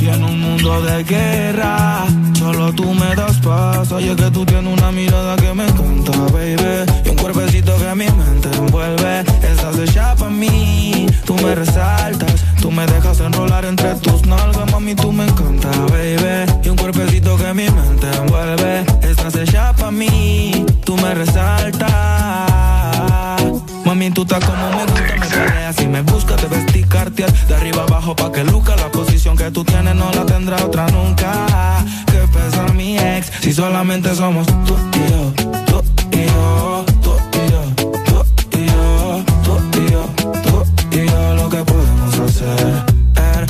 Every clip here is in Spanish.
Y en un mundo de guerra, solo tú me das paz. Oye, que tú tienes una mirada que me encanta, baby. Y un cuerpecito que mi mente envuelve. Estás hecha para mí, tú me resaltas. Tú me dejas enrolar entre tus nalgas, mami, tú me encanta, baby. Y un cuerpecito que mi mente envuelve. Estás hecha para mí, tú me resaltas. Mami, tú como me gusta, me peleas y me buscas, te vestí Cartier de arriba abajo pa' que luca la posición que tú tienes no la tendrá otra nunca. Que pesa mi ex si solamente somos tú y yo, tú tú y yo, lo que podemos hacer.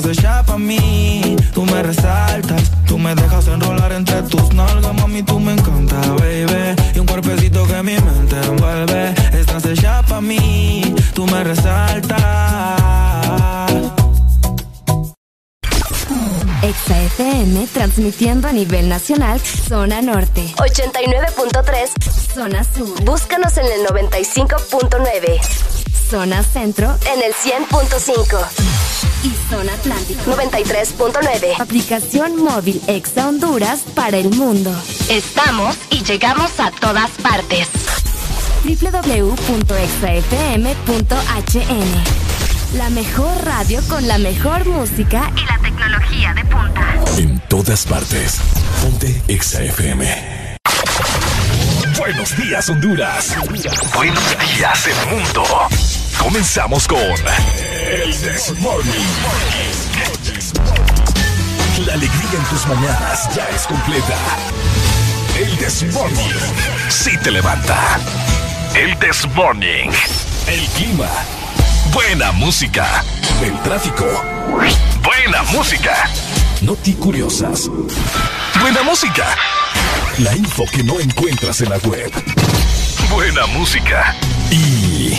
Estás hecha para mí, tú me resaltas. Tú me dejas enrolar entre tus nalgas, mami, tú me encanta, baby. Y un cuerpecito que mi mente envuelve. Estás hecha para mí, tú me resaltas. Exa FM transmitiendo a nivel nacional Zona Norte 89.3 Zona Sur Búscanos en el 95.9 Zona Centro en el 100.5 y Zona Atlántico 93.9 Aplicación móvil Exa Honduras para el mundo Estamos y llegamos a todas partes www.exafm.hn La mejor radio con la mejor música y la tecnología de punta. En todas partes. Ponte Exa FM. Buenos días, Honduras. Buenos días, el mundo. Comenzamos con El This Morning. La alegría en tus mañanas ya es completa. El This Morning. Sí te levanta. El This Morning. El clima. Buena música. El tráfico. Buena música. Noti curiosas. Buena música. La info que no encuentras en la web. Buena música. Y.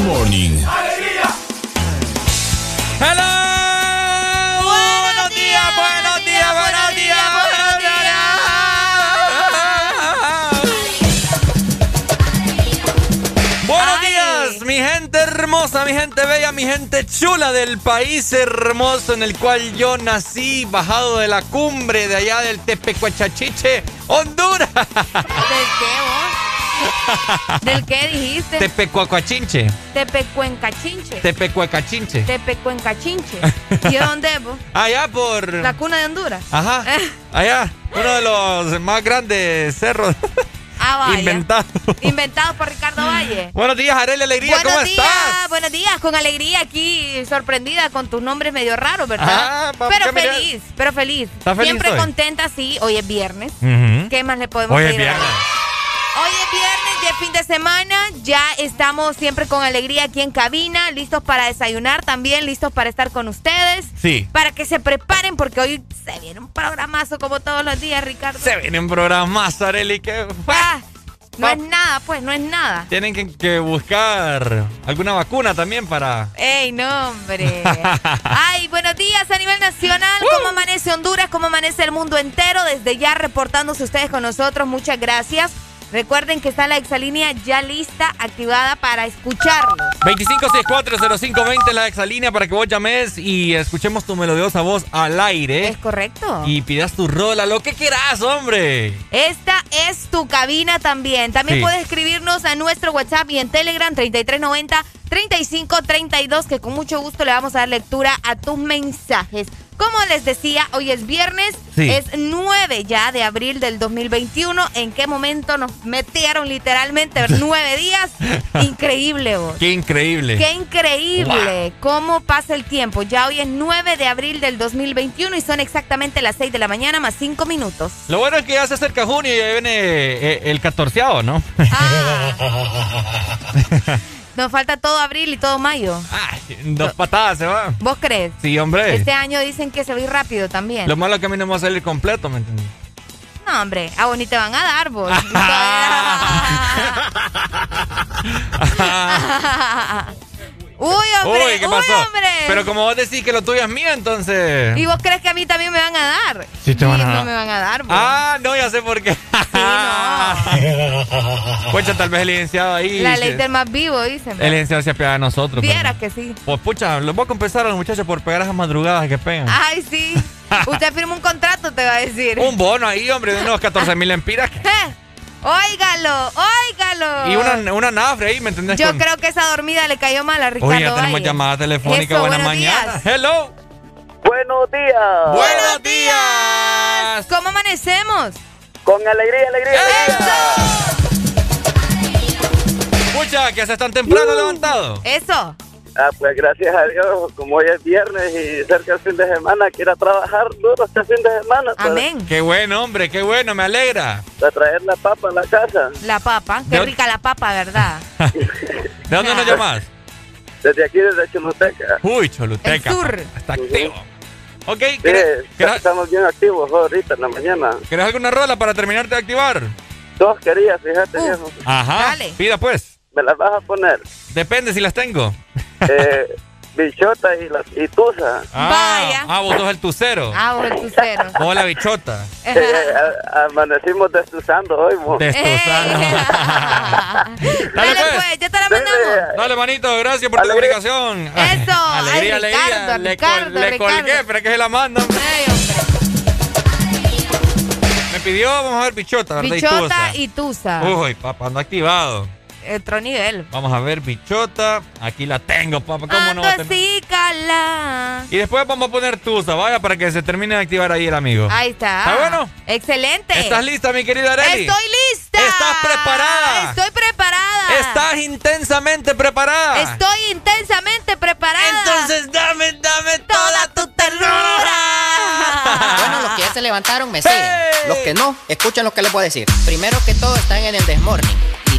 This Morning. ¡Hello! Buenos días, buenos días, buenos días, buenos días. Buenos días, mi gente hermosa mi gente bella, mi gente chula del país hermoso en el cual yo nací, bajado de la cumbre de allá del Tepecuachachiche, Honduras. ¿Del qué dijiste? Tepecuacachinche. Tepecuencachinche. Tepecuacachinche. Tepecuencachinche. ¿Y de dónde vos? Allá por... La cuna de Honduras. Ajá. Eh. Allá, uno de los más grandes cerros Ah, vaya. inventados. Inventados por Ricardo Valle. Buenos días, Arely Alegría, buenos ¿cómo días, estás? buenos días, con alegría aquí, sorprendida con tus nombres medio raros, ¿verdad? Ah, pero ¿qué me feliz, pero feliz. ¿Estás feliz Siempre hoy? contenta, sí. Hoy es viernes. ¿Qué más le podemos Hoy es pedir? viernes. Hoy es viernes, es fin de semana. Ya estamos siempre con alegría aquí en cabina, listos para desayunar también, listos para estar con ustedes. Sí. Para que se preparen porque hoy se viene un programazo como todos los días, Ricardo. Se viene un programa, Arely, que... Ah, no es nada, pues, no es nada. Tienen que, que buscar alguna vacuna también para... ¡Ey, no, hombre! ¡Ay, buenos días a nivel nacional! ¿Cómo amanece Honduras? ¿Cómo amanece el mundo entero? Desde ya reportándose ustedes con nosotros. Muchas gracias. Recuerden que está la exalínea ya lista, activada para escucharlos. 25640520 la exalínea para que vos llames y escuchemos tu melodiosa voz al aire. ¿Es correcto? Y pidas tu rola, lo que quieras, hombre. Esta es tu cabina también. También Sí. puedes escribirnos a nuestro WhatsApp y en Telegram 3390 3532 que con mucho gusto le vamos a dar lectura a tus mensajes. Como les decía, hoy es viernes, Sí. es 9 ya de abril del 2021. ¿En qué momento nos metieron literalmente nueve días? Increíble vos. Qué increíble. Qué increíble cómo pasa el tiempo. Ya hoy es 9 de abril del 2021 y son exactamente las 6 de la mañana más 5 minutos. Lo bueno es que ya se acerca junio y ya viene eh, el catorceavo, ¿no? Ah. Nos falta todo abril y todo mayo. Ay, dos patadas se va. ¿Vos crees? Sí, hombre. Este año dicen que se va a ir rápido también. Lo malo es que a mí no me va a salir completo, ¿me entiendes? No, hombre, a vos ni te van a dar, vos. uy, hombre, Uy, ¿qué pasó? hombre. Pero como vos decís que lo tuyo es mío, entonces... ¿Y vos crees que a mí también me van a dar? Sí te van a no dar. me van a dar, vos. Ah, no, ya sé por qué. Pucha, tal vez el licenciado ahí... La ley del más vivo, dicen. El licenciado se apiada de nosotros. Viera pero- que sí. Pues pucha, los voy a compensar a los muchachos por pegar esas madrugadas que pegan. Ay, sí. Usted firma un contrato, te va a decir. Un bono ahí, hombre, de unos 14 mil empiras. Eh, Óigalo, óigalo. Y una, una nafre ahí, ¿me entendés? Yo Con- creo que esa dormida le cayó mal a Ricardo Uy, ya tenemos Valle. llamada telefónica. Eso, mañanas. días. Hello. Buenos días. Buenos días. ¿Cómo amanecemos? Con alegría, alegría, alegría. Pucha, que hace tan temprano levantado. Eso. Ah, pues gracias a Dios, como hoy es viernes y cerca del fin de semana, quiero trabajar duro este fin de semana para, Amén. Qué bueno, hombre, qué bueno, me alegra. para traer la papa a la casa. La papa. Qué ¿De- rica la papa, ¿verdad? ¿De dónde nos llamas? Desde aquí, desde Choluteca. Uy, Choluteca. El sur. Está activo. Ok, Sí, ¿querés, querés- estamos bien activos ahorita en la mañana. querés alguna rola para terminarte de activar? Dos querías, fíjate, Uf. viejo. Ajá. Dale. Pida pues. Me las vas a poner. Depende si las tengo. Eh, bichota y, la, y tusa. Ah, Vaya. Ah, vos sos el tucero. Ah, vos el tucero. Vos la bichota. Eh, a- amanecimos destuzando hoy, mo. Destuzando. Dale, Dale, pues. pues, ya te la mandamos. Dale, manito, gracias por tu Alegría. comunicación. Eso, alegría, ay, alegría. Ricardo, le, Ricardo, col- le colgué, pero es que se la manda. hombre. Ey, hombre. Me pidió, vamos a ver, bichota, ¿verdad? Bichota tusa. y tusa. Uy, papá, ando activado. Otro nivel. Vamos a ver, bichota. Aquí la tengo, papá. ¿Cómo no Ando va a tener? así, cala. Y después vamos a poner tusa, vaya, para que se termine de activar ahí el amigo. Ahí está. ¿Está bueno? Excelente. ¿Estás lista, mi querida Arely? Estoy lista. ¿Estás preparada? Estoy preparada. ¿Estás intensamente preparada? Estoy intensamente preparada. Entonces dame, dame toda tu ternura. Bueno, los que ya se levantaron me siguen. ¡Hey! Los que no, escuchen lo que les voy a decir. Primero que todo están en el desmorning.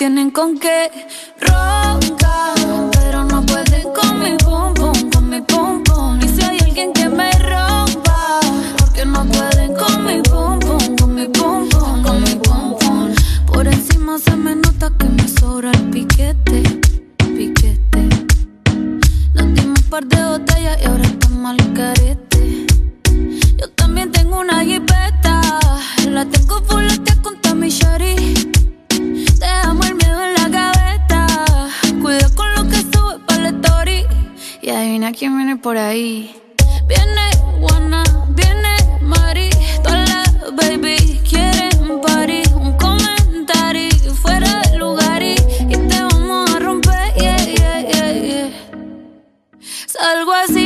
Tienen con qué. Ronca, pero no pueden con mi pum pum, con mi pum pum. Y si hay alguien que me rompa, porque no pueden con mi pum pum, con mi pum pum, con mi pum pum. Por encima se me nota que me sobra el piquete, piquete. Nos dimos un par de botellas y ahora estamos al carete. Yo también tengo una jipeta. La tengo fuletea quién viene por ahí. Viene Juana, viene Mari. Todas las baby quieren party. Un comentario fuera de lugar y, y te vamos a romper. Yeah, yeah, yeah, yeah. Así,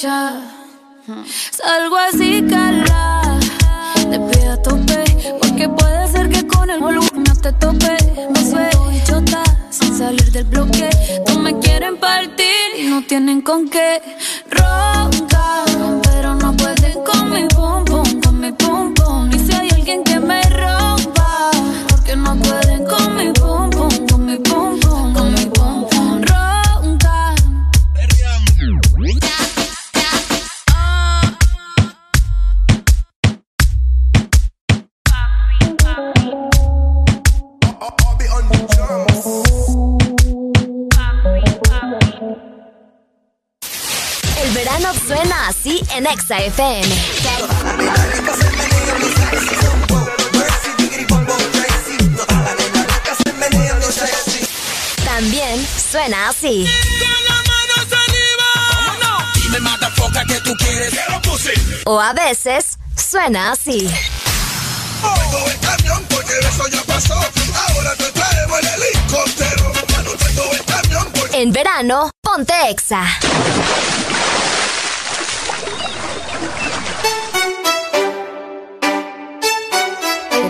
Salgo así, cala. Te pido a tope. Porque puede ser que con el volumen no te tope. Me suelto y chota sin salir del bloque. No me quieren partir y no tienen con qué. Ronca, Exa FM. También suena así. O a veces suena así. En verano, ponte Exa.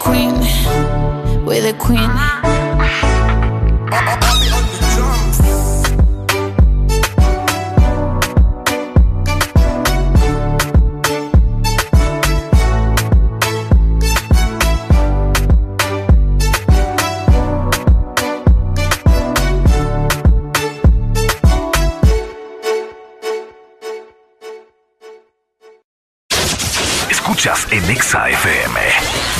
queen, we're the queen. Escuchas en Exa FM.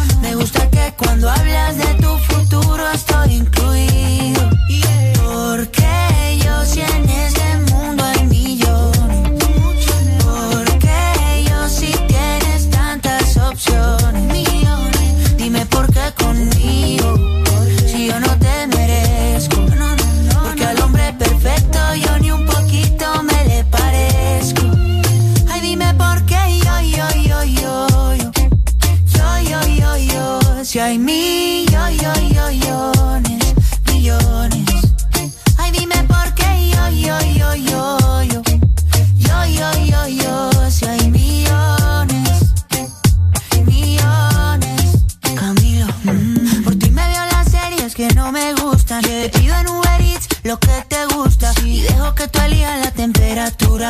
Gusta que cuando hablas de tu futuro estoy incluido. Porque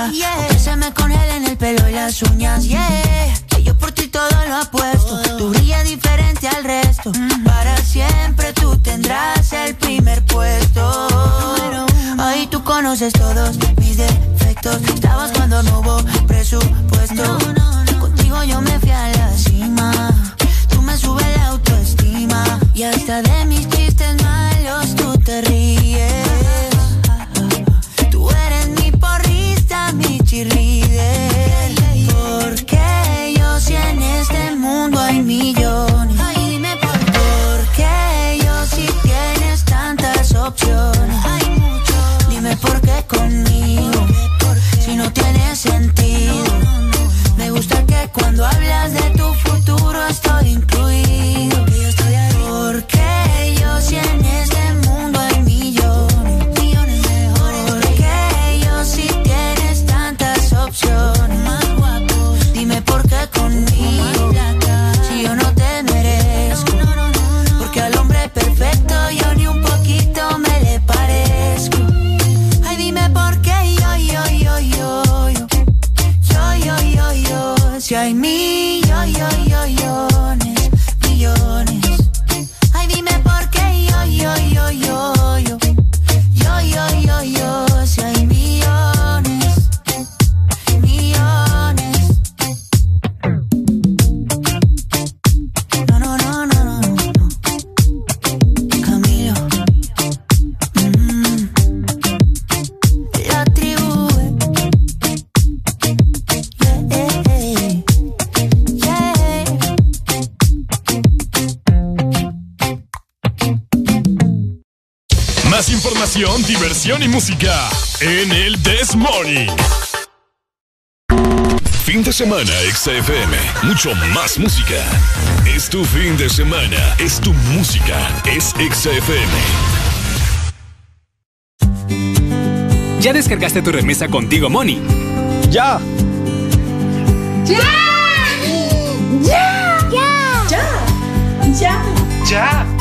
temperatura. O Que se me congelen el pelo y las uñas. Yeah. Que yo por ti todo lo apuesto. Tú brillas diferente al resto. Para siempre tú tendrás el primer puesto. Ahí tú conoces todos mis defectos. Estabas cuando no hubo presupuesto. Semana, XFM. Mucho más música. Es tu fin de semana. Es tu música. Es XFM. ¿Ya descargaste tu remesa contigo, Money? ¡Ya! ¡Ya! ¡Ya! ¡Ya! ¡Ya! ¡Ya!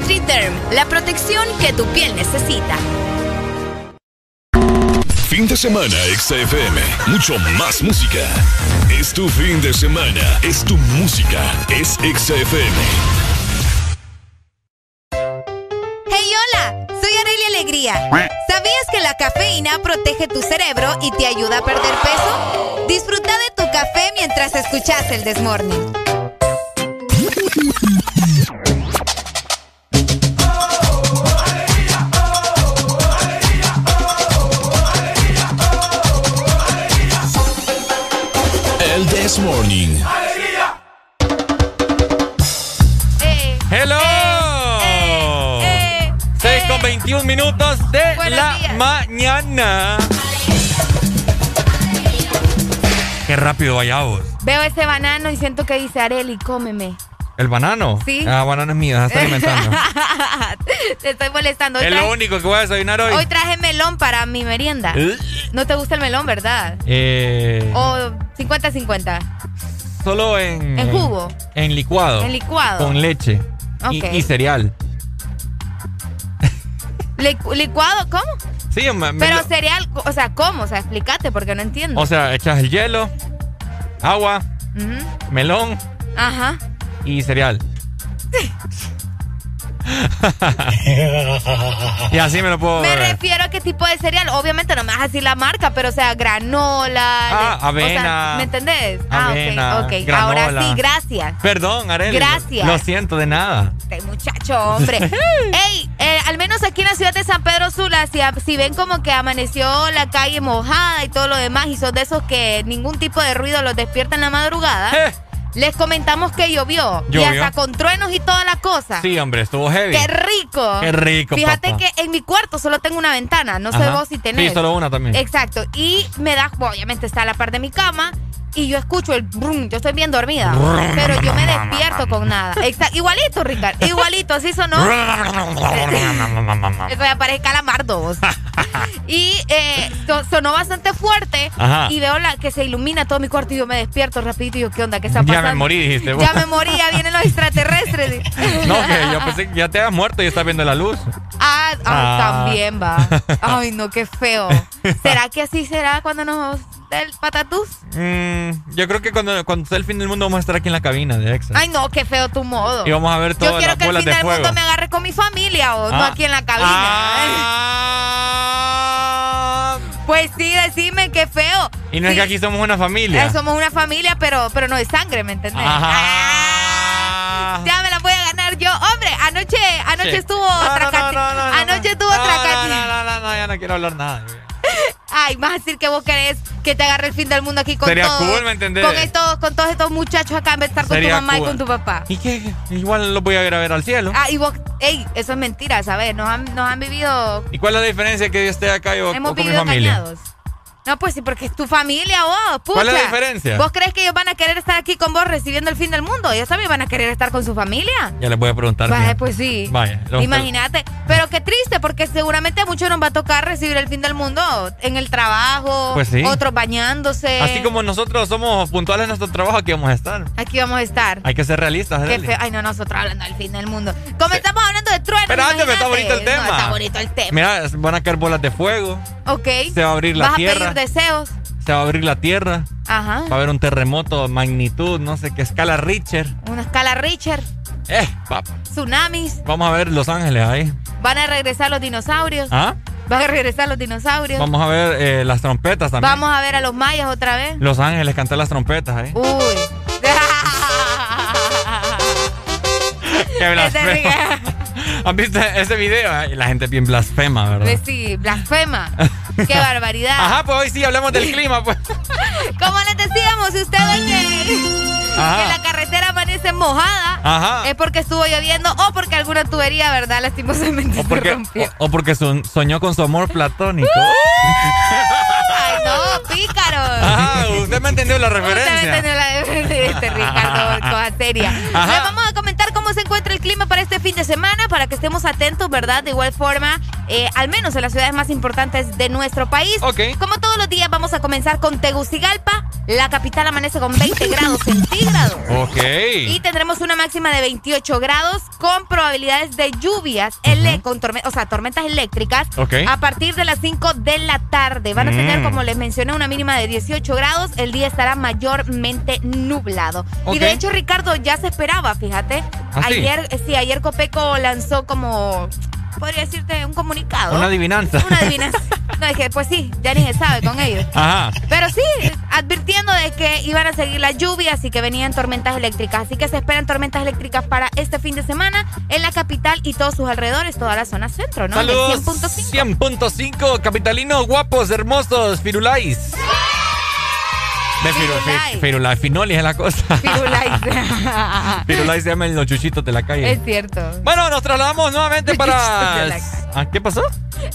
NutriDerm, la protección que tu piel necesita. Fin de semana, XFM. Mucho más música. Es tu fin de semana. Es tu música. Es XFM. Hey, hola, soy Arelia Alegría. ¿Sabías que la cafeína protege tu cerebro y te ayuda a perder peso? Disfruta de tu café mientras escuchas el Desmorning. This Morning. Hello. 6 con 21 minutos de Buenos la días. mañana. Qué rápido vaya vos. Veo ese banano y siento que dice Areli, cómeme. ¿El banano? Sí. Ah, banano es mío, ya está alimentando. Te estoy molestando. Hoy es lo único que voy a desayunar hoy. Hoy traje melón para mi merienda. ¿Eh? No te gusta el melón, ¿verdad? Eh, O 50-50. solo en... ¿En jugo? En licuado. En licuado. Con leche. Y- Ok. Y, cereal. Licu- ¿Licuado? ¿Cómo? Sí, me- Pero cereal, o sea, ¿cómo? O sea, explícate porque no entiendo. O sea, echas el hielo, agua, melón Ajá. Y cereal. y así me lo puedo Me beber. refiero a qué tipo de cereal. Obviamente no me vas a decir la marca, pero o sea, granola. Ah, le- o avena. sea, ¿Me entendés? Avena, ah, ok, ok. granola. Ahora sí, gracias. Perdón, Arely. Gracias. Lo siento de nada. Este muchacho, hombre. Ey, eh, al menos aquí en la ciudad de San Pedro Sula, si, si ven como que amaneció la calle mojada y todo lo demás, y son de esos que ningún tipo de ruido los despierta en la madrugada, les comentamos que llovió. Y hasta con truenos y toda la cosa. Sí, hombre, estuvo heavy. ¡Qué rico! Qué rico, Fíjate papá. que en mi cuarto solo tengo una ventana, no sé vos si tenés. Sí, solo una también. Exacto. Y me da, obviamente está a la par de mi cama. Y yo escucho el brum, yo estoy bien dormida, pero yo me despierto con nada. Exacto, igualito, Ricardo, igualito, así sonó. Eso ya parece calamardo. y eh, so- sonó bastante fuerte Ajá. y veo la, que se ilumina todo mi cuarto y yo me despierto rapidito y yo, ¿qué onda? ¿Qué está Ya pasando? me morí, dijiste vos. Ya me morí, ya vienen los extraterrestres. No, que yo pensé que ya te habías muerto y estás viendo la luz. Ah, ah, Ah. también va. Ay, no, qué feo. ¿Será que así será cuando nos dé el patatús? Mm, yo creo que cuando, cuando sea el fin del mundo vamos a estar aquí en la cabina de Exa. Ay, no, qué feo tu modo. Y vamos a ver Yo todas quiero las que el fin de del fuego. mundo me agarre con mi familia o no Ah. aquí en la cabina. Ah. Pues sí, decime qué feo. Y no es que aquí somos una familia. eh, somos una familia, pero, pero no de sangre, ¿me entendés? Ah, ya me la voy a ganar yo. Hombre, anoche, anoche Sí. estuvo No, no, tracati- no, no, no, Anoche estuvo No, no, tracati- no, no, no, no, ya no quiero hablar nada. Ay, vas a decir que vos querés que te agarre el fin del mundo aquí con Sería todos. cool, ¿me entendés? Con, estos, con todos estos muchachos acá en vez de estar con tu mamá y con tu papá. ¿Y qué? Igual lo voy a ir a ver al cielo. Ah, y vos, ey, eso es mentira, ¿sabes? Nos han, nos han vivido, ¿Y cuál es la diferencia que yo esté acá y o, hemos o con mi vivido familia? engañados. No, pues sí, porque es tu familia vos, pucha. ¿Cuál es la diferencia? ¿Vos crees que ellos van a querer estar aquí con vos recibiendo el fin del mundo? Ellos también van a querer estar con su familia. Ya les voy a preguntar. Vaya, pues sí. Vaya. Imagínate. Pero qué triste, porque seguramente a muchos nos va a tocar recibir el fin del mundo en el trabajo, Pues sí. otros bañándose. Así como nosotros somos puntuales en nuestro trabajo, aquí vamos a estar. Aquí vamos a estar. Hay que ser realistas, Qué Arely. feo. Ay, no, nosotros hablando del fin del mundo. Comenzamos hablando de. Pero antes me está bonito el tema. No, está bonito el tema. Mira, van a caer bolas de fuego. Ok. Se va a abrir la Vas tierra. a pedir deseos. Se va a abrir la tierra. Ajá. Va a haber un terremoto, magnitud, no sé qué, escala Richter. Una escala Richard. Eh, papá. tsunamis. Vamos a ver Los Ángeles ahí. Van a regresar los dinosaurios. ¿Ah? Van a regresar los dinosaurios. Vamos a ver eh, las trompetas también. Vamos a ver a los mayas otra vez. Los Ángeles cantar las trompetas ahí. Uy. Qué. ¿Han visto ese video? La gente es bien blasfema, ¿verdad? Pues sí, blasfema. Qué barbaridad. Ajá, pues hoy sí hablamos del clima, pues. Como les decíamos, si usted ve que, la carretera amanece mojada, Ajá. es porque estuvo lloviendo o porque alguna tubería, ¿verdad? Lastimosamente O se porque, rompió. o, o porque son- soñó con su amor platónico. Ay, no, pícaro. Ajá, usted me entendió la Usted me referencia. entendió la de este Ricardo, cosa seria. Ajá. Les vamos a comentar cómo se encuentra el clima para este fin de semana, para que estemos atentos, ¿verdad? De igual forma, eh, al menos en las ciudades más importantes de nuestro país. Ok. Como todos los días, vamos a comenzar con Tegucigalpa. La capital amanece con 20 grados centígrados. Ok. Y tendremos una máxima de 28 grados con probabilidades de lluvias, ele- con torme- o sea, tormentas eléctricas Ok. a partir de las 5 de la tarde. Van a tener, Mm. como les mencioné, una mínima de 18 grados. El día estará mayormente nublado. Ok. Y de hecho, Ricardo, ya se esperaba, fíjate. ¿Ah, sí? ayer, sí, ayer Copeco lanzó como, podría decirte, un comunicado. Una adivinanza. Una adivinanza. No, es que pues sí, ya ni se sabe con ellos. Ajá. Pero sí, advirtiendo de que iban a seguir las lluvias y que venían tormentas eléctricas. Así que se esperan tormentas eléctricas para este fin de semana en la capital y todos sus alrededores, toda la zona centro, ¿no? Saludos. 100.5. 100.5, capitalinos guapos, hermosos, firulais. De firu, Firulais. fi- firulais, finolis es la cosa. Firulais. firulais se llaman los chuchitos de la calle. es cierto. Bueno, nos trasladamos nuevamente para... ¿Ah, ¿Qué pasó?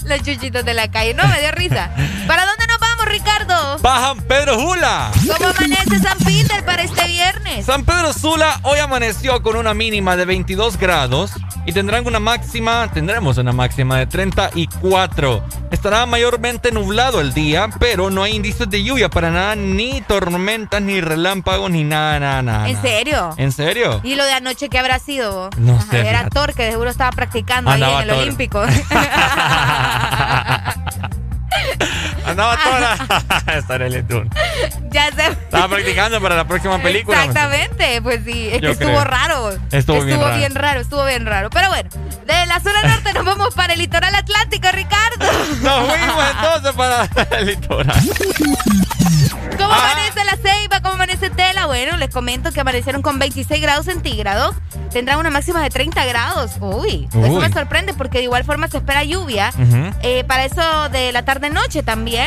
Los chuchitos de la calle. No, me dio risa. ¿Para dónde nos vamos, Ricardo? Bajan Pedro Jula. ¿Cómo amanece San Peter para este viernes? San Pedro Sula hoy amaneció con una mínima de 22 grados y tendrán una máxima, tendremos una máxima de 34. Estará mayormente nublado el día, pero no hay indicios de lluvia para nada, ni tormentas, ni relámpagos, ni nada, nada, nada. ¿En serio? ¿En serio? ¿Y lo de anoche qué habrá sido? vos? No Ajá, sé, Era. Thor que de seguro estaba practicando Andaba ahí en el Thor. Olímpico. Andaba toda Esta era el tour. ya se. Estaba practicando para la próxima película. Exactamente, pues sí, es Yo que estuvo creo. raro. Estuvo bien raro. bien raro, estuvo bien raro. Pero bueno, de la zona norte nos vamos para el litoral atlántico, Ricardo. Nos fuimos entonces para el litoral. ¿Cómo Ah. amanece la ceiba? ¿Cómo amanece Tela? Bueno, les comento que amanecieron con 26 grados centígrados. Tendrán una máxima de 30 grados. Uy, eso me sorprende porque de igual forma se espera lluvia. Eh, para eso de la tarde-noche también.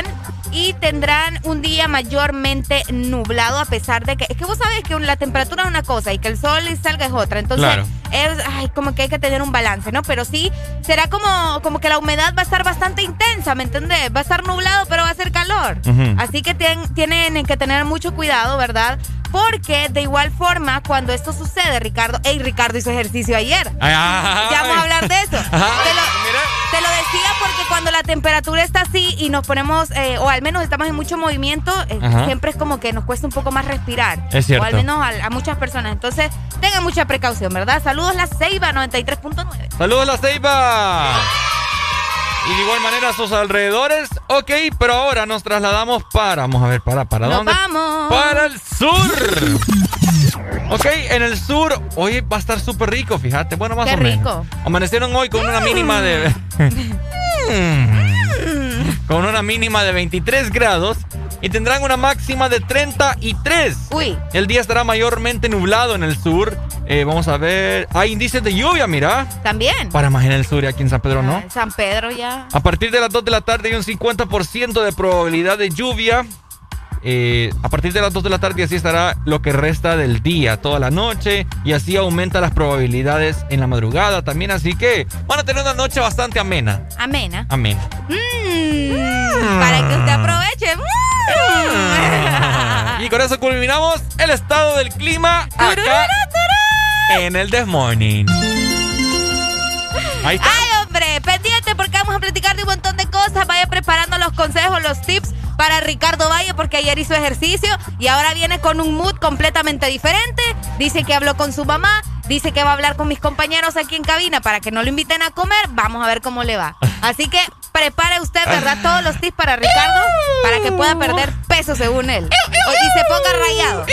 Y tendrán un día mayormente nublado a pesar de que... Es que vos sabés que la temperatura es una cosa y que el sol salga es otra. Entonces, Claro. Es ay, como que hay que tener un balance, ¿no? Pero sí, será como, como que la humedad va a estar bastante intensa, ¿me entendés? Va a estar nublado, pero va a ser calor. Así que tien- tienen que tener mucho cuidado, ¿verdad? Porque de igual forma, cuando esto sucede, Ricardo... Ey, Ricardo hizo ejercicio ayer. Ay, ay, Ya vamos a hablar de eso. Te, lo, te lo decía porque cuando la temperatura está así y nos ponemos, eh, o al menos estamos en mucho movimiento, eh, siempre es como que nos cuesta un poco más respirar. Es cierto. O al menos a, a muchas personas. Entonces, tengan mucha precaución, ¿verdad? Saludos, la Ceiba 93.9. Saludos la Ceiba. Y de igual manera a sus alrededores. Ok, pero ahora nos trasladamos para. Vamos a ver, para, ¿para Nos dónde? vamos. Para el sur. Ok, en el sur hoy va a estar súper rico, fíjate. Bueno, más Qué o menos. rico. Amanecieron hoy con una mínima de. con una mínima de 23 grados. Y tendrán una máxima de 33. Uy. El día estará mayormente nublado en el sur. Eh, vamos a ver. Hay índices de lluvia, mira. También. Para más en el sur y aquí en San Pedro, ¿no? Ah, San Pedro ya. A partir de las 2 de la tarde hay un 50% de probabilidad de lluvia. Eh, a partir de las 2 de la tarde así estará lo que resta del día, toda la noche. Y así aumenta las probabilidades en la madrugada también. Así que van a tener una noche bastante amena. Amena. Amena. Mm, para que usted aproveche. Mm. Y con eso culminamos el estado del clima acá en el This Morning. Ahí está. Ay, hombre, pendiente porque vamos a platicar de un montón cosas. Vaya preparando los consejos, los tips para Ricardo Valle porque ayer hizo ejercicio y ahora viene con un mood completamente diferente. Dice que habló con su mamá, dice que va a hablar con mis compañeros aquí en cabina para que no lo inviten a comer. Vamos a ver cómo le va. Así que prepare usted, ¿verdad? Todos los tips para Ricardo para que pueda perder peso según él. Y se ponga rayado.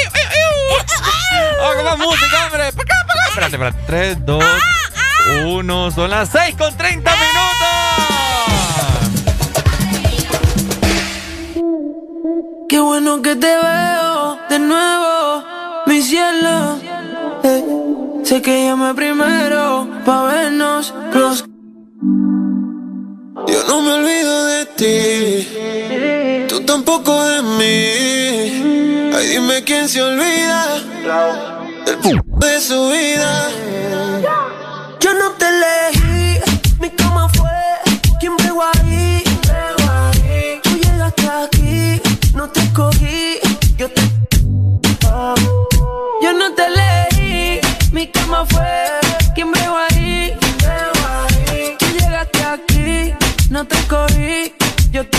¡Oh, más música, hombre! ¡Pa' acá, pa' acá! espérate, espérate. 3, 2, 1. Son las 6 con 30 minutos. Qué bueno que te veo de nuevo, mi cielo. Eh, sé que llamé primero pa' vernos los. Yo no me olvido de ti, tú tampoco de mí. Ay, dime quién se olvida del p de su vida. Yo no te elegí, mi cama fue quien pegó ahí. Tú llegaste aquí, no te cogí, yo te. Yo no te elegí, mi cama fue quien pegó ahí. Tú llegaste aquí, no te cogí, yo te.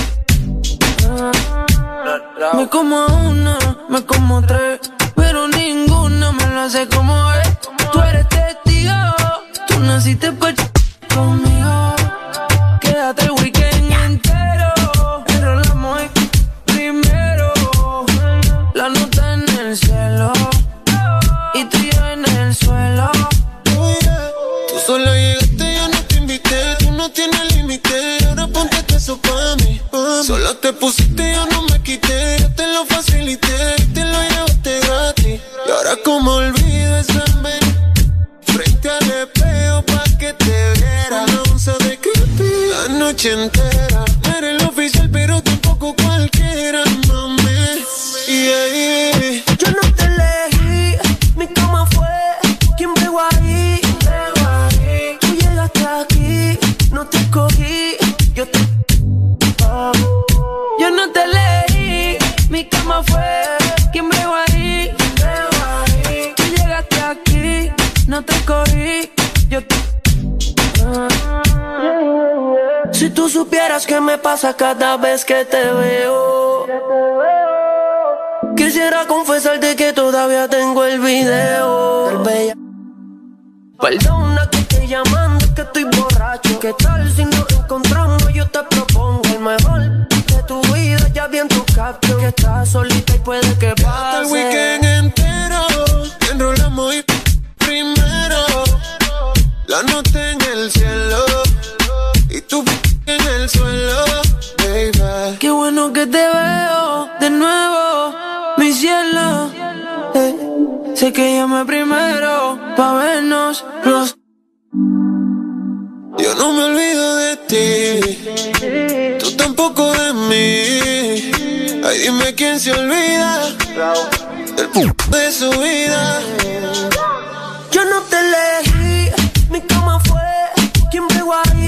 Me como una, me como tres, pero ninguna me lo hace como es. Tú eres testigo, tú naciste pa' conmigo. Solo te pusiste, yo no me quité. Yo te lo facilité, te lo llevaste gratis. Y ahora como olvido esa vez frente al espejo pa' que te viera. Una onza de creepy la noche entera. No eres el oficial, pero tampoco cualquiera, mami. Yeah. Fue quien pegó ahí. Tú llegaste aquí, no te cogí, yo te. Si tú supieras qué me pasa cada vez que te veo. Quisiera confesarte que todavía tengo el video. Perdona que estoy llamando, que estoy borracho. ¿Qué tal si nos encontramos? Yo te propongo el mejor vida. Ya vi en tu caption que estás solita y puede que pase. el weekend entero, enrolamos y primero. La noche en el cielo y tú en el suelo, baby. Qué bueno que te veo de nuevo, mi cielo. Eh, sé que llamé primero pa' vernos los. Yo no me olvido de ti, tú tampoco de mí. Ay, dime quién se olvida del p de su vida. Yo no te elegí, mi cama fue quien pegó ahí.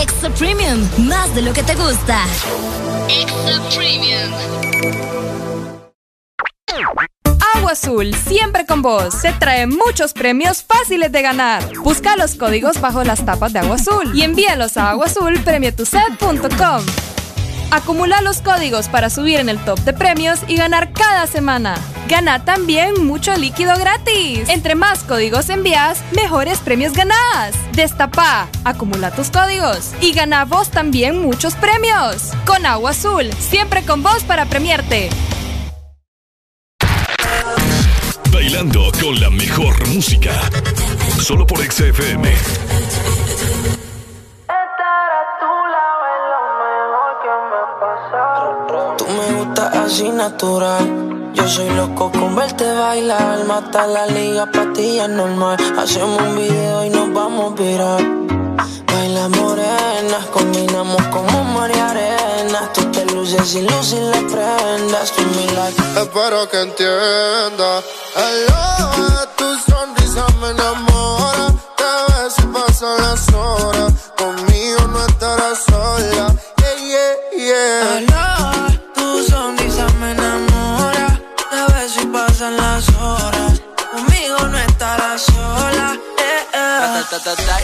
Extra Premium, más de lo que te gusta. Extra Premium. Agua Azul, siempre con vos. Te trae muchos premios fáciles de ganar. Busca los códigos bajo las tapas de Agua Azul y envíalos a aguazulpremietuset.com. Acumula los códigos para subir en el top de premios y ganar cada semana. Gana también mucho líquido gratis. Entre más códigos envías, mejores premios ganás. Destapa, acumula tus códigos y gana vos también muchos premios. Con Agua Azul, siempre con vos para premiarte. Bailando con la mejor música. Solo por XFM. Así natural. Yo soy loco con verte bailar. Mata la liga, patilla normal. Hacemos un video y nos vamos a virar. Baila morenas, combinamos como mar y arena. Tú te luces sin luz y la prendas. Tú mi Espero que entienda. Hello, tu sonrisa me enamora. Te ves y pasan las horas. Conmigo no estarás sola. Yeah, yeah, yeah. Yeah.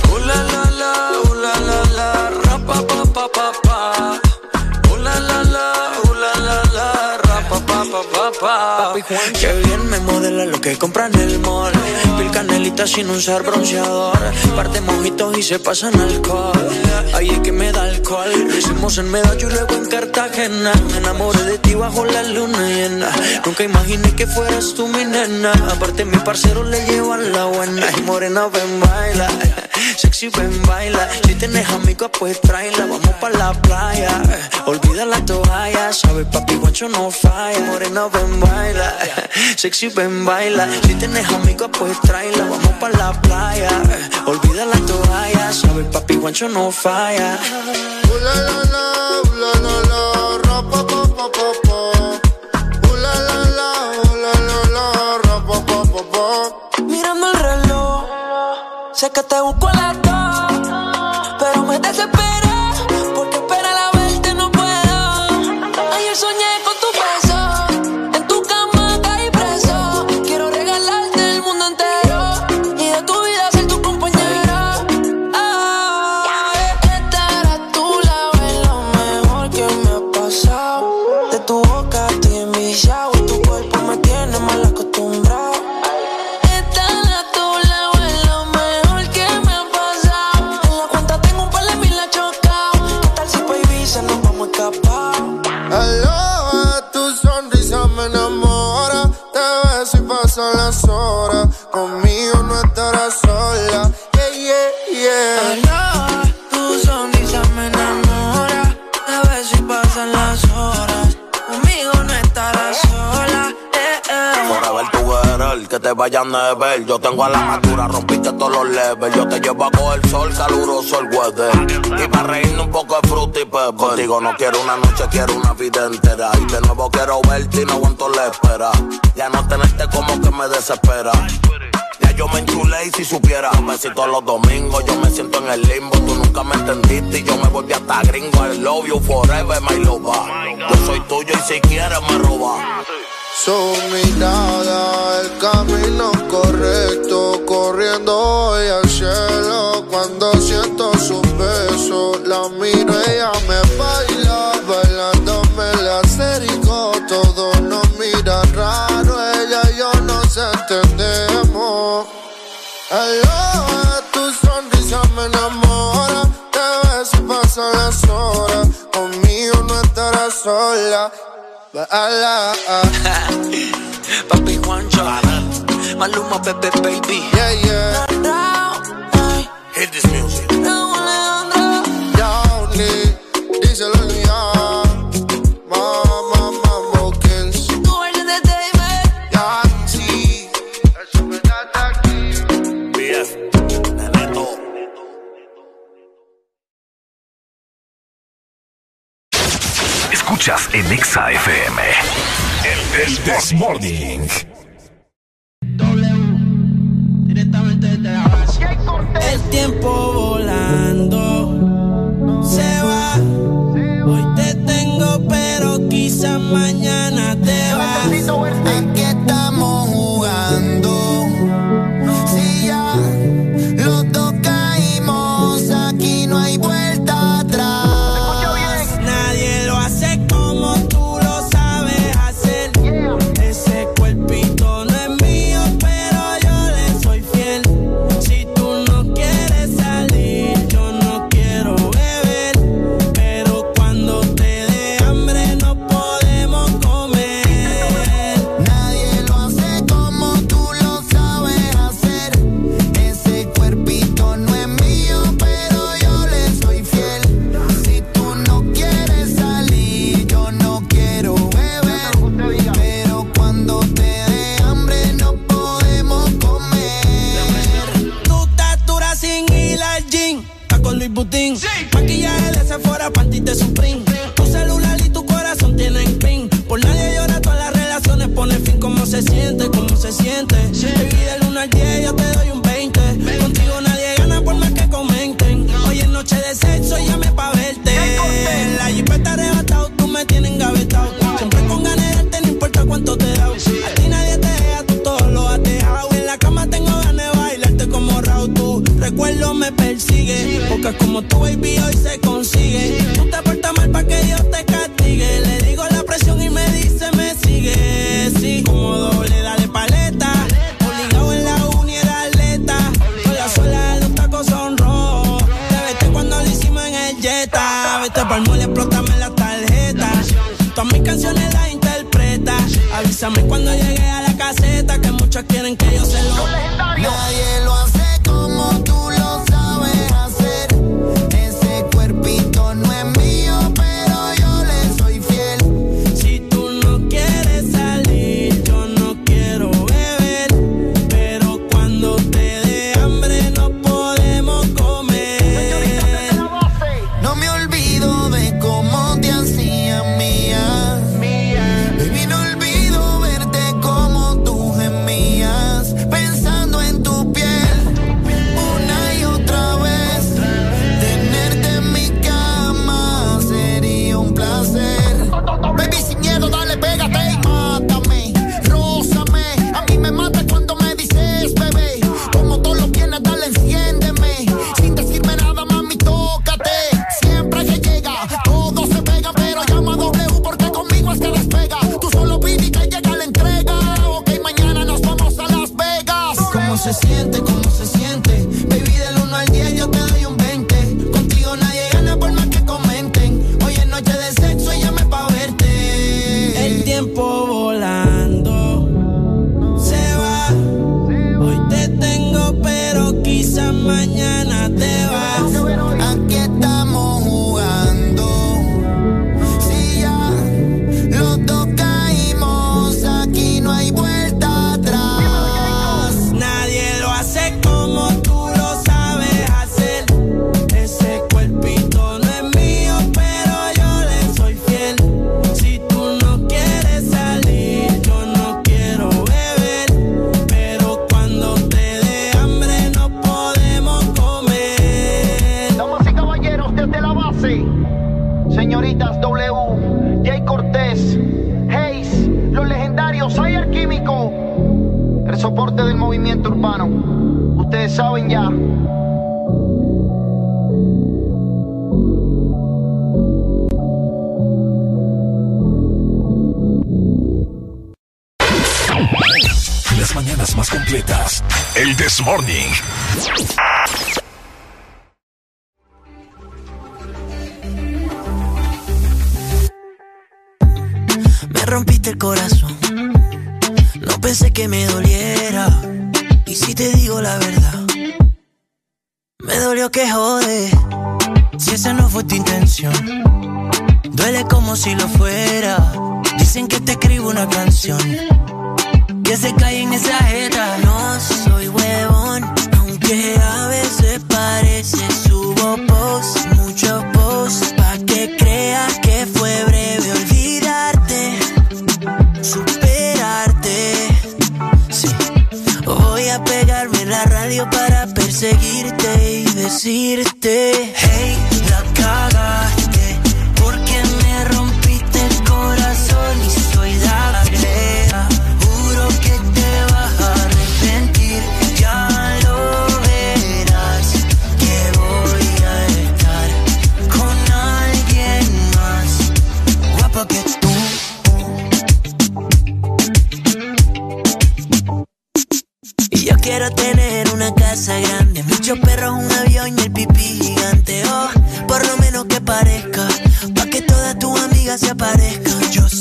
Uh, la, la, la, uh, la, la, la, ra, pa, pa, pa, pa, pa. La, la, la, pa, pa, pa, pa, pa. Qué bien me modela lo que compra en el mall. Pil canelita sin usar bronceador. Parte mojitos y se pasan alcohol. Ahí es que me da alcohol. Lo hicimos en Medallo y luego en Cartagena. Me enamoré de ti bajo la luna llena. Nunca imaginé que fueras tú mi nena. Aparte, mi parcero le llevan la buena. Y morena, ven, baila. Sexy, ven, baila. Si tienes amigos, pues tráela. Vamos pa' la playa. Olvida la toalla. Sabes, papi, guacho no falla. Morena, ven, baila. Sexy, ven, baila. Si tienes amigos, pues tráela. Vamos pa' la playa. Olvida la toalla. Sabes, papi, guacho no falla. Uh, la, la, la, uh, la, la, la, ra, pa, pa, pa, pa, pa. La, la, la, la, la, la, ra, pa, pa, pa, pa. Mirando el reloj. Sé que te busco a las No quiero una noche, quiero una vida entera. Y de nuevo quiero verte y no aguanto la espera. Ya no tenerte como que me desespera. Ya yo me enchulé y si supiera Un besito los domingos, yo me siento en el limbo Tú nunca me entendiste y yo me volví hasta gringo I love you forever, my lover Yo soy tuyo y si quieres me roba Su mirada, el camino correcto, corriendo hoy al cielo. Cuando siento sus besos, la miro, ella me baila, Papi Juancho, Maluma, Pepe, baby. Yeah, yeah. Hit this Escuchas en Exa FM. El This, This Morning. El tiempo volando se va. Hoy te tengo, pero quizá mañana te vas. cutín. Sí. Maquillaje de Sephora, panty de Supreme. Tu celular y tu corazón tienen pin. Por nadie llora, todas las relaciones ponen fin. ¿Cómo se siente? ¿Cómo se siente? Sí. Baby, del 1 al 10 yo te doy un 20. Contigo nadie gana por más que comenten. Hoy es noche de sexo, y llame pa' verte. La jeep está arrebatado, tú me tienes engavetado. No. Siempre con ganas de no importa cuánto te da. Recuerdo me persigue. Porque como tu baby hoy se consigue. Tú te portas mal pa' que Dios te castigue. Le digo la presión y me dice me sigue. Sí, como doble, dale paleta. Obligado en la uni era atleta. Con la suela de los tacos son rojos. Te vete cuando lo hicimos en el Jetta. Vete pa'l mole, explótame la tarjeta. Todas mis canciones las interpreta. Avísame cuando llegue a la caseta. Que muchos quieren que yo se lo. Nadie lo hace Ustedes saben ya. Las mañanas más completas. El This Morning. Me rompiste el corazón. No pensé que me doliera. Dolió que jode. Si esa no fue tu intención, duele como si lo fuera. Dicen que te escribo una canción. Que se cae en esa jeta. No soy huevón, aunque a veces parece subo post, muchos posts, pa' que creas que fue breve olvidarte, superarte. Sí. Voy a pegarme la radio para perseguirte decirte, hey, la cagaste, porque me rompiste el corazón y soy la vereda. Juro que te vas a arrepentir, ya lo verás, que voy a estar con alguien más guapa que tú. Y yo quiero tener una casa grande, muchos perros, un lo menos que parezca, pa' que todas tus amigas se aparezcan.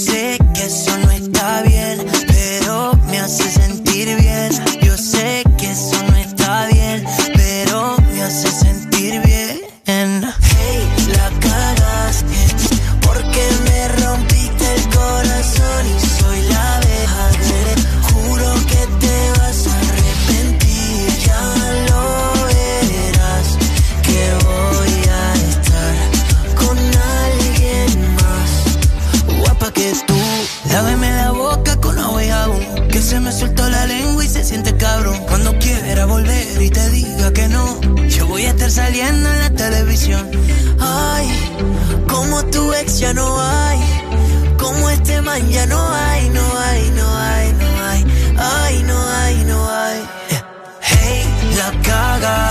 Ya no hay. Como este man ya no hay, no hay, no hay, no hay. Ay, no hay, no hay. Hey, la caga.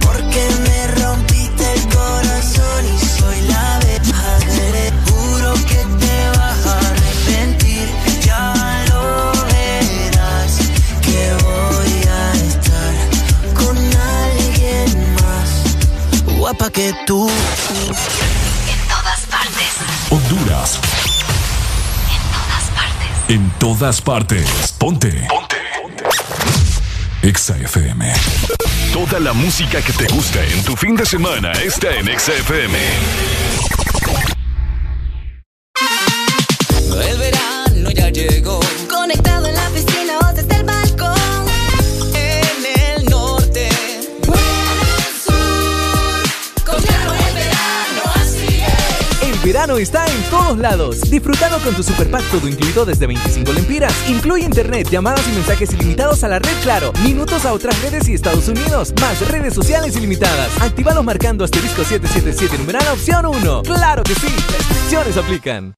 Porque me rompiste el corazón y soy la verdadera. Juro que te vas a arrepentir. Ya lo verás. Que voy a estar con alguien más. Guapa que tú. En todas partes. Ponte. Ponte. Exa FM. Toda la música que te gusta en tu fin de semana está en Exa FM. El verano ya llegó. Está en todos lados. Disfrutando con tu super pack todo incluido desde 25 lempiras. Incluye internet, llamadas y mensajes ilimitados a la red Claro, minutos a otras redes y Estados Unidos, más redes sociales ilimitadas. Actívalos marcando asterisco 777 numeral opción 1. ¡Claro que sí! Restricciones aplican.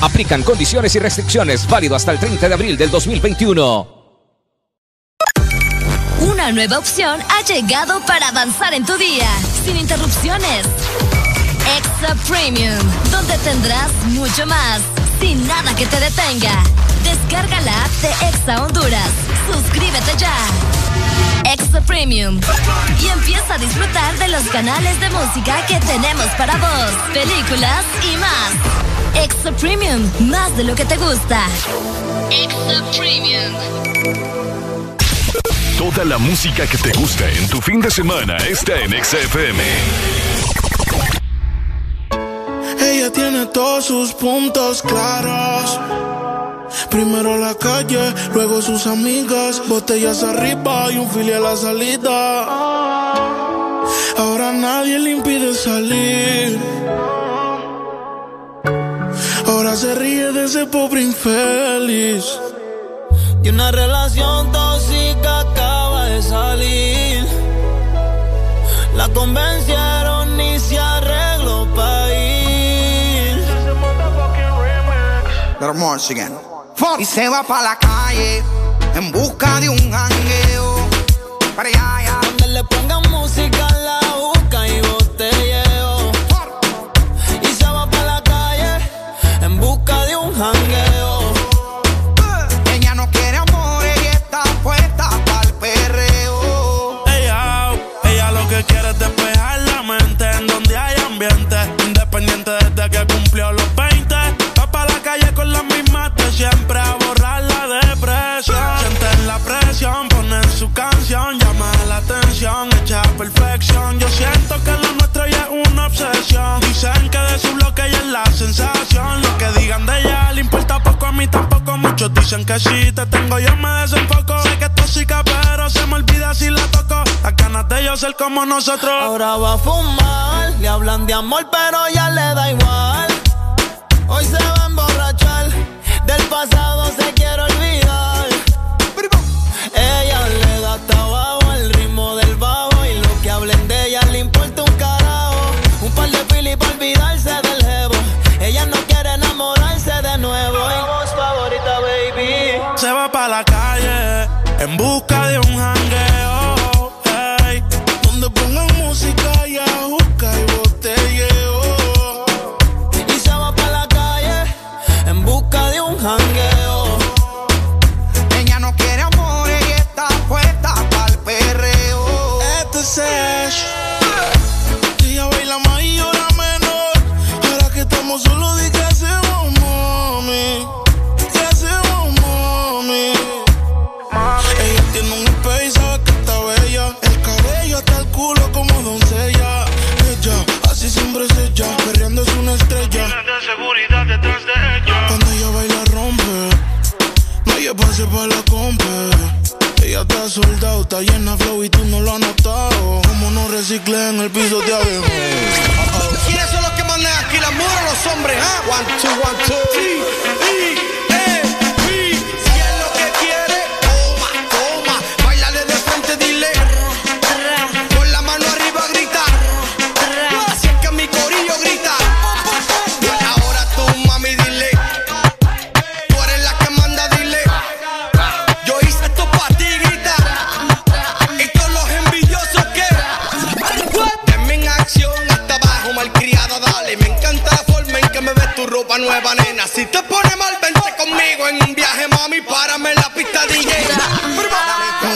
Aplican condiciones y restricciones válido hasta el 30 de abril del 2021. Una nueva opción ha llegado para avanzar en tu día, sin interrupciones. Extra Premium, donde tendrás mucho más, sin nada que te detenga. Descarga la app de Exa Honduras. Suscríbete ya. Extra Premium. Y empieza a disfrutar de los canales de música que tenemos para vos, películas y más. Extra Premium, más de lo que te gusta. Extra Premium. Toda la música que te gusta en tu fin de semana está en Exa FM. Ella tiene todos sus puntos claros. Primero la calle, luego sus amigas, botellas arriba y un fili a la salida. Ahora nadie le impide salir. Ahora se ríe de ese pobre infeliz. Y una relación tóxica acaba de salir. La convencieron y se arregló para ir. Little more again. Y se va para la calle en busca de un jangueo. Para allá, allá. Donde le pongan Muchos dicen que si te tengo yo me desenfoco. Sé que es tóxica, pero se me olvida si la toco. Las ganas de yo ser como nosotros. Ahora va a fumar, le hablan de amor, pero ya le da igual. Hoy se va a soldado, está llena flow y tú no lo has notado. Como no reciclé en el piso de abajo. ¿Quiénes son los que mandan aquí, las mujeres o los hombres? ah? One, two, one, two. Nueva, nena. Si te pone mal, vente conmigo en un viaje, mami. Párame en la pista DJ.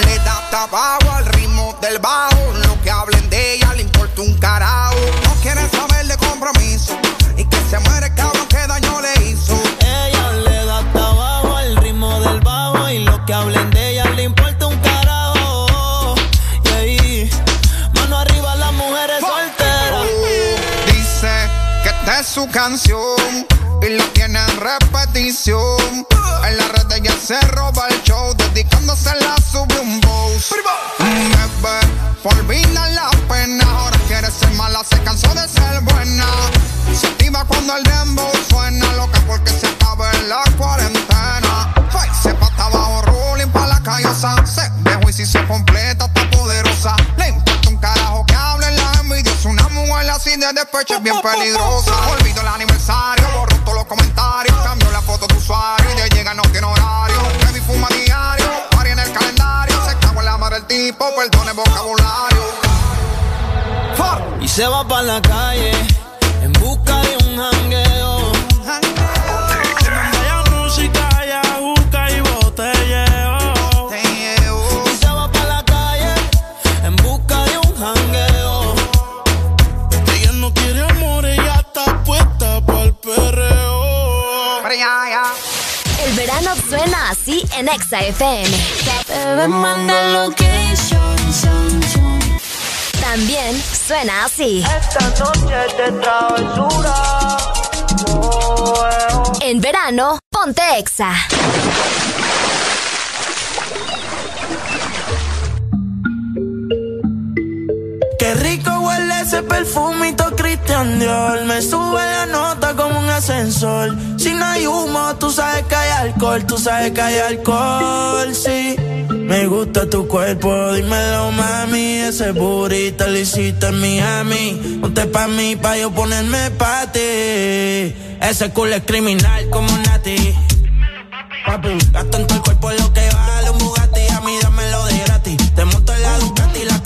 Le da tabaco al ritmo del bajo. Lo que hablen de ella le importa un carajo. No quiere saber de compromiso. Y que se muere el cabrón que daño le hizo. Ella le da hasta abajo al ritmo del bajo y lo que hablen de ella le importa un carajo. Y ahí, mano arriba las mujeres solteras. Dice que esta es su canción en repetición. En la red ella se roba el show, dedicándose la sube un boss. Bebé, por olvidar la pena, ahora quiere ser mala, se cansó de ser buena. Se activa cuando el dembow suena, loca porque se acaba en la cuarentena. Ay, se pata abajo, rolling pa' la callosa. Se dejó y si se completa, está poderosa. Le importa un carajo que hablen la envidiosa. Una mujer así de despecho es bien peligrosa. Olvido el aniversario, se va para la calle en busca de un jangueo. Haya música, haya juca y botelleo. Y se va para la calle en busca de un jangueo. Ella no quiere amor, ella está puesta para el perreo. El verano suena así en Exa FM. Bebé, manda location, son, son. También suena así. Esta noche de travesura. En verano, ponte Exa. Qué rico huele ese perfumito Christian Dior. Me sube la nota como un ascensor. Si no hay humo, tú sabes que hay alcohol. Tú sabes que hay alcohol, sí. Me gusta tu cuerpo, dímelo mami. Ese burrito lo hiciste en Miami. Ponte pa' mí, pa' yo ponerme pa' ti. Ese culo es criminal como Nati. Gasto en todo el cuerpo lo que vale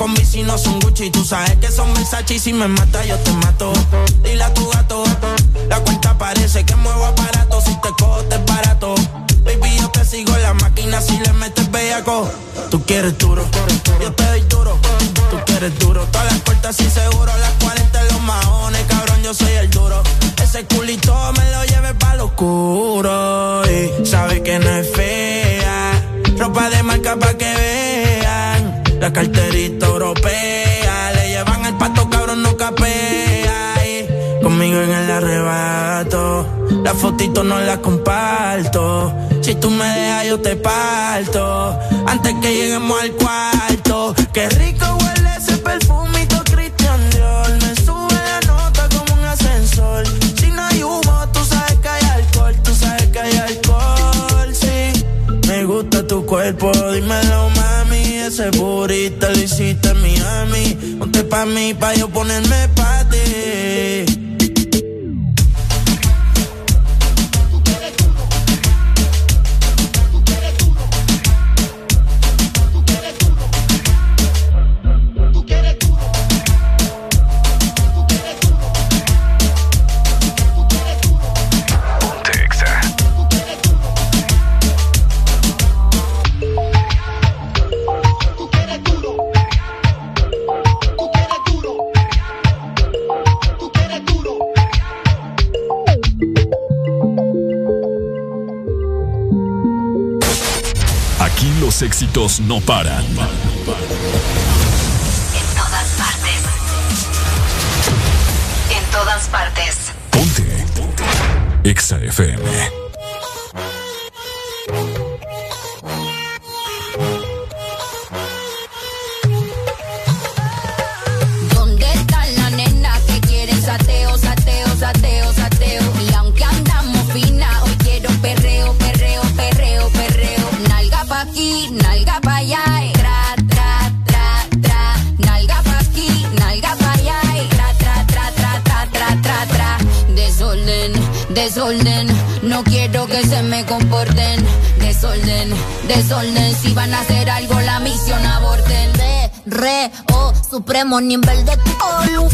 Las combi si no son Gucci. Tú sabes que son Versace y si me mata yo te mato. Dile a tu gato, la cuenta parece que muevo aparato. Si te cojo te es barato. Baby, yo te sigo en la máquina si le metes bellaco. Tú quieres duro, yo te doy duro. Tú quieres duro, todas las puertas y seguro. Las 40 en los maones, cabrón, yo soy el duro. Ese culito me lo lleve pa' lo oscuro. Y sabe que no es fea. Ropa de marca pa' que vean. La carterita europea. Le llevan el pato, cabrón, no capea. Y conmigo en el arrebato. La fotito no la comparto. Si tú me dejas, yo te parto. Antes que lleguemos al cuarto. Qué rico huele ese perfumito Christian Dior. Me sube la nota como un ascensor. Si no hay humo, tú sabes que hay alcohol. Tú sabes que hay alcohol, sí. Me gusta tu cuerpo, mami. Ese burrito lo hiciste Miami. Ponte pa' mí, pa' yo ponerme pa' ti. Éxitos no paran. En todas partes. En todas partes. Exa FM. Me comporten. Desorden, desorden. Si van a hacer algo, la misión aborten. Re, re, oh, supremo nivel de oh,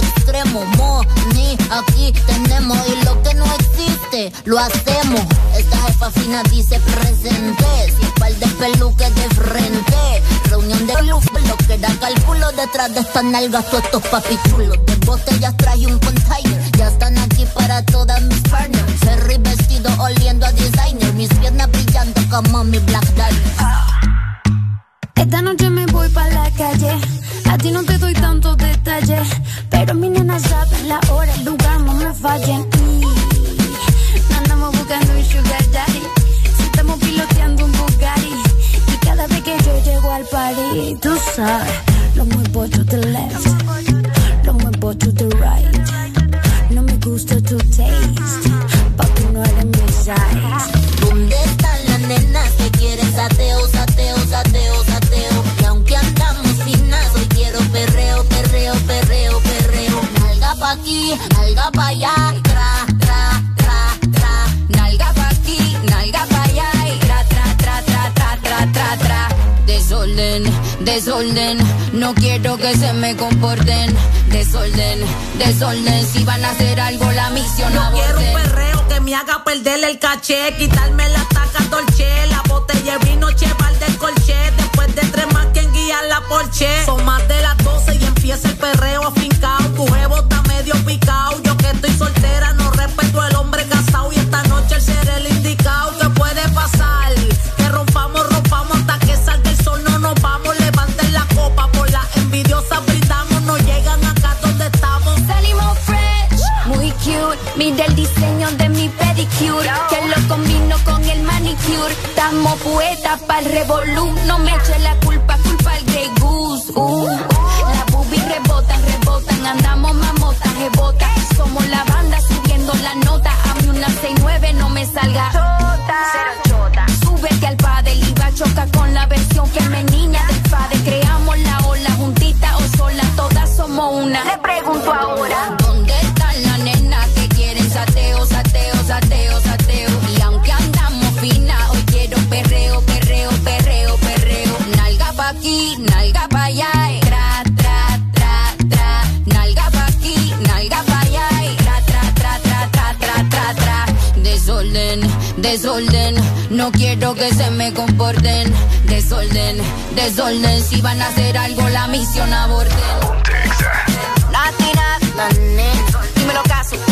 extremo, mo, ni aquí tenemos y lo que no existe lo hacemos. Esta jefa fina dice presente, sin par de peluques de frente. Reunión de luz, lo que da cálculo detrás de estas nalgas, todos estos papichulos. De botellas traje un container, ya están aquí para todas mis partners. Ferry vestido oliendo a designer, mis piernas brillando como mi black diamond. Esta noche me voy pa' la calle. A ti no te doy tantos detalles. Pero mi nena saben la hora, el lugar, no me fallen. Y andamos buscando un sugar daddy. Si estamos piloteando un Bugatti. Y cada vez que yo llego al party, tú sabes, lo muevo to the left. Aquí, nalga pa' allá, tra, tra, tra, tra. Nalga pa' aquí, nalga pa' allá, y tra, tra, tra, tra, tra, tra, tra, tra. Desorden, desorden, no quiero que se me comporten. Desorden, desorden, si van a hacer algo, la misión No quiero un perreo que me haga perder el caché, quitarme la taca dolce, la botella de vino cheval del colché, después de tres más quien guía la porche. Son más de las 12 y empieza el perreo afincao, Mira el diseño de mi pedicure, que lo combino con el manicure. Estamos poetas para el revolú. No me eche la culpa, culpa al Grey Goose. Uh. Las boobies rebotan, rebotan. Andamos mamotas, rebota. Somos la banda subiendo la nota. A mí una 69 no me salga. Chota. Súbete al padre y va a chocar con la versión femenina del padre. Creamos la ola juntita o sola, todas somos una. Le pregunto ahora. Desorden, no quiero que se me comporten. Desorden, desorden, si van a hacer algo, la misión aborten. Dímelo caso.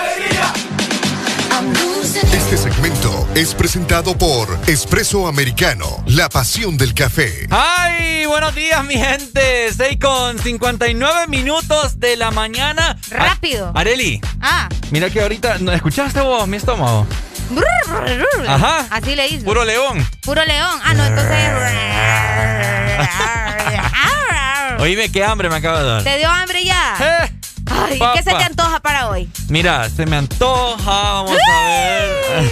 Es presentado por Espresso Americano, la pasión del café. ¡Ay! Buenos días, mi gente. 6 con 59 minutos de la mañana. Rápido. Areli, Ah. mira que ahorita. ¿no ¿Escuchaste vos mi estómago? Ajá. Así le hizo. Puro león. Puro león. Ah, no, entonces. Oíme, qué hambre me acaba de dar. ¿Te dio hambre ya? Ay. ¿qué se te antoja para hoy? Mira, se me antoja, vamos a ver.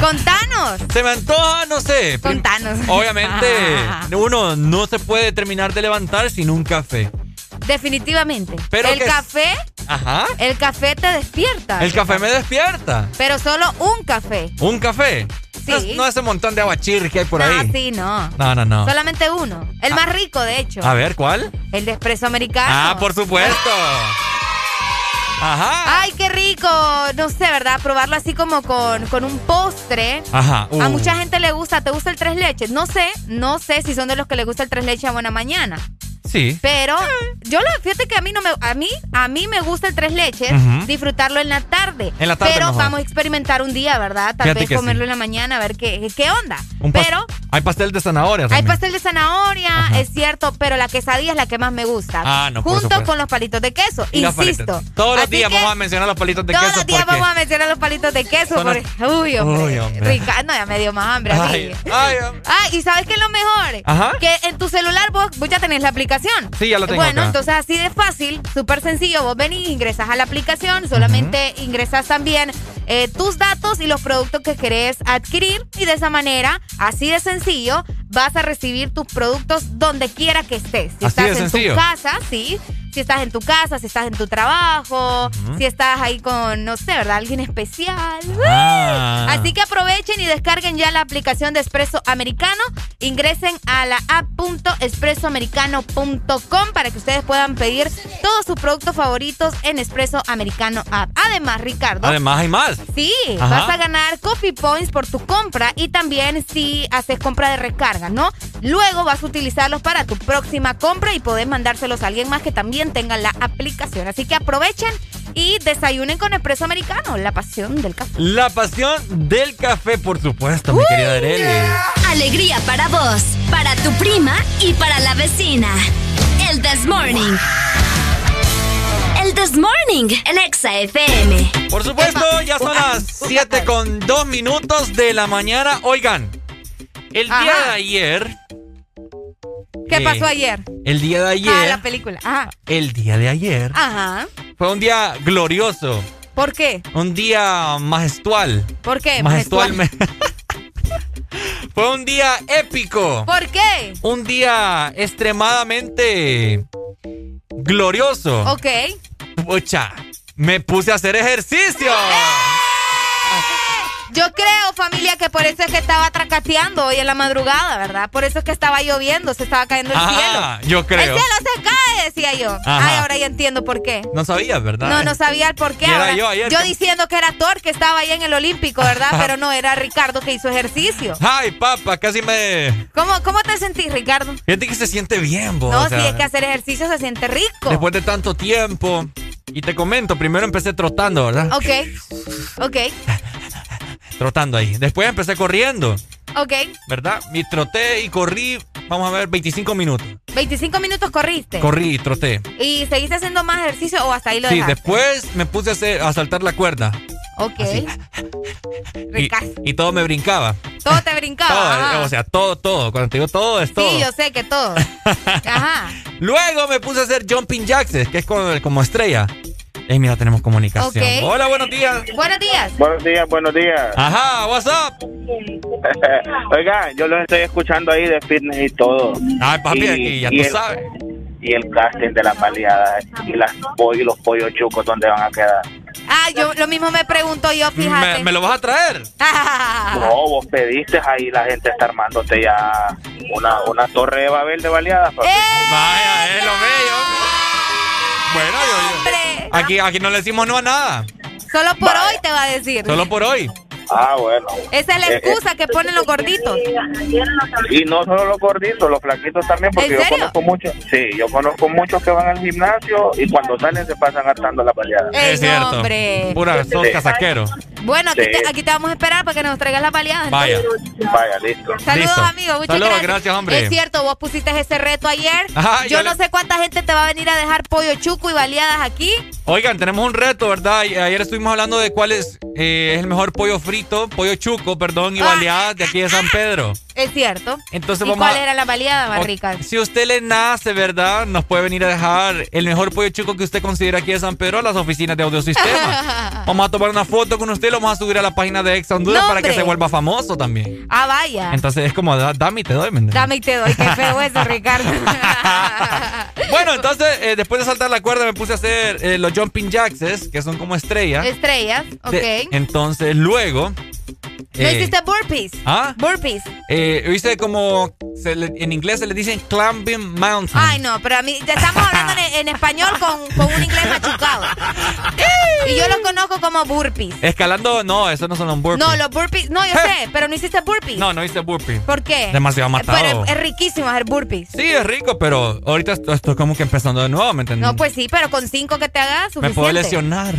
Contanos. Se me antoja, no sé. Contanos. Obviamente, uno no se puede terminar de levantar sin un café. Definitivamente. Pero el que- café, Ajá. el café te despierta. El café me despierta. Pero solo un café. ¿Un café? Sí. No, no ese montón de aguachir que hay por no, ahí. sí, no. No, no, no. Solamente uno. El más rico, de hecho. A ver, ¿cuál? El de espresso americano. Ah, por supuesto. Ajá. Ay, qué rico. No sé, ¿verdad? Probarlo así como con, con un postre. Ajá. A Uh. mucha gente le gusta. ¿Te gusta el tres leches? No sé, no sé si son de los que le gusta el tres leches a buena mañana. Sí. Pero yo lo, fíjate que a mí no me, a mí, a mí me gusta el tres leches, disfrutarlo en la tarde. En la tarde Pero mejor. vamos a experimentar un día, ¿verdad? Tal Fíjate vez comerlo sí. en la mañana, a ver qué, qué onda. Un Pero Hay pastel de zanahoria hay pastel de zanahoria, es cierto, pero la quesadilla es la que más me gusta. Ah, no, Junto con los palitos de queso, Y insisto. Todos los Así días vamos a mencionar los palitos de todos queso los días porque... vamos a mencionar los palitos de queso. Porque- uy, hombre. Uy, hombre. Rica- no, ya me dio más hambre. a mí. Ay, ay, hombre. Ah, y ¿sabes qué es lo mejor? Ajá. Que en tu celular vos, vos ya tenés la aplicación. Sí, ya lo tengo Bueno, acá. entonces así de fácil, súper sencillo. Vos venís, ingresas a la aplicación, solamente ingresas también eh, tus datos y los productos que querés adquirir. Y de esa manera, así de sencillo, vas a recibir tus productos donde quiera que estés. Si Así estás de en sencillo. tu casa, sí. Si estás en tu casa, si estás en tu trabajo, si estás ahí con, no sé, ¿verdad? Alguien especial. Ah. Así que aprovechen y descarguen ya la aplicación de Espresso Americano. Ingresen a la app.espressoamericano.com para que ustedes puedan pedir todos sus productos favoritos en Espresso Americano App. Además, Ricardo. Además hay más. Sí, Ajá. vas a ganar Coffee Points por tu compra y también si haces compra de recarga, ¿no? Luego vas a utilizarlos para tu próxima compra y podés mandárselos a alguien más que también tenga la aplicación. Así que aprovechen y desayunen con Espresso Americano, la pasión del café. La pasión del café, por supuesto, mi querida Arely. Alegría para vos, para tu prima y para la vecina. El This Morning. El This Morning, el Exa FM. Por supuesto, ya son las 7 con 2 minutos de la mañana. Oigan, el día Ajá. de ayer. ¿Qué eh, pasó ayer? El día de Ah, ayer. la película. Ajá. El día de ayer Ajá. fue un día glorioso. ¿Por qué? Un día majestual. ¿Por qué? Majestualmente. fue un día épico. ¿Por qué? Un día extremadamente glorioso. Ok. Pucha, me puse a hacer ejercicio. Yo creo, familia, que por eso es que estaba tracateando hoy en la madrugada, ¿verdad? Por eso es que estaba lloviendo, se estaba cayendo el Ah, cielo. yo El creo. cielo se cae, decía yo. Ajá. Ay, ahora ya entiendo por qué. No sabías, ¿verdad? No, no sabía el por qué. Ahora. yo ayer que- diciendo que era Thor que estaba ahí en el Olímpico, ¿verdad? Pero no, era Ricardo que hizo ejercicio. Ay, papá, casi me. ¿Cómo, cómo te sentís, Ricardo? Fíjate que se siente bien, vos. no, o sea, si es que hacer ejercicio se siente rico. Después de tanto tiempo. Y te comento, primero empecé trotando, ¿verdad? Ok, ok, Trotando ahí. Después empecé corriendo, ok. ¿verdad? Y troté y corrí, vamos a ver, 25 minutos. 25 minutos corriste. Corrí y troté. ¿Y seguiste haciendo más ejercicio o hasta ahí lo Sí, dejaste? después me puse a, hacer- a saltar la cuerda. Ok. Y, y todo me brincaba. Todo te brincaba. Todo, o sea, todo, todo. Cuando te digo todo, es todo. Sí, yo sé que todo. Ajá. Luego me puse a hacer jumping jacks, que es como, como estrella. Ey, mira, tenemos comunicación. Hola, buenos días. Buenos días. Buenos días, buenos días. Ajá, what's up? Oiga, yo los estoy escuchando ahí de fitness y todo. Ay, papi, Y- aquí ya y tú el- sabes. Y el casting de las baleadas y las pollos, los pollos chucos, ¿dónde van a quedar? Ah, yo lo mismo me pregunto yo, fíjate. ¿Me, me lo vas a traer? No, vos pediste ahí, la gente está armándote ya una, una torre de Babel de baleadas. papi. Vaya, es lo bello. Bueno, yo, yo- aquí, aquí no le decimos no a nada. Solo por hoy te va a decir. Solo por hoy. Ah, bueno. Esa es la Eh, excusa que ponen los gorditos. Y no solo los gorditos, los flaquitos también, porque ¿En yo conozco muchos. Sí, yo conozco muchos que van al gimnasio y cuando salen se pasan hartando la baleada. Es cierto. hombre. Pura, son Sí. casaqueros. Bueno, aquí, Sí. te, aquí te vamos a esperar para que nos traigas las baleadas. Vaya. Vaya, listo. Saludos, Listo. amigo. Muchas Saludos, gracias. gracias, hombre. Es cierto, vos pusiste ese reto ayer. Ajá, yo yo no le- sé cuánta gente te va a venir a dejar pollo chuco y baleadas aquí. Oigan, tenemos un reto, ¿verdad? Ayer estuvimos hablando de cuál es, eh, es el mejor pollo frito, pollo chuco, perdón, y baleadas de aquí de San Pedro. Es cierto. Entonces ¿Y vamos cuál a- era la baleada más rica? Si usted le nace, ¿verdad? Nos puede venir a dejar el mejor pollo chuco que usted considera aquí de San Pedro a las oficinas de Audiosistema. vamos a tomar una foto con usted y lo vamos a subir a la página de Ex Honduras para que se vuelva famoso también. Ah, vaya. Entonces es como, da- dame y te doy, ¿me? Dame y te doy. Qué feo eso, Ricardo. Bueno, entonces, eh, después de saltar la cuerda me puse a hacer eh, los jumping jacks, que son como estrellas. Estrellas, ok. De- entonces, luego... ¿No eh, hiciste burpees? ¿Ah? Burpees. Eh, hice como... se le- en inglés se le dicen climbing mountain. Ay, no, pero a mí ya estamos hablando en, en español con, con un inglés machucado. Y yo lo conozco como burpees. Escalando, no, eso no son los burpees. No, los burpees, no, yo sé, pero no hiciste burpees. No, no hice burpees. ¿Por qué? Demasiado matado. Pero es, es riquísimo hacer burpees. Sí, es rico, pero ahorita esto- estoy como que empezando de nuevo, ¿me entiendes? No, pues sí, pero con cinco que te hagas, Me suficiente. puedo lesionar.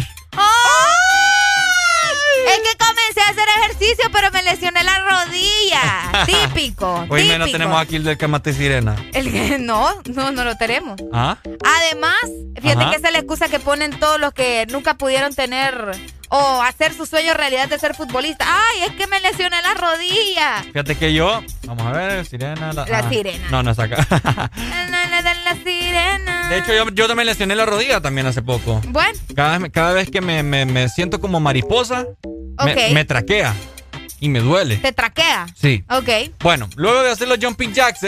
Es que comencé a hacer ejercicio, pero me lesioné la rodilla. típico, Hoy típico. no tenemos aquí el del que mate sirena. El que no, no, no lo tenemos. ¿Ah? Además, fíjate Ajá. que esa es la excusa que ponen todos los que nunca pudieron tener o hacer su sueño realidad de ser futbolista. Ay, es que me lesioné la rodilla. Fíjate que yo, vamos a ver, sirena. La, La ah, sirena. No, no está acá. La, la, la, la sirena. De hecho, yo, yo también lesioné la rodilla también hace poco. Bueno, Cada vez, cada vez que me, me- me siento como mariposa, me- me, traquea y me duele. te traquea. Sí. Ok. Bueno, luego de hacer los jumping jacks,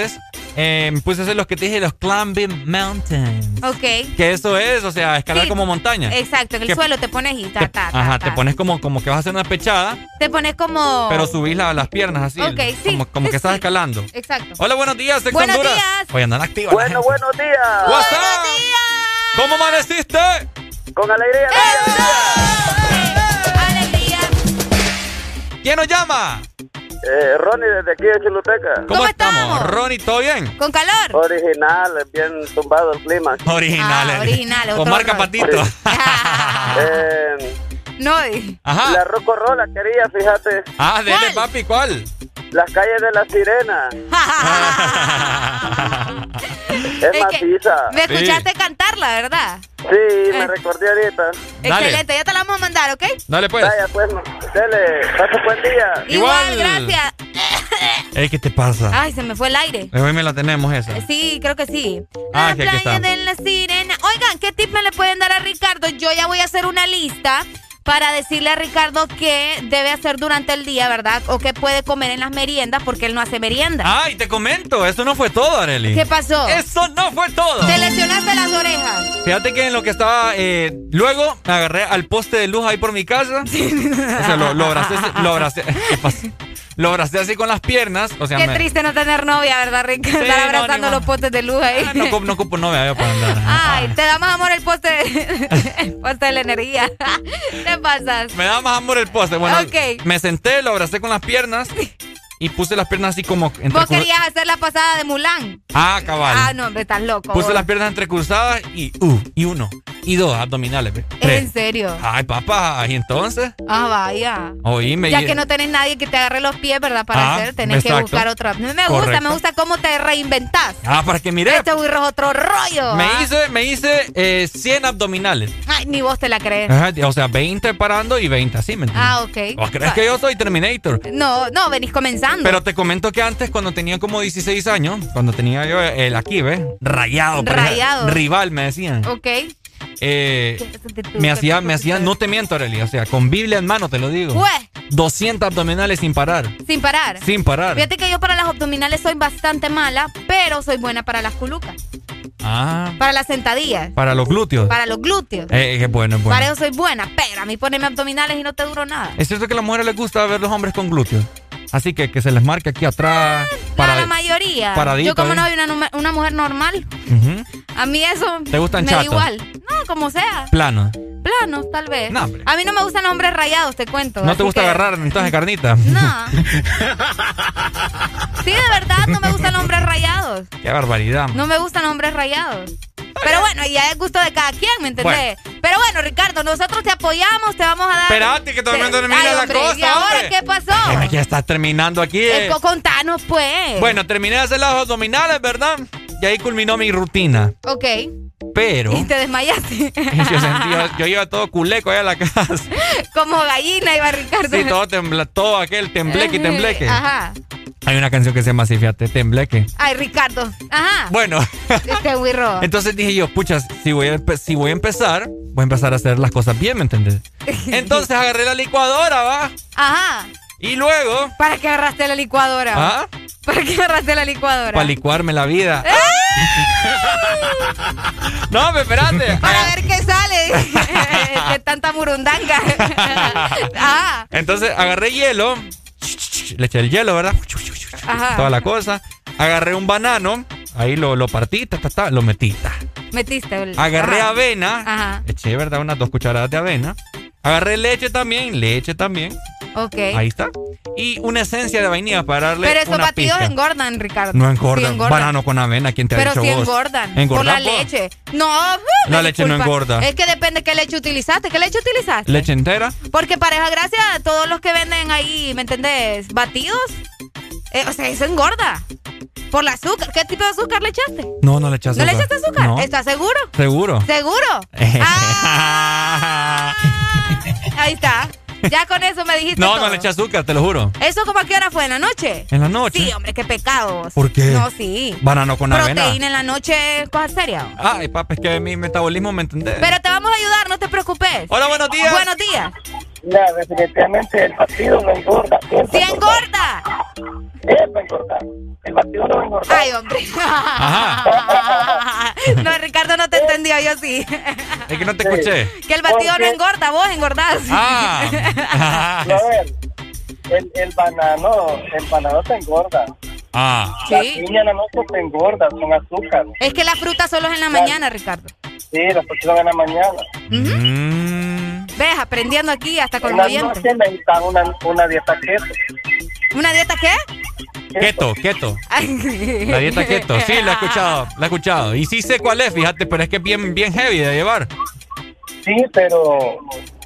eh, me puse a hacer los que te dije, los climbing mountains. Ok. Que eso es, o sea, escalar Sí, como montaña. Exacto, en el Que- suelo te pones y ta, Te- ta, ta, ajá, ta. te pones como, como que vas a hacer una pechada, Te pones como. pero subís la- las piernas así. Ok, sí, Como, como sí, que estás sí. escalando. Exacto. Hola, buenos días, Sex Buenos Honduras. días. Oye, andan activos. la gente. buenos días. What's up? ¿Cómo amaneciste? Con alegría. ¡Alegría! ¿Quién nos llama? Eh, Ronnie, desde aquí de Chiluteca. ¿Cómo, estamos? Ronnie, ¿todo bien? ¿Con calor? Original, bien tumbado el clima. Originales. Ah, originales, Con marca patito. Eh, No, di- Ajá. la Rocorola quería, fíjate. Ah, dele, papi, ¿cuál? Las calles de la Sirena. es Es maciza. Me escuchaste cantarla, ¿verdad? Sí, me recordé ahorita. Excelente, ya te la vamos a mandar, ¿ok? Dale, pues. Vaya, pues, dele. Pase buen día. Igual, gracias. Ey, ¿Qué te pasa? Ay, se me fue el aire. Hoy me la tenemos esa. Sí, creo que sí. Ah, la playa está. de la sirena. Oigan, ¿qué tip me le pueden dar a Ricardo? Yo ya voy a hacer una lista para decirle a Ricardo qué debe hacer durante el día, ¿verdad? O qué puede comer en las meriendas, porque él no hace merienda. Ay, te comento, eso no fue todo, Areli. ¿Qué pasó? Eso no fue todo. Te lesionaste las orejas. Fíjate que en lo que estaba. eh, luego me agarré al poste de luz ahí por mi casa. O sea, lo, lo abracé. Lo abracé, ¿qué pasa? Lo abracé así con las piernas. O sea, Qué me- triste no tener novia, ¿verdad, Ricardo? Sí, Estar no, abrazando los postes de luz ahí. No, ocupo- no ocupo novia yo para andar. Ay, te da más amor el poste, el poste de la energía. ¿Qué pasas? Me da más amor el poste. Bueno, Ok. me senté, lo abracé con las piernas y puse las piernas así como entre Vos querías hacer la pasada de Mulan. Ah, cabal. Ah, no, hombre, estás loco. Puse vos. las piernas entrecruzadas y uh, y uno, y dos abdominales. Tres. ¿En serio? Ay, papá, ¿y entonces? Ah, vaya. Oíme. Ya que no tenés nadie que te agarre los pies, ¿verdad? Para Ah, hacer, tenés que buscar otra. Me gusta, Correcto. me gusta cómo te reinventás. Ah, para que mire. Este burro es otro rollo. Me ¿ah? hice, me hice eh, 100 abdominales. Ay, ni vos te la crees. Ajá, o sea, 20 parando y 20 así, ¿me entiendes? Ah, ok. ¿Vos crees que yo soy Terminator? No, no, venís comenzando. Pero te comento que antes, cuando tenía como 16 años, cuando tenía yo el aquí, ¿ves? Rayado. pero Rayado. Rival, me decían. Ok. Eh, me hacía, me hacía, no te miento, Aurelia, o sea, con Biblia en mano te lo digo. Fue, 200 abdominales sin parar. sin parar. Sin parar. Fíjate que yo para las abdominales soy bastante mala, pero soy buena para las culucas. Ah, Para las sentadillas. para los glúteos. Para los glúteos. Eh, qué bueno, es bueno. Para eso soy buena, pero a mí poneme abdominales y no te duro nada. Es cierto que a las mujeres les gusta ver los hombres con glúteos. Así que que se les marque aquí atrás. Para la mayoría. paradito Yo como no soy una, una mujer normal, a mí eso ¿Te gustan me da igual. No, como sea. Plano. Planos, tal vez. No, a mí no me gustan hombres rayados, te cuento. ¿No te gusta que- agarrar entonces carnita? No. Sí, de verdad, no me gustan hombres rayados. Qué barbaridad. No me gustan hombres rayados. Pero bueno, ya es gusto de cada quien, ¿me entendés? Pero bueno, Ricardo, nosotros te apoyamos, te vamos a dar. Espérate, que todavía no Te- termina la cosa, ¿Y ahora hombre. qué pasó? Ya está terminando aquí. Eh, co- contanos, pues. Bueno, terminé de hacer las abdominales, ¿verdad? Y ahí culminó mi rutina. Ok. Pero Y te desmayaste. yo, sentí- yo iba todo culeco allá a la casa. Como gallina iba Ricardo. Sí, todo, tembla, todo aquel tembleque y tembleque. Ajá. Hay una canción que se llama así, fíjate, tembleque. Ay, Ricardo. Ajá. Bueno, Este wirro. entonces dije yo, pucha, si voy, a, si voy a empezar, voy a empezar a hacer las cosas bien, ¿me entendés? Entonces agarré la licuadora, ¿va? Ajá. Y luego, ¿Para qué agarraste la licuadora? ¿ah? ¿Para qué agarraste la licuadora? Para licuarme la vida. No, pero espérate. Para ver qué sale de tanta murundanga. Ajá. Entonces agarré hielo, le eché el hielo, ¿verdad? Ajá. Toda la cosa. Agarré un banano, ahí lo, lo partí, ta, ta, ta, lo metí. Metiste el... Agarré Ajá. avena, Ajá. eché, ¿verdad? Unas dos cucharadas de avena. Agarré leche también, leche también. Ok. Ahí está. Y una esencia de vainilla para darle Pero esos una batidos pizca. engordan, Ricardo. No Sí engordan. engordan. Banano con avena, ¿quién te ha Pero dicho sí vos? engordan. ¿Engordan Por la vos? leche. No, La leche no engorda. Es que depende qué leche utilizaste. ¿Qué leche utilizaste? ¿Leche entera? Porque pareja gracia, todos los que venden ahí, ¿me entendés? Batidos. eh, o sea, eso engorda. Por el azúcar. ¿Qué tipo de azúcar le echaste? No, no le echaste ¿No le azúcar. echaste azúcar? No. ¿Estás seguro? ¿Seguro? ¿Seguro? Ah, ahí está. Ya con eso me dijiste no, todo. no le eché azúcar, te lo juro. ¿Eso como a qué hora fue? ¿En la noche? ¿En la noche? Sí, hombre, qué pecados. ¿Por qué? No, sí. Banano con avena. Proteína en la noche, cosa seria. Ay, papá, es que mi metabolismo me entendés. Pero te vamos a ayudar, no te preocupes. Hola, buenos días. Buenos días. Ya, definitivamente el batido no engorda. ¡Sí engorda! Siempre engorda. El batido no engorda. Ay, hombre. no, Ricardo no te entendió, yo sí. Es que no te escuché. Que el batido no engorda, vos engordás. Ah. No, a ver, el, el banano, el banano te engorda. Ah. La Sí. piña en la noche te engorda, son azúcar. Es que la fruta solo es en la mañana, Ricardo. Sí, las pusieron en la mañana. Mm. Ves, aprendiendo aquí hasta con oyentes. noche necesitan una, una dieta keto. ¿Una dieta qué? Keto, keto. La dieta keto. Sí, la he escuchado, la he escuchado. Y sí sé cuál es, fíjate, pero es que es bien, bien heavy de llevar. Sí, pero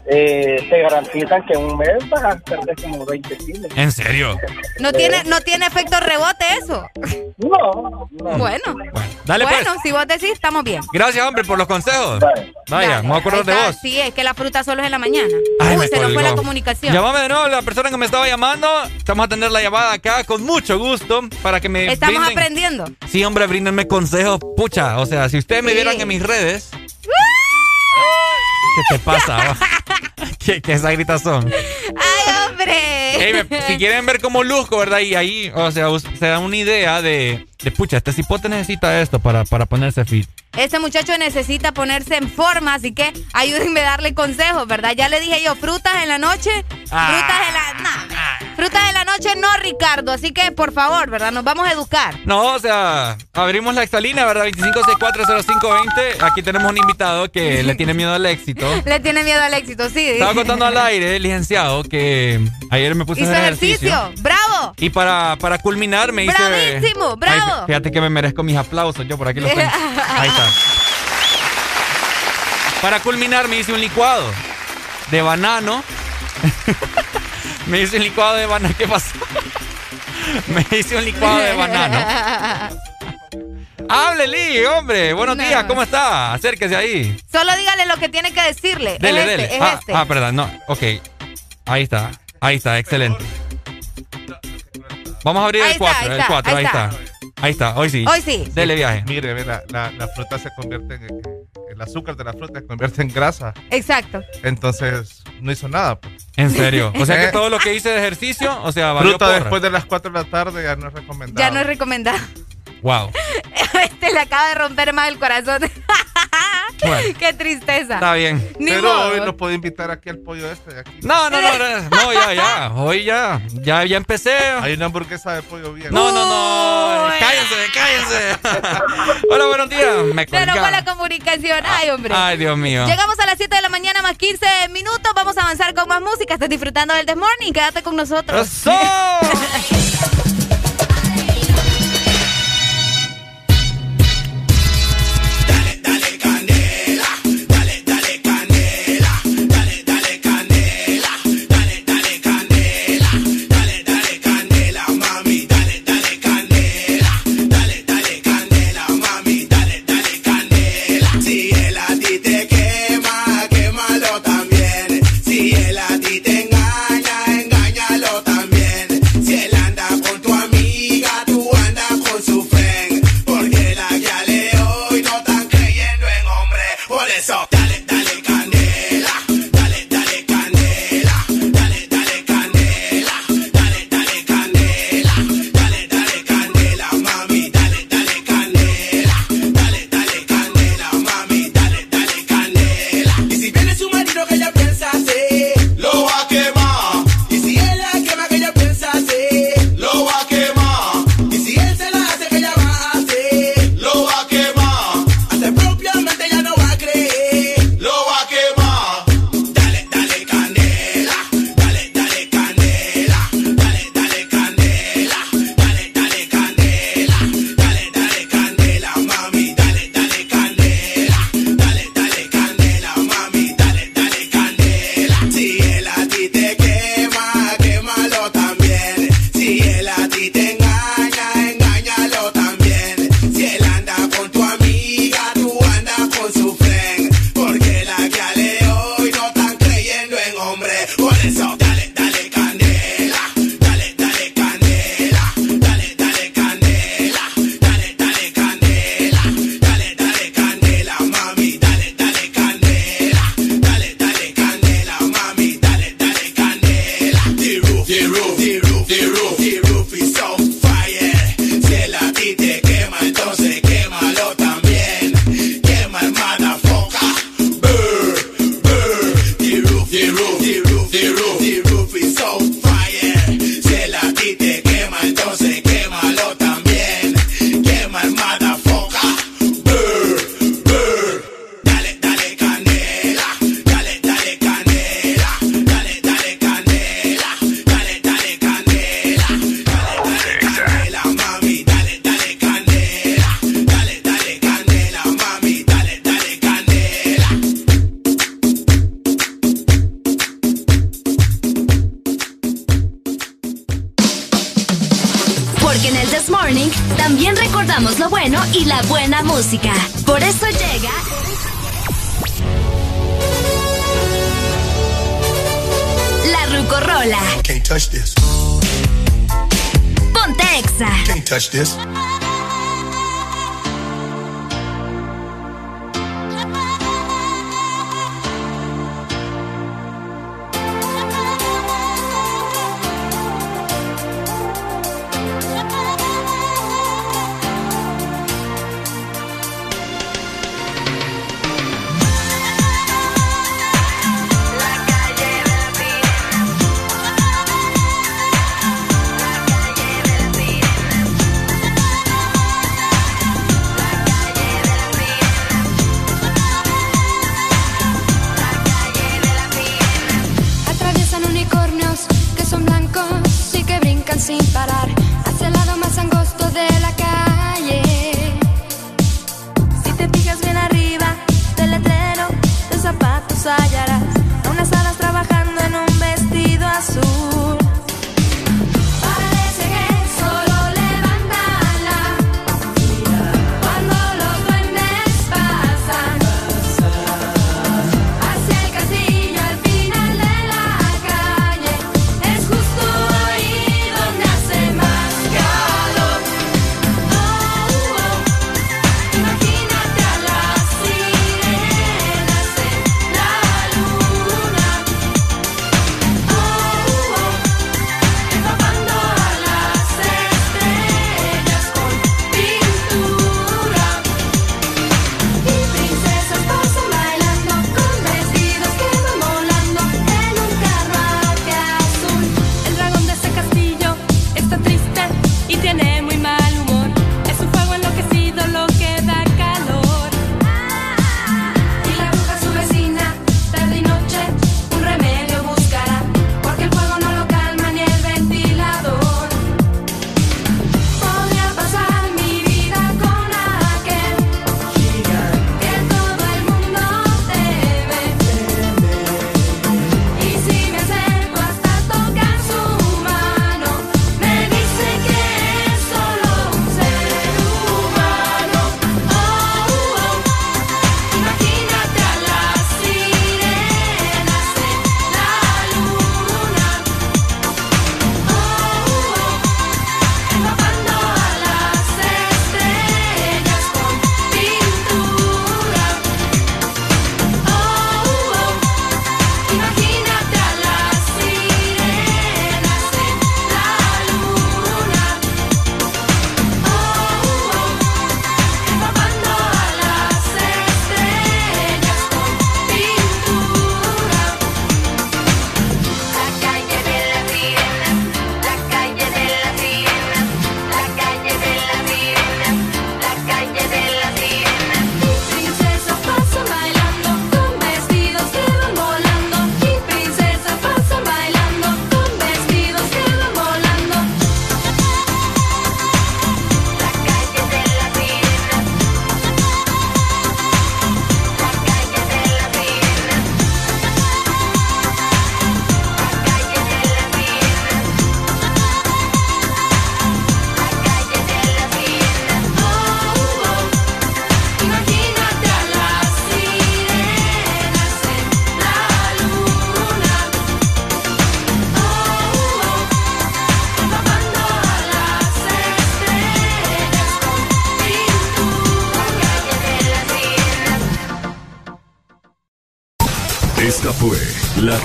eh, te garantizan que en un mes vas a perder como 20 kilos. ¿En serio? ¿No tiene, ¿No tiene efecto rebote eso? No. Bueno. Dale, bueno, pues. si vos decís, estamos bien. Gracias, hombre, por los consejos. Vaya, me voy a acordar de vos. Sí, es que la fruta solo es en la mañana. Ay, Uy, me se nos fue la comunicación. Llámame de nuevo la persona que me estaba llamando. Estamos a tener la llamada acá con mucho gusto para que me Estamos brinden- aprendiendo. Sí, hombre, bríndenme consejos. Pucha, o sea, si ustedes me vieran en mis redes. ¿Qué te pasa? ¿Qué, qué esas gritas son? ¡Ay, hombre! Ey, me- si quieren ver cómo luzco, ¿verdad? Y ahí, o sea, se dan una idea de, de pucha, este cipote necesita esto para, para ponerse fit. Este muchacho necesita ponerse en forma, así que ayúdenme a darle consejos, ¿verdad? Ya le dije yo, frutas en la noche, Ah. frutas en la... no, frutas en la noche no, Ricardo, así que por favor, ¿verdad? Nos vamos a educar. No, o sea, abrimos la exalina, ¿verdad? 25640520. Aquí tenemos un invitado que le tiene miedo al éxito. Le tiene miedo al éxito, sí. Estaba contando al aire, licenciado, que ayer me puse a Hizo hacer ejercicio. ejercicio. ¡Bravo! Y para, para culminar me hice... ¡Bravísimo! ¡Bravo! Ay, fíjate que me merezco mis aplausos, yo por aquí los tengo. Ahí está. Para culminar me hice un licuado de banano. me hice un licuado de banano. ¿Qué pasó? me hice un licuado de banano. Háblele, hombre. Buenos No. días, ¿cómo está? Acérquese ahí. Solo dígale lo que tiene que decirle. Dele, es este, dele. es ah, este. ah, perdón, no. Ok. Ahí está. Ahí está, excelente. Vamos a abrir Ahí el está, 4, ahí el está, 4, ahí ahí está. Ahí está, hoy sí. Hoy sí. Dele viaje. Mire, la, la, la fruta se convierte en. El azúcar de la fruta se convierte en grasa. Exacto. Entonces, no hizo nada. pues. En serio. O sea que Eh, todo lo que hice de ejercicio, o sea, valió Fruta porra. después de las 4 de la tarde ya no es recomendable. Ya no es recomendado. Wow. Este le acaba de romper más el corazón. Bueno. Qué tristeza. Está bien. Ni Pero modo. hoy lo puedo invitar aquí al pollo este de aquí. No, no, no, no, no, ya, ya. Hoy ya, ya, ya empecé. Hay una hamburguesa de pollo bien. No, no, no. Cállense, cállense. Hola, buenos días. Me nos colgaron. la comunicación. Ay, hombre. Ay, Dios mío. Llegamos a las 7 de la mañana más 15 minutos. Vamos a avanzar con más música. Estás disfrutando del This Morning. Quédate con nosotros. ¡Eso!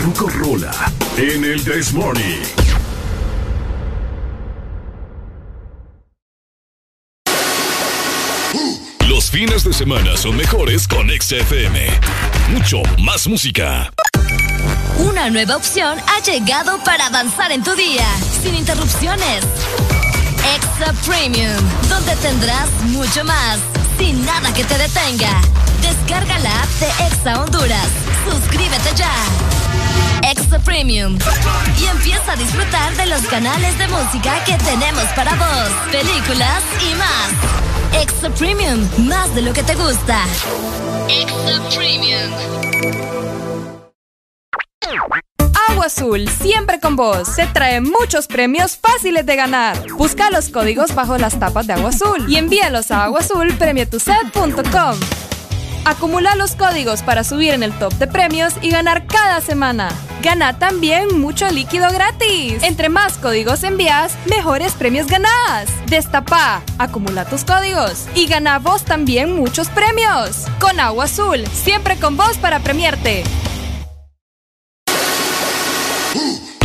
La Rucorola en el This Morning. Los fines de semana son mejores con XFM. Mucho más música. Una nueva opción ha llegado para avanzar en tu día, sin interrupciones. Extra Premium, donde tendrás mucho más, sin nada que te detenga. Descarga la app de Exa Honduras. Suscríbete ya. Premium. Y empieza a disfrutar de los canales de música que tenemos para vos, películas y más. Extra Premium, más de lo que te gusta. Extra Premium. Agua Azul, siempre con vos. Te trae muchos premios fáciles de ganar. Busca los códigos bajo las tapas de Agua Azul y envíalos a aguazulpremietuset.com. Acumula los códigos para subir en el top de premios y ganar cada semana. Gana también mucho líquido gratis. Entre más códigos envías, mejores premios ganás. Destapa, acumula tus códigos y gana vos también muchos premios. Con Agua Azul, siempre con vos para premiarte.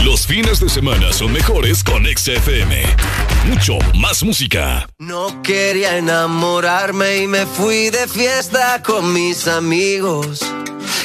Los fines de semana son mejores con XFM. Mucho más música. No quería enamorarme y me fui de fiesta con mis amigos.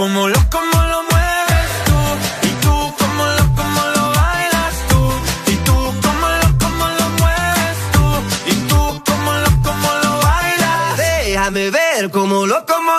cómo lo, cómo lo mueves tú. Y tú, cómo lo, cómo lo bailas tú. Y tú, cómo lo, cómo lo mueves tú. Y tú, cómo lo, cómo lo bailas. Déjame ver cómo lo, cómo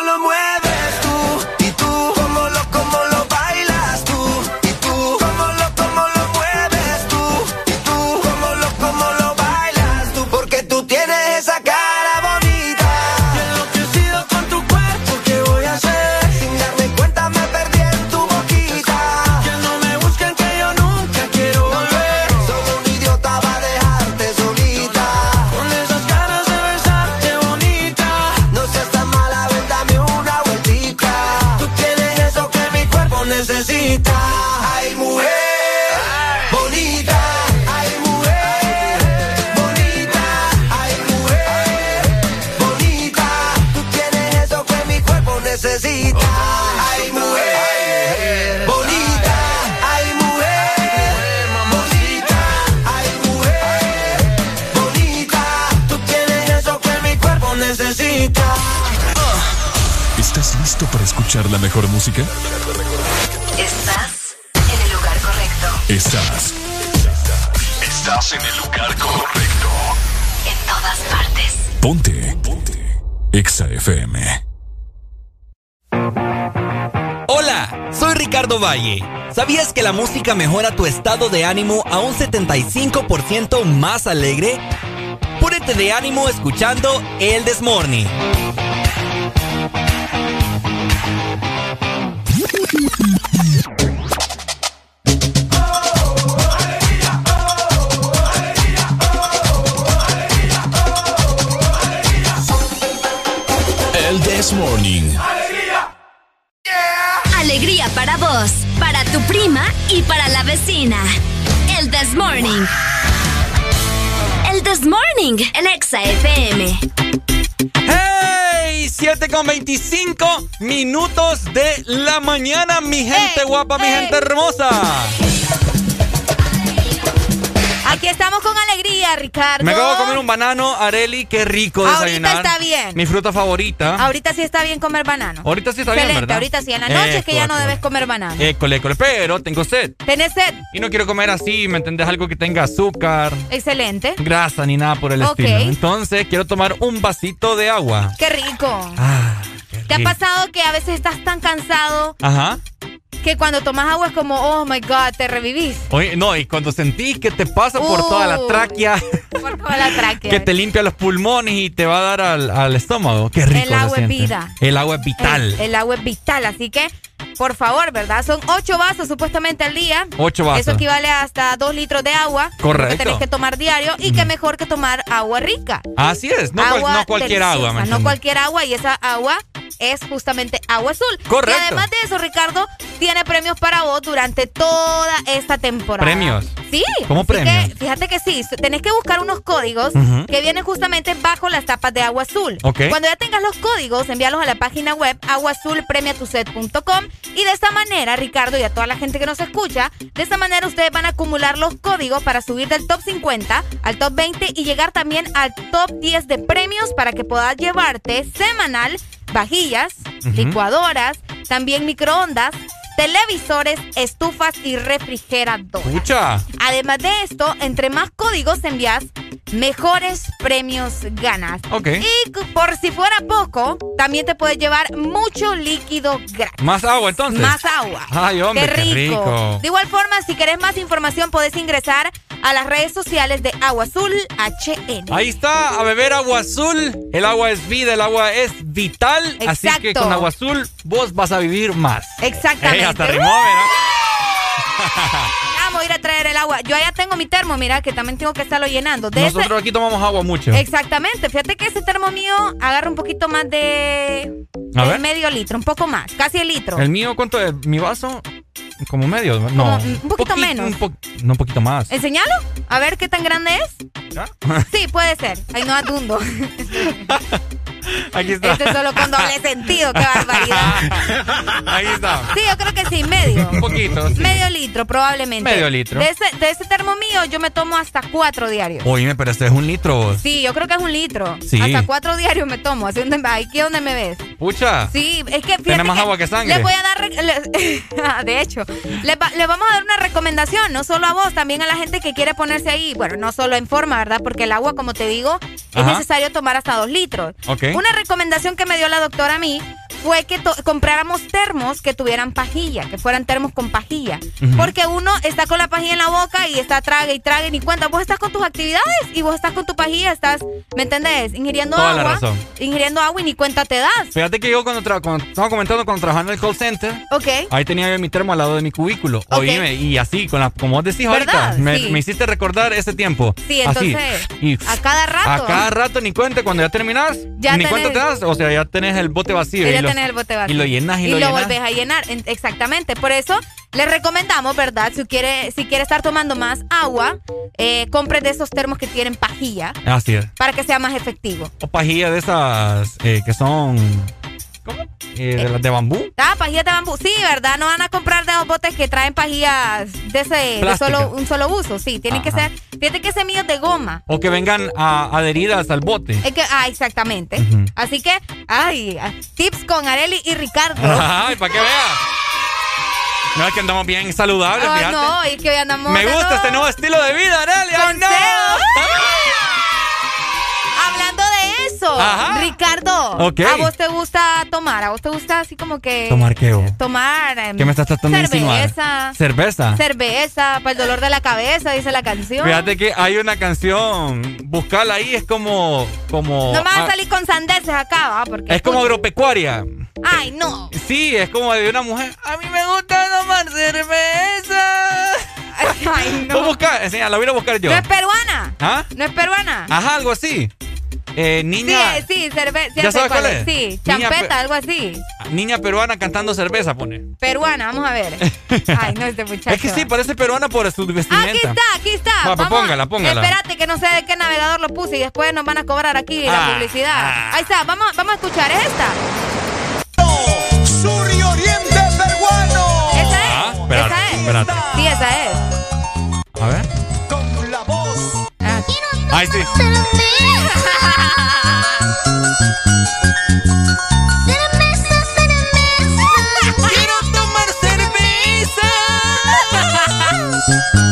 mejor música? Estás en el lugar correcto. Estás. Estás en el lugar correcto. En todas partes. Ponte. Ponte. Exa FM. Hola, soy Ricardo Valle. ¿Sabías que la música mejora tu estado de ánimo a un 75% más alegre? Púrete de ánimo escuchando El This y para la vecina. El This Morning. El This Morning, el Exa FM. ¡Hey! 7 con 25 minutos de la mañana, mi gente guapa, mi gente hermosa. Aquí estamos con alegría, Ricardo. Me acabo de comer un banano, Areli, qué rico desayunar. Ahorita está bien. Mi fruta favorita. Ahorita sí está bien comer banano. Ahorita sí está bien, Excelente, ¿verdad? ahorita sí. En la noche es que ya no debes comer banano. École, école. Pero tengo sed. ¿Tenés sed? Y no quiero comer así, ¿me entendés? Algo que tenga azúcar, Excelente. grasa ni nada por el Ok. estilo. Entonces quiero tomar un vasito de agua. Qué rico. Ah, ¿Te ha rico. pasado que a veces estás tan cansado Ajá. Que cuando tomas agua es como, oh my God, te revivís? Oye, no, y cuando sentís que te pasa por Uh. toda la tráquea, Por toda la tráquea. que te limpia los pulmones y te va a dar al, al estómago. Qué rico. El agua es vida. El agua es vital. El, el agua es vital, así que, por favor, ¿verdad? Son ocho vasos supuestamente al día. Ocho vasos. Eso equivale a hasta dos litros de agua. Correcto. Que tenés que tomar diario y que mejor que tomar agua rica. Así es, no, cual- agua no cualquier agua. ¿me deliciosa, No cualquier agua y esa agua es justamente agua azul. Correcto. Y además de eso, Ricardo, tiene premios para vos durante toda esta temporada. ¿Premios? Sí. ¿Cómo así premios? que, fíjate que sí, tenés que buscar unos códigos que vienen justamente bajo las tapas de agua azul. Ok. Cuando ya tengas los códigos, envíalos a la página web aguazulpremiatuset.com y de esta manera, Ricardo y a toda la gente que nos escucha, de esta manera ustedes van a acumular los códigos para subir del top 50 al top 20 y llegar también al top 10 de premios para que puedas llevarte semanal vajillas, licuadoras, también microondas, televisores, estufas y refrigeradores. Escucha. Además de esto, entre más códigos envías, mejores premios ganas. Ok. Y por si fuera poco, también te puedes llevar mucho líquido gratis. Más agua entonces. Más agua. Ay, hombre, qué rico. De igual forma, si querés más información, podés ingresar a las redes sociales de Agua Azul HN. Ahí está, a beber agua azul. El agua es vida, el agua es vital. Así que Exacto. con agua azul vos vas a vivir más. Exactamente. Ey, hasta rimó, mira. A ir a traer el agua. Yo allá tengo mi termo, mira, que también tengo que estarlo llenando. De ese- Nosotros aquí tomamos agua mucho. Exactamente. Fíjate que ese termo mío agarra un poquito más de, A ver. medio litro, un poco más, casi el litro. El mío, ¿cuánto es? Mi vaso, como medio. No, Como un poquito Poqui- menos. un po- no, un poquito más. ¿Enseñalo? A ver qué tan grande es. Sí, puede ser. Ay, no atundo. Aquí está. Este es solo con doble sentido, qué barbaridad. Ahí está. Sí, yo creo que sí, medio. Un poquito. sí. Medio litro, probablemente. Medio litro. De ese, de ese termo mío, yo me tomo hasta cuatro diarios. Oye, pero este es un litro. vos. Sí, yo creo que es un litro. Sí. Hasta cuatro diarios me tomo. Así donde, aquí donde me ves. Pucha. Sí, es que Tiene más que agua que sangre. Les voy a dar, le- de hecho, les, va- les vamos a dar una recomendación, no solo a vos, también a la gente que quiere ponerse ahí, bueno, no solo en forma, ¿verdad? Porque el agua, como te digo, es Ajá. necesario tomar hasta dos litros. Ok. Una recomendación que me dio la doctora a mí fue que compráramos termos que tuvieran pajilla, que fueran termos con pajilla. Porque uno está con la pajilla en la boca y está trague y trague y ni cuenta. Vos estás con tus actividades y vos estás con tu pajilla, estás, ¿me entendés? Ingiriendo Toda la agua. razón. Ingiriendo agua y ni cuenta te das. Fíjate que yo cuando, cuando estaba comentando cuando trabajaba en el call center, Ok. ahí tenía yo mi termo al lado de mi cubículo. Ok. Oíme, y así, con la, como vos decís ahorita, me, Sí. me hiciste recordar ese tiempo. Sí, Así. entonces, Y a cada rato. a cada rato ni cuenta, cuando ya terminás, Ya ni tenés- cuenta te das. O sea, ya tenés el bote vacío. Y lo- el bote vacío. Y lo llenas y, lo, llenas. volvés a llenar. En- Exactamente. Por eso les recomendamos, ¿verdad? Si quiere, si quiere estar tomando más agua, eh, compre de esos termos que tienen pajilla Así es. para que sea más efectivo. O pajilla de esas eh, que son. ¿Cómo? Eh, de las de bambú. Ah, pajillas de bambú. Sí, ¿verdad? No van a comprar de esos botes que traen pajillas de ese de solo, un solo uso. Sí, tienen que ser. Fíjate que semillas de goma. O que vengan a- adheridas al bote. Es que, ah, exactamente. Así que, ay, tips con Areli y Ricardo. Ay, para que veas. No, es que andamos bien saludables, fíjate. no, es que hoy andamos. Me gusta este nuevo estilo de vida, Arely. ¡Ay, no! Eso, Ajá. Ricardo. ¿a vos te gusta tomar? ¿A vos te gusta así como que... ¿Tomar qué, vos? Tomar... em, ¿Qué me estás tratando de insinuar? Cerveza. ¿Cerveza? Cerveza, para el dolor de la cabeza, dice la canción. Fíjate que hay una canción, buscarla ahí es como... como No me vas a salir con sandeces acá, ¿va? Porque... es como agropecuaria. Ay, no. Sí, es como de una mujer. A mí me gusta tomar cerveza. Ay, no. Voy a buscar, enseña, la voy a buscar yo. ¿No es peruana? ¿Ah? ¿No es peruana? Ajá, algo así. Eh, niña, Sí, sí, cerveza. ¿Ya sabes cuál es? Sí, Niña champeta, pe- algo así. niña peruana cantando cerveza, pone. Peruana, vamos a ver. Ay, no, este muchacho. Es que sí, parece peruana por su vestimenta. Aquí está, aquí está. Va, Vamos. póngala, póngala. Espérate que no sé de qué navegador lo puse y después nos van a cobrar aquí Ah, la publicidad. Ahí está, vamos, vamos a escuchar, ¿es esta? Sur y Oriente peruano. Esa es. Ah, espérate, esa es. espérate. Sí, esa es. A ver. Ay, sí. Quiero tomar cerveza.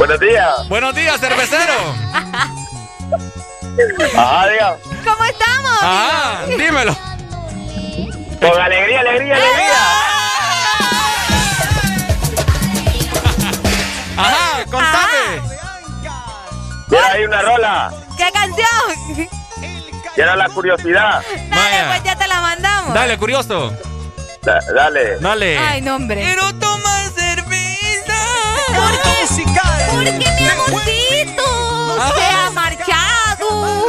Buenos días. Buenos días, cervecero. Ajá, diga. ¿Cómo estamos? Ah, dímelo. Con alegría, alegría, alegría. Ajá, contame. Mira, hay una rola. ¿Qué canción? Y era la curiosidad. Dale, pues ya te la mandamos. Dale, curioso. Da- dale. Dale. Ay, no, hombre. Quiero tomar cerveza. Porque mi amorcito se ha marchado.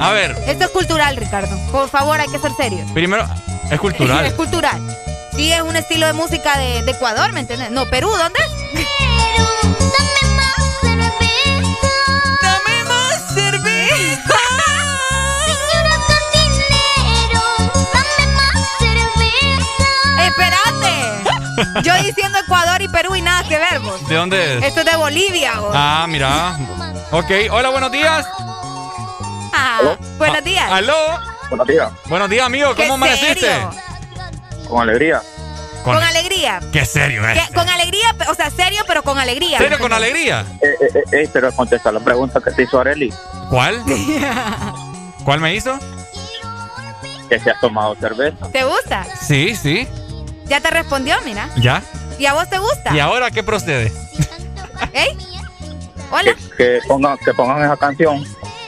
A ver, Esto es cultural, Ricardo. Por favor, hay que ser serio. primero, es es cultural. cultural. Sí, es un estilo de música de, de Ecuador, ¿me entiendes? No, Perú, ¿dónde? Yo diciendo Ecuador y Perú y nada que ver, vos. ¿De dónde es? Esto es de Bolivia, vos. Ah, mira. Ok, hola, buenos días. Ah, buenos días. ¿Aló? Buenos días. Buenos días, amigo. ¿Qué ¿Cómo amaneciste? Con alegría. Con, alegría. Qué serio es. Con alegría, o sea, serio, pero con alegría. ¿Serio con alegría? Eh, eh, eh, eh, pero contesta la pregunta que te hizo Areli. ¿Cuál? ¿Cuál me hizo? Que se has tomado cerveza. ¿Te gusta? Sí, sí. Ya te respondió, mira. ¿Ya? ¿Y a vos te gusta? ¿Y ahora qué procede? ¿Ey? Hola, Que pongan, que pongan esa canción.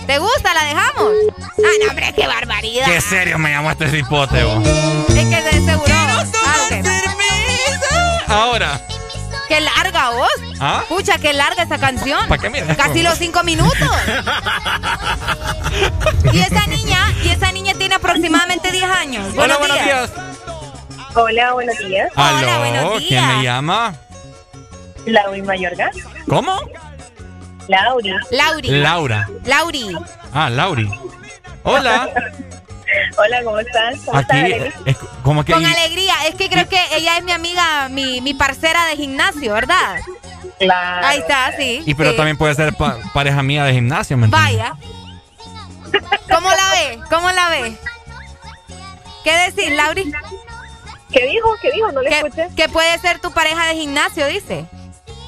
¿te gusta? ¿La dejamos? Ah, no, hombre, qué barbaridad. Qué serio me llamó este cipote, vos. Es que de seguro. Ah. Ahora. Qué larga vos. ¿Ah? Pucha, qué larga esa canción. ¿Para qué mira? Casi los cinco minutos. y esa niña, y esa niña tiene aproximadamente 10 años. Hola, buenos días. Hola, buenos días. ¿Aló? buenos ¿Quién días. me llama? Lauri Mayorga. ¿Cómo? Lauri. Lauri. Laura. Lauri. Ah, Lauri. Hola. Hola, ¿cómo estás? ¿Cómo estás, Aquí Arely? es como que Con alegría. Es que creo que ella es mi amiga, mi, mi parcera de gimnasio, ¿verdad? Claro. Ahí está, sí. y pero sí. también puede ser pa- pareja mía de gimnasio, ¿me entiendes? Vaya. ¿Cómo la ve? ¿Cómo la ve? ¿Qué decís, Lauri? ¿Qué dijo? ¿Qué dijo? No le Que, escuché. que puede ser tu pareja de gimnasio, dice.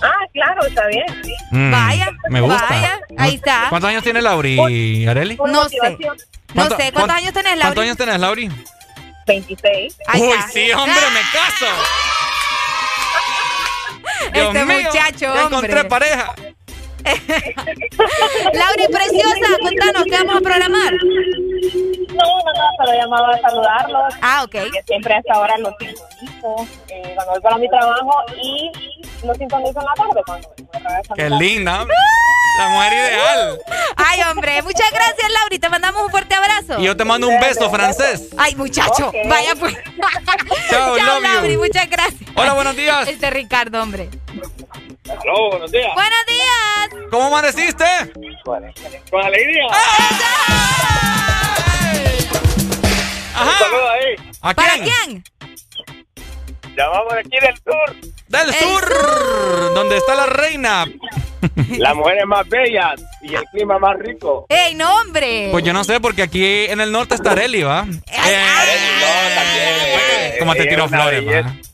Ah, claro, está bien. Mm, Vaya, Me gusta. vaya, ahí está. ¿Cuántos años tiene Lauri, Areli? No sé. No ¿Cuánto- sé, ¿cuántos cuán- años tenés, Lauri? ¿Cuántos años tenés, Lauri? 26. Ahí Uy, está. sí, hombre, me caso. Dios Este mío, muchacho, hombre. encontré pareja. Lauri, preciosa, contanos, ¿qué vamos a programar? No, no, no, solo llamaba a saludarlos. Ah, ok. Que siempre a esta hora los sintonizo eh, cuando voy para mi trabajo y los sintonizo en la tarde cuando Qué linda. La mujer ideal. Ay, hombre, muchas gracias, Lauri. Te mandamos un fuerte abrazo. Y yo te mando un beso francés. Ay, muchacho, vaya pues. Chao, you. Lauri, muchas gracias. Hola, buenos días. Este Ricardo, hombre. Aló, buenos días. Buenos días. ¿Cómo amaneciste? Con alegría. Ajá. saludo ahí. ¿A ¿Para quién? quién? Llamamos de aquí del sur. Del El sur, donde está la reina. Las mujeres más bellas y el clima más rico. ¡Ey, no, hombre! Pues yo no sé, porque aquí en el norte está Areli, ¿va? Eh, No, también. ¿Cómo te tiró una flores, belleza. va?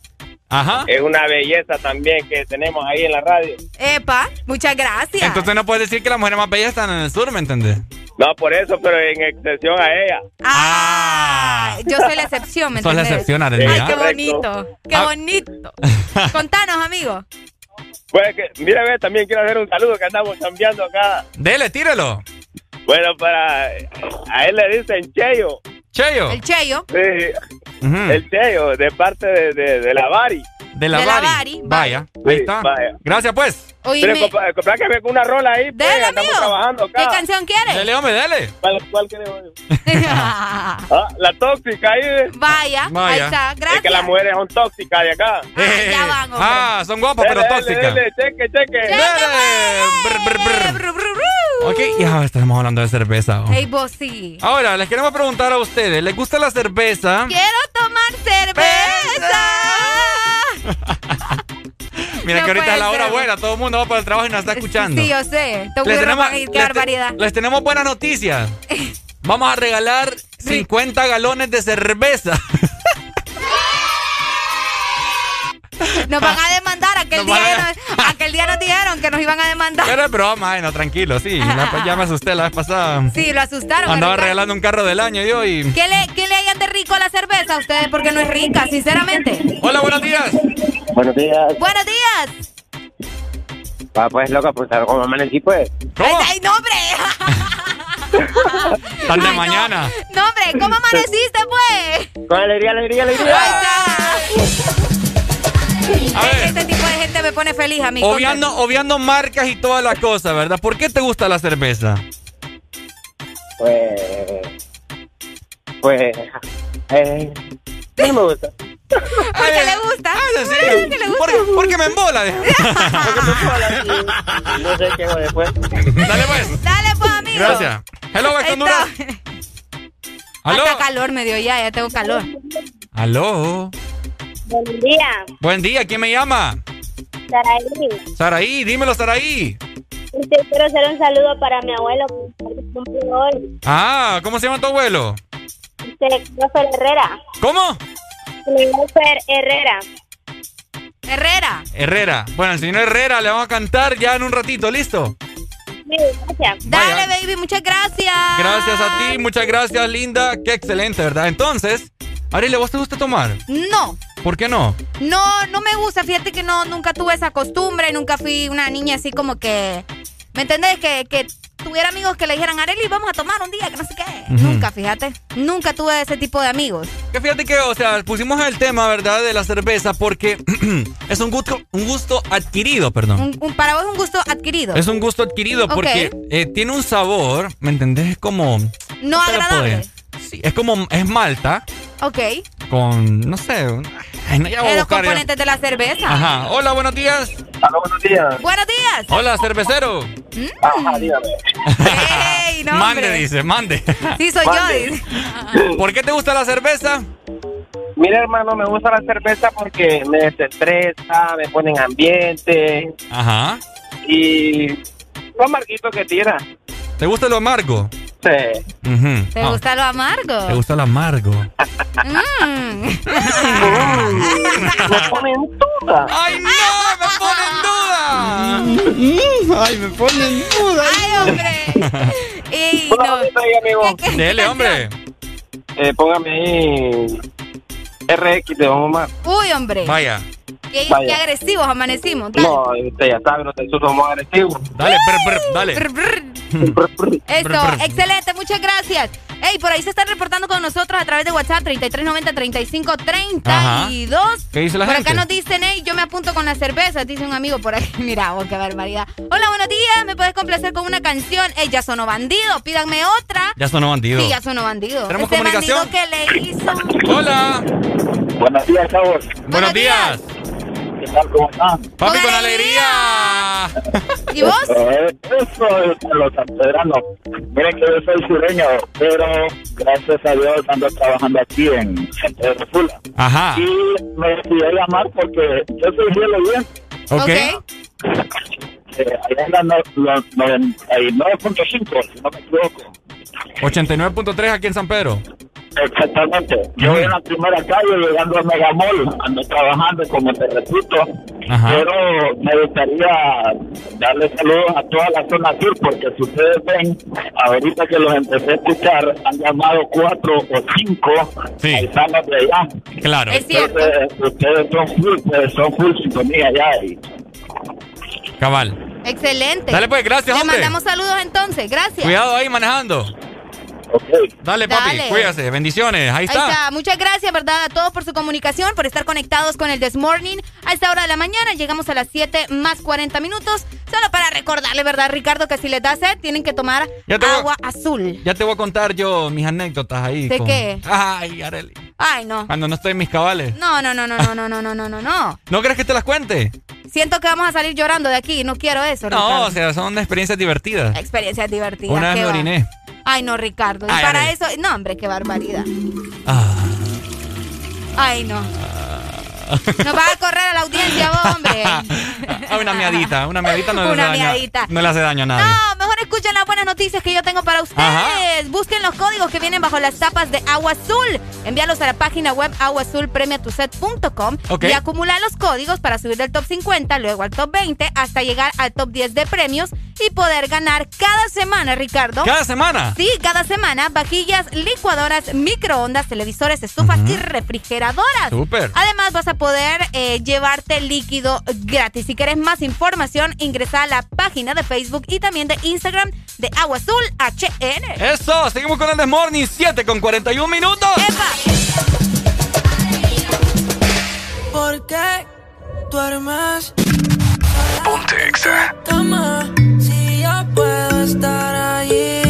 Ajá. Es una belleza también que tenemos ahí en la radio. Epa, muchas gracias. Entonces no puedes decir que las mujeres más bellas están en el sur, ¿me entiendes? No, por eso, pero en excepción a ella. Ah, yo soy la excepción, ¿me Sos la entiendes? excepción, Arely, Ay, ¿ah? qué bonito, qué Ah. bonito. Contanos, amigo. Pues que, mira, ve, también quiero hacer un saludo que andamos cambiando acá. Dele, tírelo. Bueno, para. A él le dicen Cheyo. Cheyo. El Cheyo. Sí, El Cheyo, de parte de, de, de la Bari. De la De la Bari. Bari, Vaya, ahí está. Gracias, pues. Oíme. Pero compra- compráqueme una rola ahí, pues, Dele, andamos amigo. trabajando acá. ¿Qué canción quieres? Dele, hombre, dele. ¿Cuál, cuál querés? Ah, la tóxica ahí. eh. Vaya, ahí Vaya. está. Es Gracias. que las mujeres son tóxicas de acá. Eh, ya van, hombre. ah, son guapas, pero Dele, dele, tóxicas. dele, cheque, cheque. Brr, brr, brr. Ok, ya estamos hablando de cerveza. oh. Hey, vos sí. Ahora, les queremos preguntar a ustedes, ¿les gusta la cerveza? Quiero tomar cerveza. Mira No que ahorita es la hora ser. buena, todo el mundo va para el trabajo y nos está escuchando. Sí, yo sé. Te Les tenemos, qué les te- barbaridad. les tenemos buenas noticias. Vamos a regalar 50 galones de cerveza. Nos van a demandar. Aquel, Nos día, van a- nos- aquel día nos dijeron que nos iban a demandar. Pero es broma, ay, no, tranquilo, sí. La- ya me asusté la vez pasada. Sí, lo asustaron. Andaba regalando un carro del año yo y... ¿Qué le, ¿Qué le hayan de rico a la cerveza a ustedes? Porque no es rica, sinceramente. Hola, buenos días. Buenos días. Buenos días. Va, pues, loca, pues, ¿cómo amanecí, pues? ¿Cómo? Ay, no, hombre. Tan de Ay, mañana. No, hombre, ¿cómo amaneciste, pues? Con alegría, alegría, alegría. A ver, Este tipo de gente me pone feliz, amigo. obviando, obviando marcas y toda la cosa, ¿verdad? ¿Por qué te gusta la cerveza? Pues. Pues. Eh, no me gusta. Porque le gusta. Ah, sí. Porque le gusta. Porque, porque me embola. No sé qué hago después. Dale pues. Dale, pues, amigo. Gracias. Hello, West Ahí Honduras. Aló. Hasta calor me dio ya, ya tengo calor. Aló. Buen día, Buen día, ¿quién me llama? Saraí. Saraí, dímelo, Saraí. Este, quiero hacer un saludo para mi abuelo que cumple hoy. Ah, ¿cómo se llama tu abuelo? Este, Christopher Herrera. ¿Cómo? Christopher Herrera. Herrera. Herrera. Bueno, al señor Herrera le vamos a cantar ya en un ratito, ¿listo? Sí, gracias. Dale, baby, muchas gracias. Gracias a ti, muchas gracias, linda. Qué excelente, ¿verdad? Entonces, Ariel, ¿vos te gusta tomar? No, ¿Por qué no? no, no me gusta. Fíjate que no, nunca tuve esa costumbre, nunca fui una niña así como que. ¿Me entendés? Que, que tuviera amigos que le dijeran, Areli, vamos a tomar un día, que no sé qué. Nunca, fíjate. Nunca tuve ese tipo de amigos. Que fíjate que, o sea, pusimos el tema, ¿verdad? De la cerveza porque es un gusto, un gusto adquirido, perdón. Un- un- para vos es un gusto adquirido. Es un gusto adquirido porque eh, tiene un sabor, ¿me entendés? Es como... No agradable. Sí, es como, es malta Ok. Con, no sé, no, ya voy a los buscar ya. componentes de la cerveza. Ajá. Hola, buenos días. Hola, buenos días. Buenos días. Hola, cervecero. Ajá, dígame. Ey, no, mande, dice, mande. Sí, soy Mande. yo. ¿Por qué te gusta la cerveza? Mira, hermano, me gusta la cerveza porque me desestresa, me pone en ambiente Ajá. y lo amarguito que tira. ¿Te gusta lo amargo? Sí. ¿Te Ah, gusta lo amargo? ¿Te gusta lo amargo? Mm. Me pone en duda. ¡Ay, no! ¡Me pone en duda! Ay, me pone en duda. Ay, hombre. Ey, Una no. rolita ahí, amigo. ¿Qué- qué- Dele, qué hombre. Eh, póngame ahí RX de Don Omar. Uy, hombre. Vaya. Qué, agresivos amanecimos. Dale. No, usted ya sabe, nosotros somos agresivos. Dale, brr, brr, dale. Brr. Eso, excelente, muchas gracias. Ey, por ahí se están reportando con nosotros a través de WhatsApp 3390-3532. ¿Qué dice la por gente? acá nos dicen, ey, yo me apunto con la cerveza, dice un amigo por ahí. Mira, vos, qué barbaridad. Hola, buenos días, ¿me puedes complacer con una canción? Ey, ya sonó bandido, pídanme otra. Ya sonó bandido. Sí, ya sonó bandido. ¿Tenemos Ese comunicación? bandido que le hizo. Hola. Buenos días, chavos. Buenos días. ¿Qué tal? ¿Cómo están? Papi, Con alegría. ¿Y vos? Eso es de los sanpedranos. Miren que yo soy sureño, pero gracias a Dios ando trabajando aquí en San Pedro Sula. Ajá. Y me decidí a llamar porque yo soy Cielo Bien. Ok. Eh, allá andan los 99.5, si no me equivoco. 89.3 aquí en San Pedro. Exactamente. Yo voy en la primera calle llegando a Megamall, ando trabajando, como te repito, Ajá. pero me gustaría darle saludos a toda la zona sur, porque si ustedes ven, ahorita que los empecé a escuchar, han llamado cuatro o cinco Sí. paisanos de allá. Claro. Es cierto. Entonces, ustedes son full, pues, son full sintonía allá. Y Cabal. Excelente. Dale, pues, gracias, Le hombre. mandamos saludos entonces, gracias. Cuidado ahí manejando. Dale, papi, Dale. cuídase. Bendiciones. Ahí Ahí está. está. Muchas gracias, ¿verdad? A todos por su comunicación, por estar conectados con el This Morning. A esta hora de la mañana llegamos a las 7 más 40 minutos. Solo para recordarle, ¿verdad, Ricardo? Que si les da sed, tienen que tomar voy- agua azul. Ya te voy a contar yo mis anécdotas ahí. ¿De con- qué? Ay, Areli. Ay, no. Cuando no estoy en mis cabales. No, no, no, no, no, no, no, no, no, no, no. ¿No crees que te las cuente? Siento que vamos a salir llorando de aquí. No quiero eso, No, Ricardo. o sea, son experiencias divertidas. Experiencias divertidas. Una vez me oriné. Ay, no, Ricardo. Y para eso. No, hombre, qué barbaridad. Ah. Ay, no. Nos vas a correr a la audiencia, vos, hombre. Ah, una miadita, una miadita no le Una hace daño. No le hace daño a nadie. No, mejor escuchen las buenas noticias que yo tengo para ustedes. Ajá. Busquen los códigos que vienen bajo las tapas de Agua Azul. Envíalos a la página web aguazulpremiatuset.com Ok. y acumular los códigos para subir del top 50, luego al top 20, hasta llegar al top 10 de premios y poder ganar cada semana, Ricardo. ¿Cada semana? Sí, cada semana, vajillas, licuadoras, microondas, televisores, estufas y refrigeradoras. Súper. Además, vas a poder eh, llevarte líquido gratis. Si quieres más información, ingresa a la página de Facebook y también de Instagram de Agua Azul HN. Eso, seguimos con el The Morning 7 con 41 minutos. ¿Por qué duermes? Ponte Exa. Cama, si yo puedo estar allí.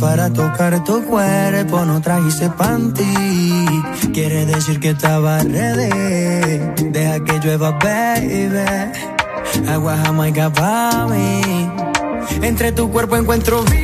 para tocar tu cuerpo, no trajiste panty. Quiere decir que estaba ready. Deja que llueva, baby. Agua jamaica para mí. Entre tu cuerpo encuentro vida.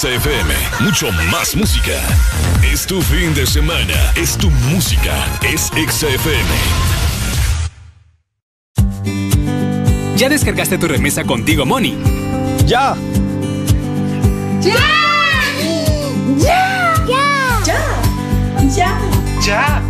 Exa FM. Mucho más música. Es tu fin de semana. Es tu música. Es Exa FM. ¿Ya descargaste tu remesa contigo, Moni? ¡Ya! ¡Ya! ¡Ya! ¡Ya! ¡Ya! ¡Ya! ¡Ya!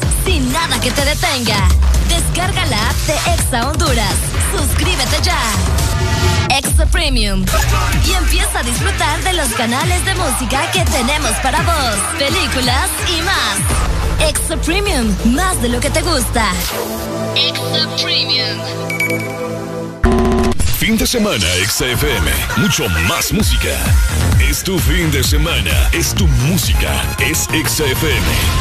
sin nada que te detenga. Descarga la app de Exa Honduras. Suscríbete ya. Exa Premium. Y empieza a disfrutar de los canales de música que tenemos para vos, películas y más. Exa Premium, más de lo que te gusta. Exa Premium. Fin de semana, Exa FM. Mucho más música. Es tu fin de semana, es tu música, es Exa FM.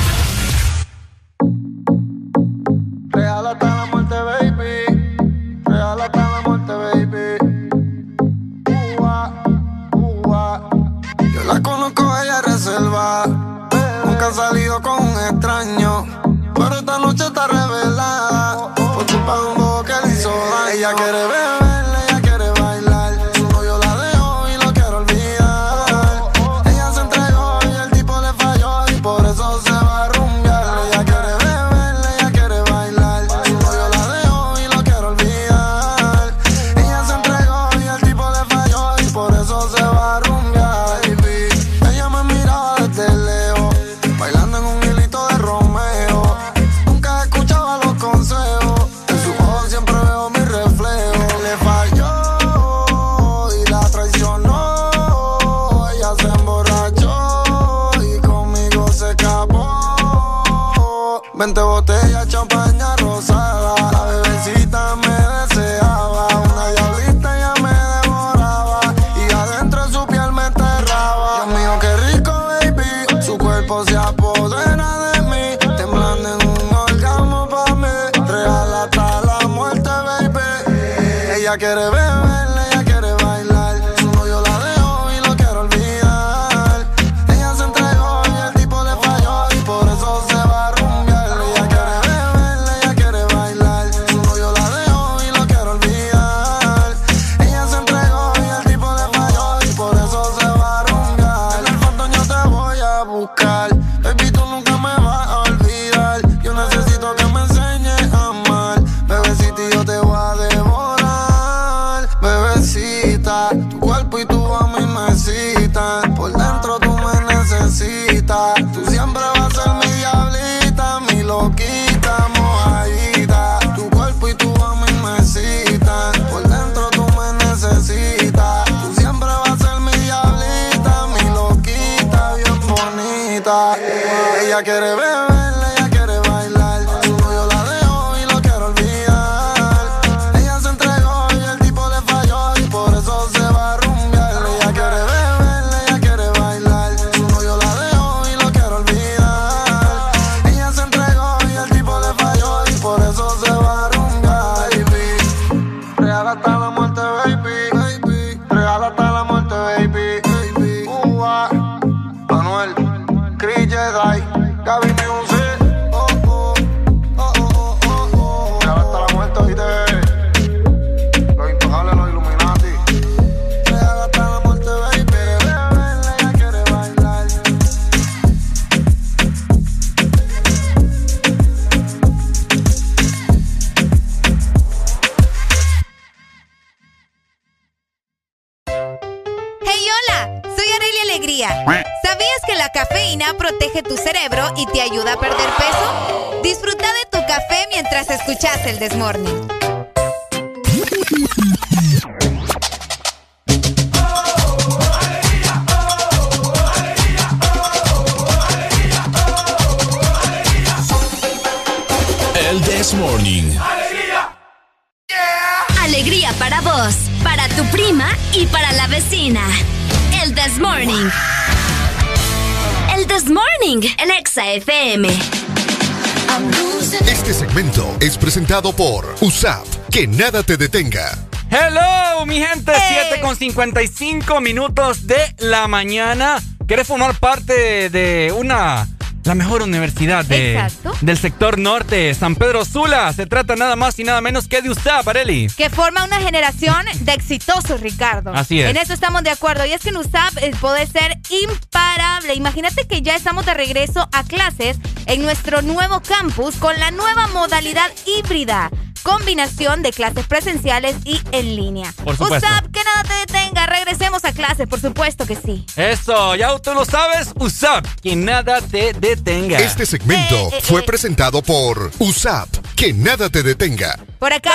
por USAP. Que nada te detenga. Hello, mi gente, eh. hey. 7 con 55 minutos de la mañana. ¿Quieres formar parte de una la mejor universidad del sector norte, San Pedro Sula. Se trata nada más y nada menos que de USAP, Areli. Que forma una generación de exitosos, Ricardo. Así es. En eso estamos de acuerdo. Y es que en USAP eh, puede ser imparable. Imagínate que ya estamos de regreso a clases en nuestro nuevo campus con la nueva modalidad híbrida combinación de clases presenciales y en línea. Por supuesto. USAP, que nada te detenga. Regresemos a clases, por supuesto que sí. Eso, ya tú lo sabes, USAP, que nada te detenga. Este segmento Eh, eh, fue eh. presentado por USAP, que nada te detenga. Por acá.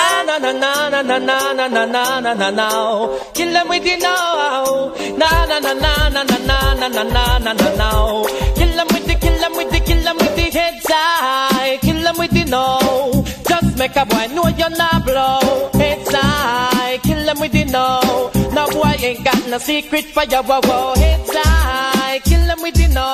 Heads high. Kill them with the no. Just make a boy know you're not blow. Heads high. Kill them with the no. No boy ain't got no secret for your wow wow. Heads high. Kill them with the no.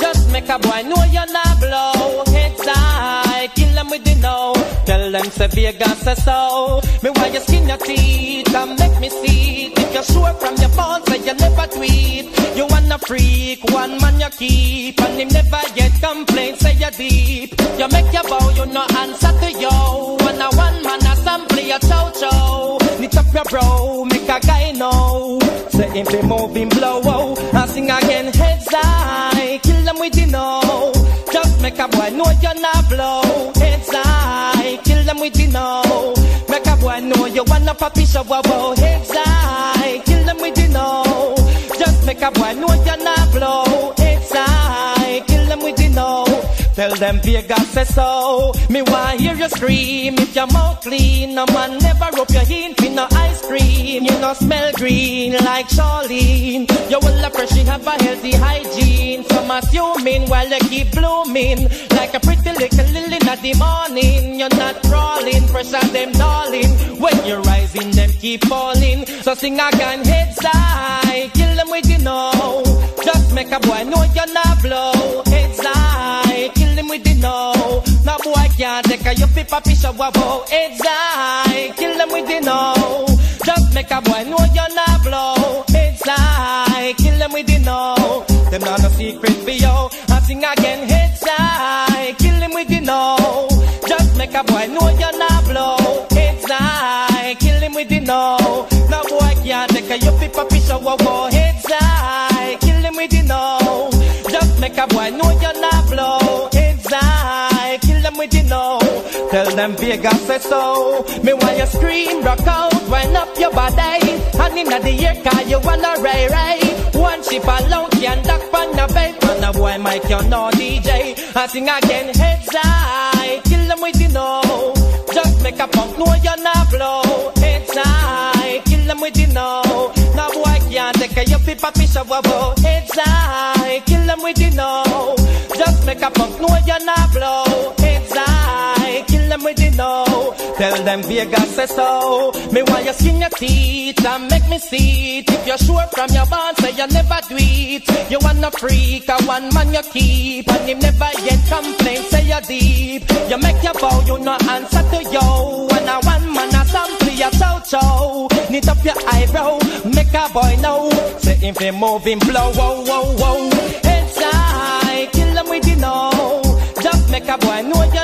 Just make a boy know you're not blow. Heads high. Kill them with the no. Tell them say so. Me why you skin your teeth and make me see you're sure from your phone say you never tweet. You wanna freak, one man you keep. And him never get complaints, say you deep. You make your bow, you no answer to yo. When a one man a sample your chow chow. Knit up your bro, make a guy know. Say him be moving blow, oh. And sing again, heads high. Kill them with the know. Just make a boy know you're not blow. Heads high, kill them with the know. Make a boy know you wanna papi show wow. Heads high, up, I know you Tell them Vegas say so. Me want hear you scream if your mouth clean. No man never rub your hin in no ice cream. You no smell green like Charlene. You will fresh, you have a healthy hygiene. Some assuming while you keep blooming like a pretty little lily in the morning. You're not crawling, pressure them darling. When you're rising, them keep falling. So sing again, heads high, kill them with you know. Just make a boy know you're not blow. Can't take a fi papi show wow. Heads high, kill them with the no. Just make a boy know you're not blow. Heads high, kill them with the no. Them not no secret for you. I sing again, heads high, kill them with the no. Just make a boy know you're not blow. Heads high, kill him with the no. No boy can't take a fi papi show wow. Tell them Vegas say so. Me why you scream, rock out, wind up your body. And inna the air car you wanna ray ray. One ship alone can duck on the bait. Man a boy Mike you know DJ. I sing again heads high, kill them with the know. Just make a punk know you're not blow. Heads high, kill them with the know. No boy can't take a you fi papi shower. whoa. Heads high, kill them with the know. Just make a punk know you're not blow. Tell them Vegas say so. Me want you skin your teeth and make me see it. If you're sure from your bond, say you never do it. You wanna freak, a one man you keep, and him never yet complain. Say you're deep. You make your bow, you no answer to yo. When a one man a sample your chow chow. Knit up your eyebrow, make a boy know. Say if he moving blow, whoa, whoa, whoa. Heads high, kill with the no. Just make a boy know you're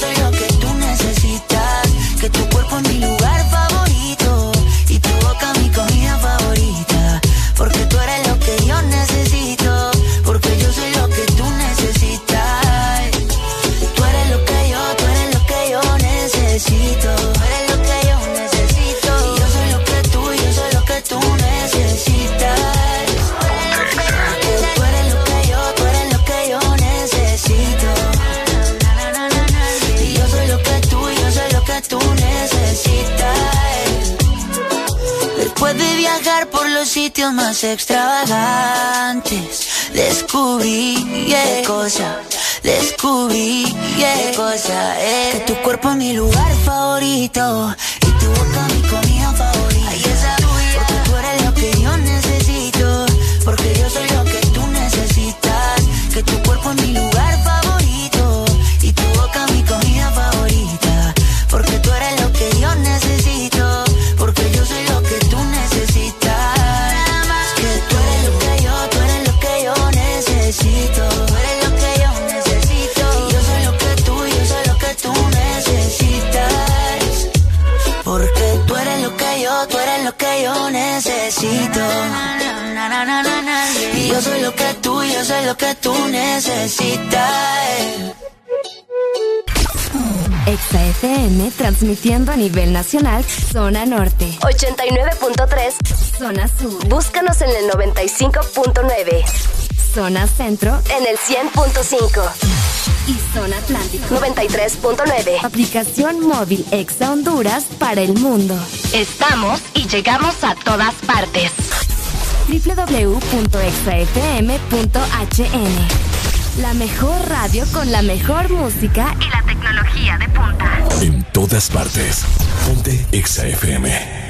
soy lo que tú necesitas. Que tu cuerpo es mi lugar sitios más extravagantes, descubrí qué cosa, descubrí qué cosa es. Que tu cuerpo es mi lugar favorito y tu boca mi comida favorita. Necesito. Y yo soy lo que tú, yo soy lo que tú necesitas. Exa FM transmitiendo a nivel nacional, zona norte. 89.3 Zona sur. Búscanos en el 95.9. Zona centro. En el 100.5. Y zona atlántico. 93.9. Aplicación móvil Exa Honduras para el mundo. Estamos y llegamos a todas partes. www.exafm.hn La mejor radio con la mejor música Y la tecnología de punta. En todas partes. Ponte Exa FM.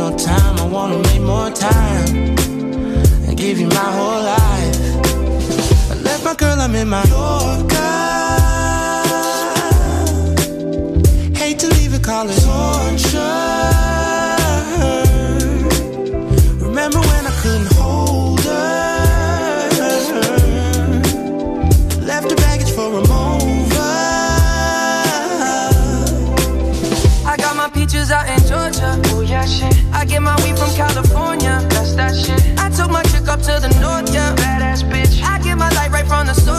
No time, I wanna make more time and give you my whole life. I left my girl, I'm in my Yorker. Hate to leave it, call it torture.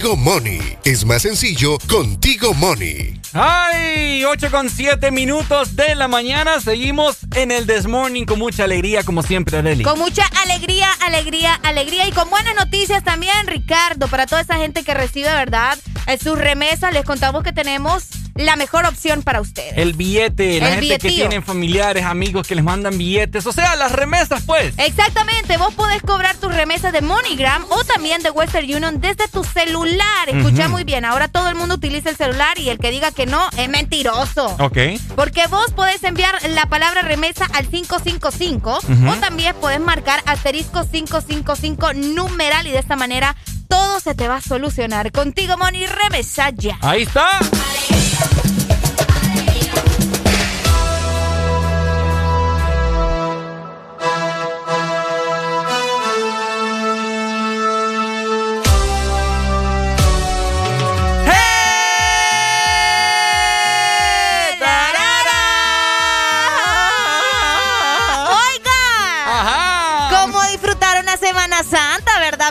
Por Tigo Money. Es más sencillo con Tigo Money. ¡Ay! 8 con 7 minutos de la mañana. Seguimos en el This Morning con mucha alegría, como siempre, Arely. Con mucha alegría, alegría, alegría y con buenas noticias también, Ricardo, para toda esa gente que recibe, ¿verdad? En sus remesas les contamos que tenemos la mejor opción para ustedes. El billete, la gente que tienen familiares, amigos que les mandan billetes, o sea, las remesas, pues. Exactamente, vos podés cobrar tus remesas de MoneyGram o también de Western Union desde tu celular. Escucha muy bien, ahora todo el mundo utiliza el celular y el que diga que no es mentiroso. Ok. Porque vos podés enviar la palabra remesa al 555 Ujú. o también podés marcar asterisco 555 numeral y de esta manera todo se te va a solucionar. Contigo, Money, remesa ya. Ahí está.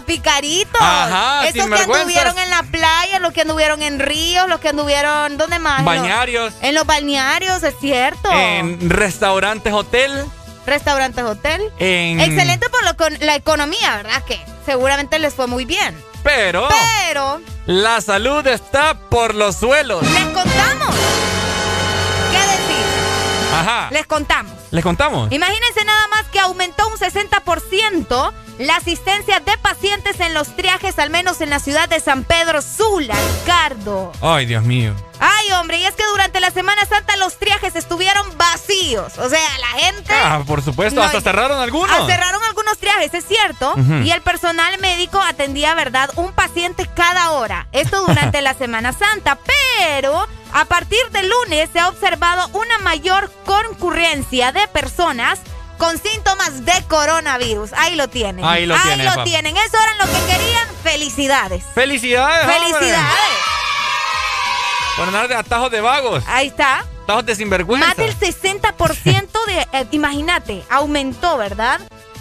Picaritos? Ajá, Esos que anduvieron en la playa, los que anduvieron en ríos, los que anduvieron, ¿dónde más? Bañarios. En los balnearios, es cierto. En restaurantes, hotel. Restaurantes, hotel. En... Excelente por lo con la economía, ¿verdad? Que seguramente les fue muy bien. Pero. Pero La salud está por los suelos. les contamos. ¿Qué decir? Ajá. Les contamos. ¿Les contamos? Imagínense nada más que aumentó un 60% la asistencia de pacientes en los triajes, al menos en la ciudad de San Pedro Sula, Ricardo. Ay, Dios mío. Ay, hombre, y es que durante la Semana Santa los triajes estuvieron vacíos. O sea, la gente... Ah, por supuesto. No, Hasta cerraron algunos. Ah, cerraron algunos triajes, es cierto. Y el personal médico atendía, ¿verdad?, un paciente cada hora. Esto durante la Semana Santa. Pero a partir del lunes se ha observado una mayor concurrencia de personas con síntomas de coronavirus. Ahí lo tienen. Ahí lo tienen, lo tienen. Eso era lo que querían. Felicidades. Felicidades. Felicidades. Por andar de atajos de vagos. Ahí está. Atajos de sinvergüenza. Más del 60% de, eh, imagínate, aumentó, ¿verdad?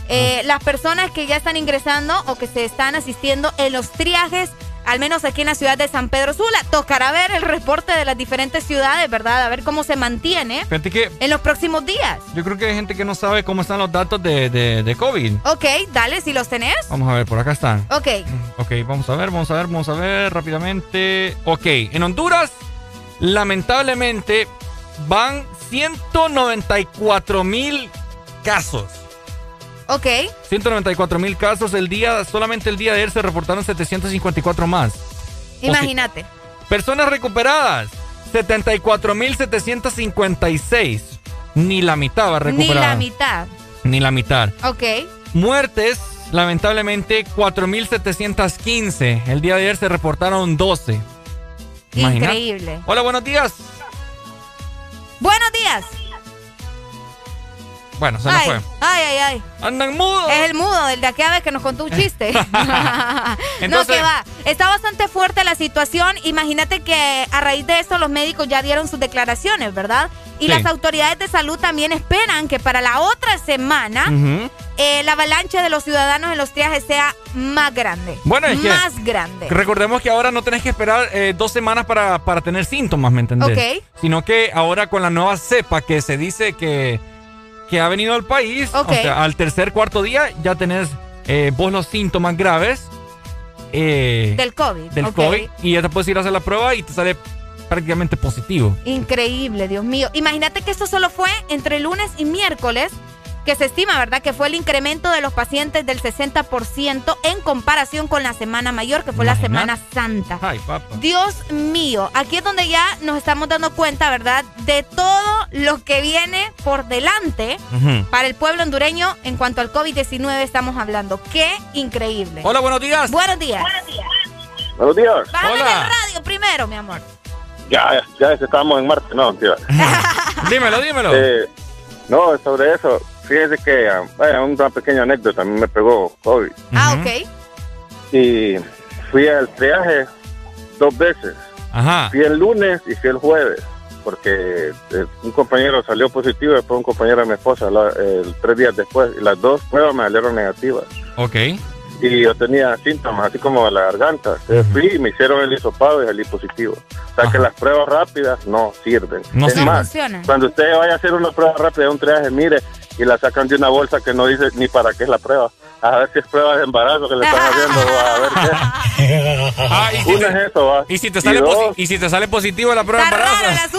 Eh, las personas que ya están ingresando o que se están asistiendo en los triajes, al menos aquí en la ciudad de San Pedro Sula. Tocará ver el reporte de las diferentes ciudades, ¿verdad? A ver cómo se mantiene que en los próximos días. yo creo que hay gente que no sabe cómo están los datos de, de, de COVID. Ok, dale, si los tenés. Vamos a ver, por acá están. Ok. Ok, vamos a ver, vamos a ver, vamos a ver rápidamente. Ok, en Honduras, lamentablemente, van 194 mil casos. Ok. 194 mil casos el día, solamente el día de ayer se reportaron 754 más. Imagínate. Personas recuperadas, 74 mil 756. Ni la mitad va Ni recuperada. la mitad. Ni la mitad. Ok. Muertes, lamentablemente, 4.715. El día de ayer se reportaron 12. Imagina. Increíble. Hola, buenos días. Buenos días. Bueno, se nos fue. ay, ay, ay. Andan mudos. Es el mudo, el de aquella vez que nos contó un chiste. no, Entonces- que va. Está bastante fuerte la situación. Imagínate que a raíz de esto los médicos ya dieron sus declaraciones, ¿verdad? Y las autoridades de salud también esperan que para la otra semana eh, la avalancha de los ciudadanos en los triajes sea más grande. Bueno, es que Más grande. Recordemos que ahora no tenés que esperar eh, dos semanas para, para tener síntomas, ¿me entendés? Ok. Sino que ahora con la nueva cepa que se dice que, que ha venido al país, o sea, al tercer, cuarto día ya tenés eh, vos los síntomas graves eh, Del COVID. del. COVID y ya te puedes ir a hacer la prueba y te sale prácticamente positivo. Increíble, Dios mío. Imagínate que esto solo fue entre lunes y miércoles, que se estima, ¿verdad? Que fue el incremento de los pacientes del 60% en comparación con la Semana Mayor, que fue la. Semana Santa. Ay, papá. Dios mío, aquí es donde ya nos estamos dando cuenta, ¿verdad? De todo lo que viene por delante para el pueblo hondureño en cuanto al COVID-19 estamos hablando. ¡Qué increíble! Hola, buenos días. Buenos días. Buenos días. Bájame la radio primero, mi amor. Ya, ya estamos en Marte, no, mentira. dímelo, dímelo. Eh, no, sobre eso, fíjese que, vaya, una pequeña anécdota, a mí me pegó COVID. Ah, ok. Y fui al triaje dos veces. Ajá. Fui el lunes y fui el jueves, porque eh, un compañero salió positivo y después un compañero de mi esposa, la- el, tres días después, y las dos pruebas me salieron negativas. Ok. Y yo tenía síntomas, así como la garganta. Entonces fui y me hicieron el hisopado y salí positivo. O sea que las pruebas rápidas no sirven. No es sirven. más, No funcionan. cuando usted vaya a hacer una prueba rápida, un triaje, mire, y la sacan de una bolsa que no dice ni para qué es la prueba. A ver si es prueba de embarazo que le están haciendo, a ver qué. Ah, y si Una te- es eso, va. Y si te sale, dos, posi- y si te sale positivo la prueba de embarazo.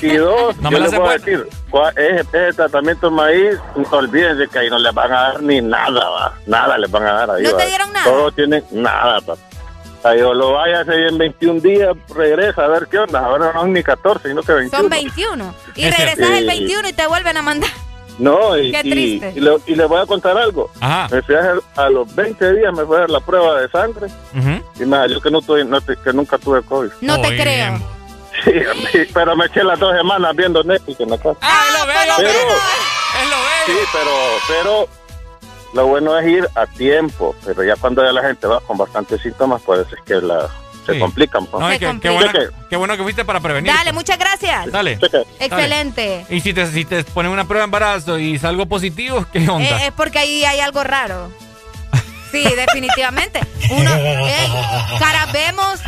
y dos, No yo me la les buena. decir, ese, ese tratamiento de maíz, olvídense que ahí no les van a dar ni nada, va. Nada les van a dar ahí. ¿No te dieron nada? Todos tienen nada, papá. Ahí o lo vaya a hacer en 21 días, regresa a ver qué onda. Ahora no son ni 14, sino que 21. Son 21. Y Es regresas el Sí. 21 y te vuelven a mandar. No, y, Qué y, triste. y le, y le voy a contar algo. Me fui a, los 20 días me fui a hacer la prueba de sangre y me salió que, no tuve, no que nunca tuve COVID. No te creo. Sí, pero me eché las dos semanas viendo Netflix en la casa. Ah, lo veo, Es lo Sí, pero, pero lo bueno es ir a tiempo, pero ya cuando ya la gente va con bastantes síntomas, pues es que la, se complican. pues. No, que- qué, bueno, qué bueno que fuiste para prevenir. Dale, muchas gracias. Dale. Excelente. Y si te, si te ponen una prueba de embarazo y salgo positivo, ¿qué onda? Eh, es porque ahí hay algo raro. Sí, definitivamente. Uno, ey, caras vemos,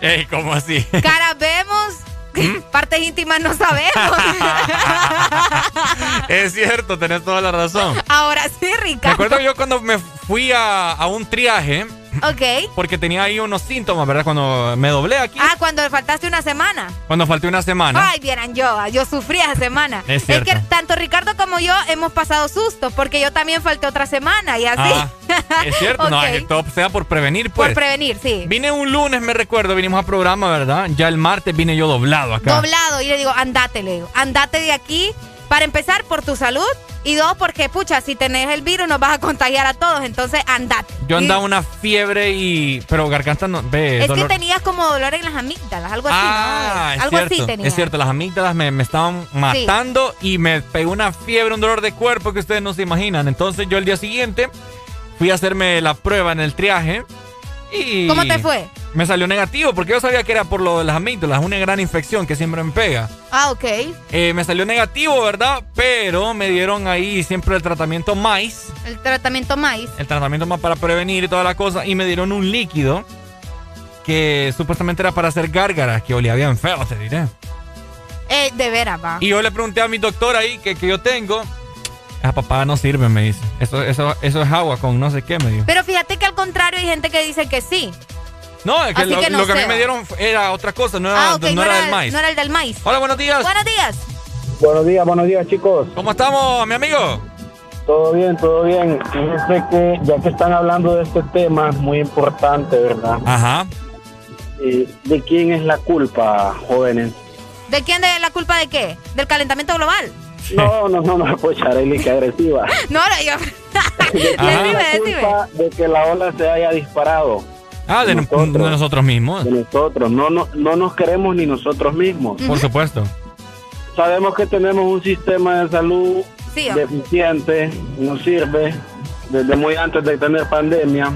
Ey, ¿cómo así? caras vemos, ¿Mm? partes íntimas no sabemos. es cierto, tenés toda la razón. Ahora sí, Me Ricardo. acuerdo yo cuando me fui a, a un triaje, Ok. porque tenía ahí unos síntomas, ¿verdad? Cuando me doblé aquí, Ah, cuando faltaste una semana. cuando falté una semana. Ay, vieran yo, yo sufrí esa semana. Es cierto. que tanto Ricardo como yo hemos pasado sustos porque yo también falté otra semana y así. Ah, es cierto, no, Ok. es que todo sea por prevenir, pues. Por prevenir, sí. Vine un lunes, me recuerdo, vinimos a programa, ¿verdad? Ya el martes vine yo doblado acá. Doblado y le digo, andate, le digo, andate de aquí. Para empezar, por tu salud. Y dos, porque, pucha, si tenés el virus nos vas a contagiar a todos. Entonces, andate. Yo andaba una fiebre y... Pero garganta no... Ve, Es dolor- que tenías como dolor en las amígdalas, algo así, Ah, ¿no? es Algo cierto, así tenías. es cierto, las amígdalas me, me estaban matando y me pegó una fiebre, un dolor de cuerpo que ustedes no se imaginan. Entonces yo el día siguiente fui a hacerme la prueba en el triaje y... ¿Cómo te fue? Me salió negativo porque yo sabía que era por lo de las amígdalas, una gran infección que siempre me pega. Ah, ok. Eh, me salió negativo, ¿verdad? Pero me dieron ahí siempre el tratamiento MAIS, El tratamiento maíz. el tratamiento más para prevenir y toda la cosa, y me dieron un líquido que supuestamente era para hacer gárgaras, que olía bien feo, te diré. Eh, de veras, va. Y yo le pregunté a mi doctor ahí que, que yo tengo. Esa papada no sirve, me dice. Eso, eso, eso es agua con no sé qué, me dijo. Pero fíjate que al contrario hay gente que dice que sí. No, es que Así lo, que no lo que a mí me dieron era otra cosa, no era, ah, no no, era era, del maíz. no era el del maíz. Hola, buenos días. Buenos días. Buenos días, buenos días, chicos. ¿Cómo estamos, mi amigo? Todo bien, todo bien. Fíjense que ya que están hablando de este tema muy importante, ¿verdad? Ajá. ¿De quién es la culpa, jóvenes? ¿De quién de la culpa de qué? ¿Del calentamiento global? No, no, no, no, pues Arely, que agresiva. No, no, yo. ¿De quién es Decime, la culpa de que la ola se haya disparado? Ah, de, nosotros. de nosotros mismos. De nosotros. No, no, no nos queremos ni nosotros mismos. Por supuesto. Sabemos que tenemos un sistema de salud Sí, deficiente, no sirve desde muy antes de tener pandemia.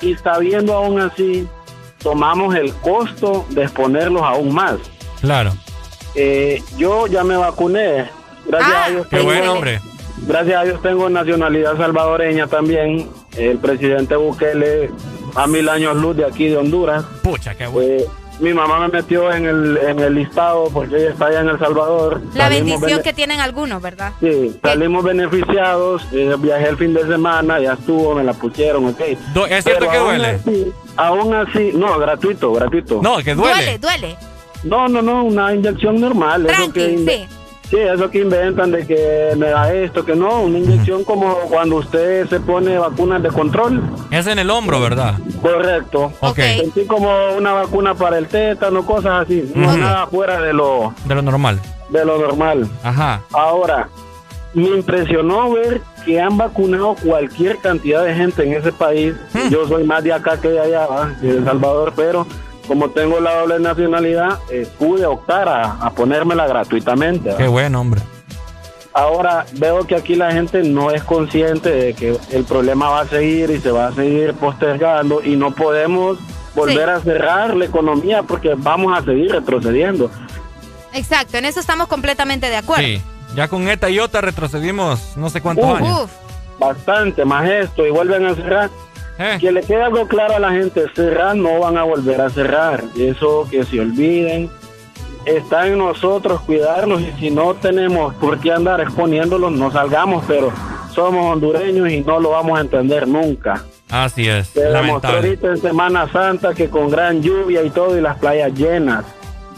Y sabiendo aún así, tomamos el costo de exponerlos aún más. Claro. Eh, yo ya me vacuné. Gracias Ah, a Dios. Qué tengo- buen hombre. Gracias a Dios tengo nacionalidad salvadoreña también. El presidente Bukele a mil años luz de aquí de Honduras. Pucha, qué bueno. Eh, mi mamá me metió en el, en el listado porque ella está allá en El Salvador. La Salimos bendición que tienen algunos, ¿verdad? Sí, salimos beneficiados. eh, viajé el fin de semana, ya estuvo, me la pusieron, ok. ¿es cierto Pero que aún duele? así- aún así, no, gratuito, gratuito. No, que Duele, duele. No, no, no, una inyección normal. eso que Tranqui, sí. Sí, eso que inventan de que me da esto, que no, una inyección como cuando usted se pone vacunas de control. Es en el hombro, ¿verdad? Correcto. Ok. Sentí como una vacuna para el tétano, cosas así. No nada fuera de lo, De lo normal. de lo normal. Ajá. Ahora, me impresionó ver que han vacunado cualquier cantidad de gente en ese país. Hmm. Yo soy más de acá que de allá, ¿va? de El Salvador, pero como tengo la doble nacionalidad, eh, pude optar a, a ponérmela gratuitamente. Qué buen hombre. Ahora veo que aquí la gente no es consciente de que el problema va a seguir y se va a seguir postergando y no podemos volver Sí. a cerrar la economía porque vamos a seguir retrocediendo. Exacto, en eso estamos completamente de acuerdo. Sí. Ya con ETA y OTA retrocedimos no sé cuántos Uf. años. Uf, Bastante más esto y vuelven a cerrar. Eh. Que le quede algo claro a la gente, cerrar no van a volver a cerrar. Eso que se olviden. Está en nosotros cuidarlos y si no tenemos por qué andar exponiéndolos, no salgamos, pero somos hondureños y no lo vamos a entender nunca. Así es. Se demostró Lamentable. ahorita en Semana Santa que con gran lluvia y todo y las playas llenas.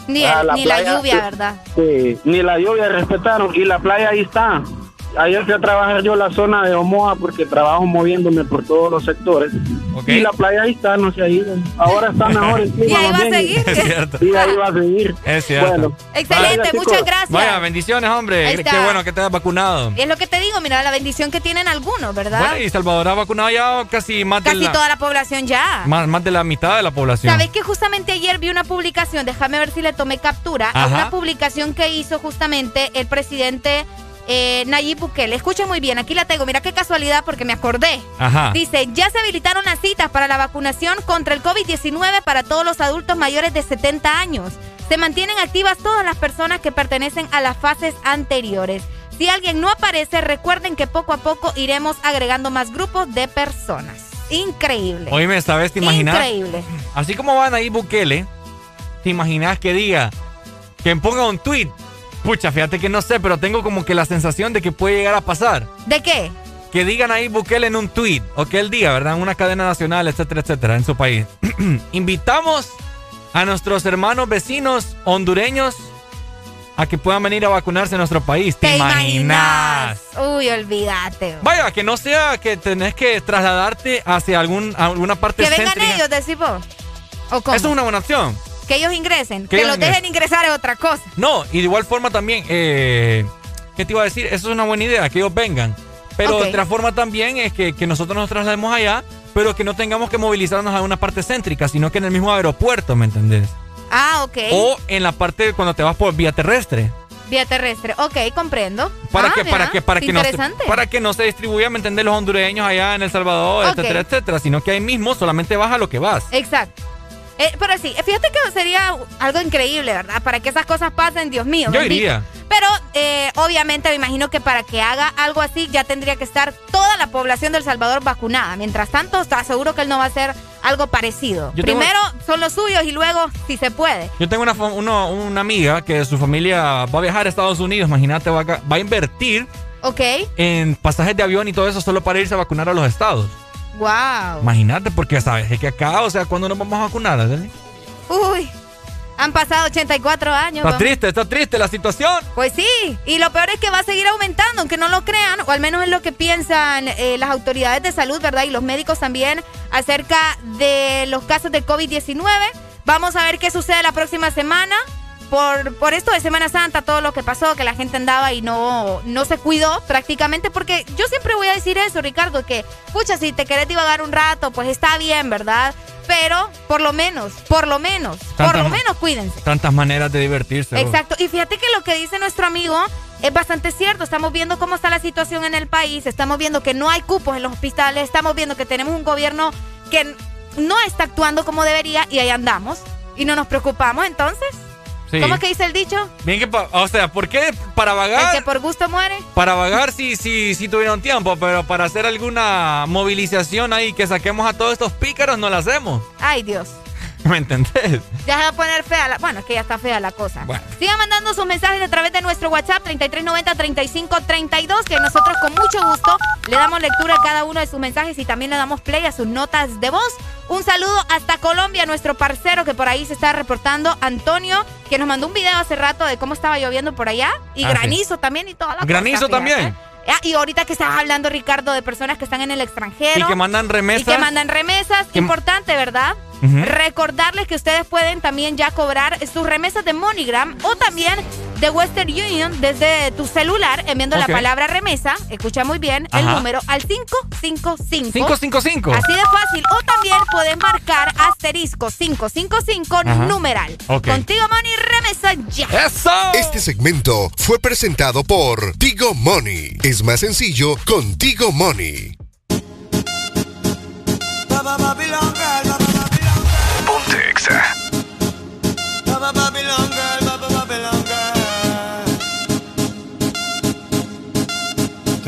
ni, Ah, el- la ni la playa- lluvia, ¿verdad? Sí, ni la lluvia respetaron y la playa ahí está. Ayer fui a trabajar yo la zona de Omoa porque trabajo moviéndome por todos los sectores. Y la playa ahí está, no se ha ido. Ahora está mejor el clima. Y ahí va a seguir. Es cierto. Y ahí va a seguir. Es cierto. Bueno. Excelente, Vaya, muchas gracias. Vaya, bendiciones, hombre. Qué bueno que te has vacunado. Y es lo que te digo, mira, la bendición que tienen algunos, ¿verdad? Bueno, y Salvador ha vacunado ya casi más de Casi la, toda la población ya. más, más de la mitad de la población. ¿Sabes que justamente ayer vi una publicación? Déjame ver si le tomé captura. A una publicación que hizo justamente el presidente eh, Nayib Bukele. Escucha muy bien, aquí la tengo. Mira qué casualidad porque me acordé. Ajá. Dice, ya se habilitaron las citas para la vacunación contra el COVID-19 para todos los adultos mayores de 70 años. Se mantienen activas todas las personas que pertenecen a las fases anteriores. Si alguien no aparece, recuerden que poco a poco iremos agregando más grupos de personas. Increíble. Oíme, ¿sabes? ¿Te imaginas? Increíble. Así como van ahí Bukele, ¿te imaginas que diga, que ponga un tweet? Pucha, fíjate que no sé, pero tengo como que la sensación de que puede llegar a pasar. ¿De qué? Que digan ahí Bukele en un tweet, o que él diga, ¿verdad? En una cadena nacional, etcétera, etcétera, en su país. Invitamos a nuestros hermanos vecinos hondureños a que puedan venir a vacunarse en nuestro país. ¿Te, ¿Te imaginas? imaginas? Uy, olvídate. Vaya, que no sea que tenés que trasladarte hacia algún, alguna parte Que vengan céntrica. ellos, decís vos. ¿O cómo? Eso es una buena opción. Que ellos ingresen. Que Que, ellos los dejen ingresar es otra cosa. No, y de igual forma también, eh, ¿qué te iba a decir? Eso es una buena idea, que ellos vengan. Pero Ok. de otra forma también es que, que nosotros nos traslademos allá, pero que no tengamos que movilizarnos a una parte céntrica, sino que en el mismo aeropuerto, ¿me entendés? Ah, ok. O en la parte cuando te vas por vía terrestre. Vía terrestre. Ok, comprendo. Para Ah, que, para que, para que no para que no se distribuya, ¿me entendés? Los hondureños allá en El Salvador, etcétera, etcétera, sino que ahí mismo solamente vas a lo que vas. Exacto. Eh, pero sí, fíjate que sería algo increíble, ¿verdad? Para que esas cosas pasen, Dios mío. Yo bendito. iría. Pero eh, obviamente me imagino que para que haga algo así ya tendría que estar toda la población del Salvador vacunada. Mientras tanto, está seguro que él no va a hacer algo parecido. Yo tengo- Primero son los suyos y luego, si se puede. Yo tengo una, una amiga que su familia va a viajar a Estados Unidos, imagínate, va a, va a invertir Ok. en pasajes de avión y todo eso solo para irse a vacunar a los estados. Wow. Imagínate, porque sabes es que acá, o sea, ¿cuándo nos vamos a vacunar? Adeli? Uy. Han pasado 84 años. Está vamos. triste, está triste la situación. Pues sí, y lo peor es que va a seguir aumentando, aunque no lo crean, o al menos es lo que piensan eh, las autoridades de salud, ¿verdad? Y los médicos también acerca de los casos de COVID-19. Vamos a ver qué sucede la próxima semana. Por, por esto de Semana Santa, todo lo que pasó, que la gente andaba y no, no se cuidó prácticamente, porque yo siempre voy a decir eso, Ricardo, que, pucha, si te querés divagar un rato, pues está bien, ¿verdad? Pero por lo menos, por lo menos, por lo menos cuídense. Tantas maneras de divertirse. vos. Exacto. Y fíjate que lo que dice nuestro amigo es bastante cierto. Estamos viendo cómo está la situación en el país, estamos viendo que no hay cupos en los hospitales, estamos viendo que tenemos un gobierno que no está actuando como debería y ahí andamos y no nos preocupamos entonces. ¿Cómo es que dice el dicho? Bien que, o sea, ¿por qué para vagar? El que por gusto muere. Para vagar sí, sí, sí tuvieron tiempo, pero para hacer alguna movilización ahí que saquemos a todos estos pícaros no la hacemos. Ay, Dios. ¿Me entendés? Ya se va a poner fea la... Bueno, es que ya está fea la cosa. Sigan mandando sus mensajes a través de nuestro WhatsApp 3390-3532, que nosotros con mucho gusto le damos lectura a cada uno de sus mensajes y también le damos play a sus notas de voz. Un saludo hasta Colombia, nuestro parcero que por ahí se está reportando, Antonio, que nos mandó un video hace rato de cómo estaba lloviendo por allá. Y ah, granizo también y toda la Granizo también. Ah, y ahorita que estabas hablando, Ricardo, de personas que están en el extranjero. Y que mandan remesas. Y que mandan remesas. Importante, ¿verdad? Recordarles que ustedes pueden también ya cobrar sus remesas de MoneyGram o también de Western Union desde tu celular enviando la palabra remesa. Escucha muy bien el número al 555. 555. Así de fácil. O también pueden marcar asterisco 555 numeral. Contigo Money remesa ya. ¡Eso! Este segmento fue presentado por Tigo Money. Es más sencillo contigo Money.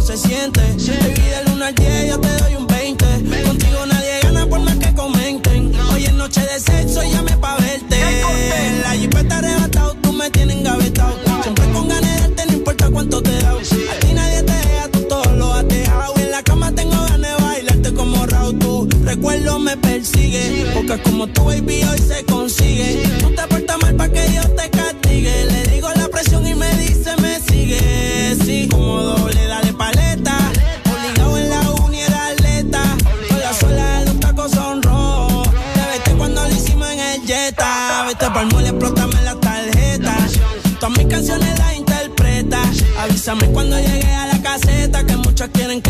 se siente. Sí. Te canciones las interpreta. Avísame cuando llegue a la caseta que muchos quieren que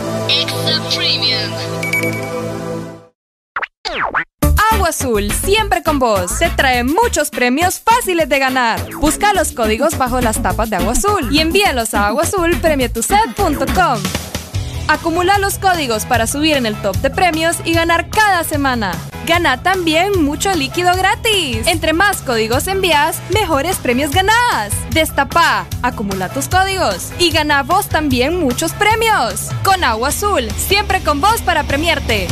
Extra Premium. Agua Azul, siempre con vos. Se trae muchos premios fáciles de ganar. Busca los códigos bajo las tapas de Agua Azul y envíalos a aguazulpremiatuset.com. Acumula los códigos para subir en el top de premios y ganar cada semana. Gana también mucho líquido gratis. Entre más códigos envías, mejores premios ganás. Destapa, acumula tus códigos y gana vos también muchos premios. Con Agua Azul, siempre con vos para premiarte.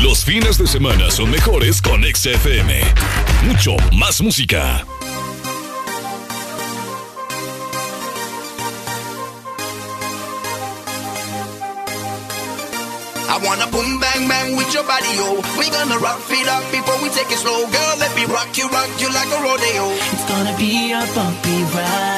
Los fines de semana son mejores con XFM. Mucho más música. I wanna boom bang bang with your body, yo. We gonna rock it up before we take it slow, girl. Let me rock you, rock you like a rodeo. It's gonna be a bumpy ride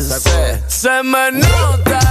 Sé. Se me nota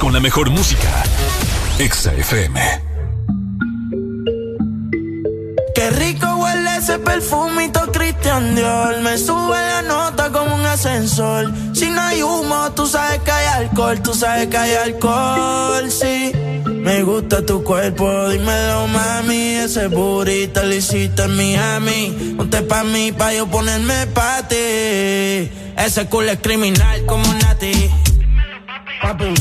con la mejor música. Exa FM. Qué rico huele ese perfumito Christian Dior. Me sube la nota como un ascensor. Si no hay humo, tú sabes que hay alcohol. Tú sabes que hay alcohol, sí. Me gusta tu cuerpo, dímelo mami. Ese burrito lo hiciste en Miami. Ponte pa' mí, pa' yo ponerme pa' ti. Ese culo es criminal como Nati.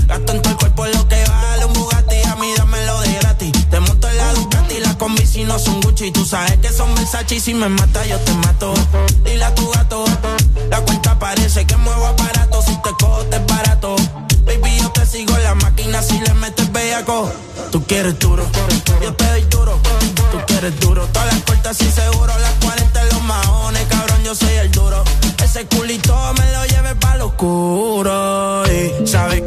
Gasto en todo el cuerpo lo que vale un Bugatti. A mí dámelo de gratis. Te monto en la Ducati, las combi si no son Gucci. Tú sabes que son Versace y si me mata yo te mato. Dile a tu gato, la cuenta parece que muevo aparato. Si te cojo te es. Baby, yo te sigo la máquina si le metes bellaco. Tú quieres duro, yo te doy duro. Tú quieres duro, todas las puertas y seguro. Las 40 en los maones, cabrón, yo soy el duro. Ese culito me lo lleve pa' lo oscuro.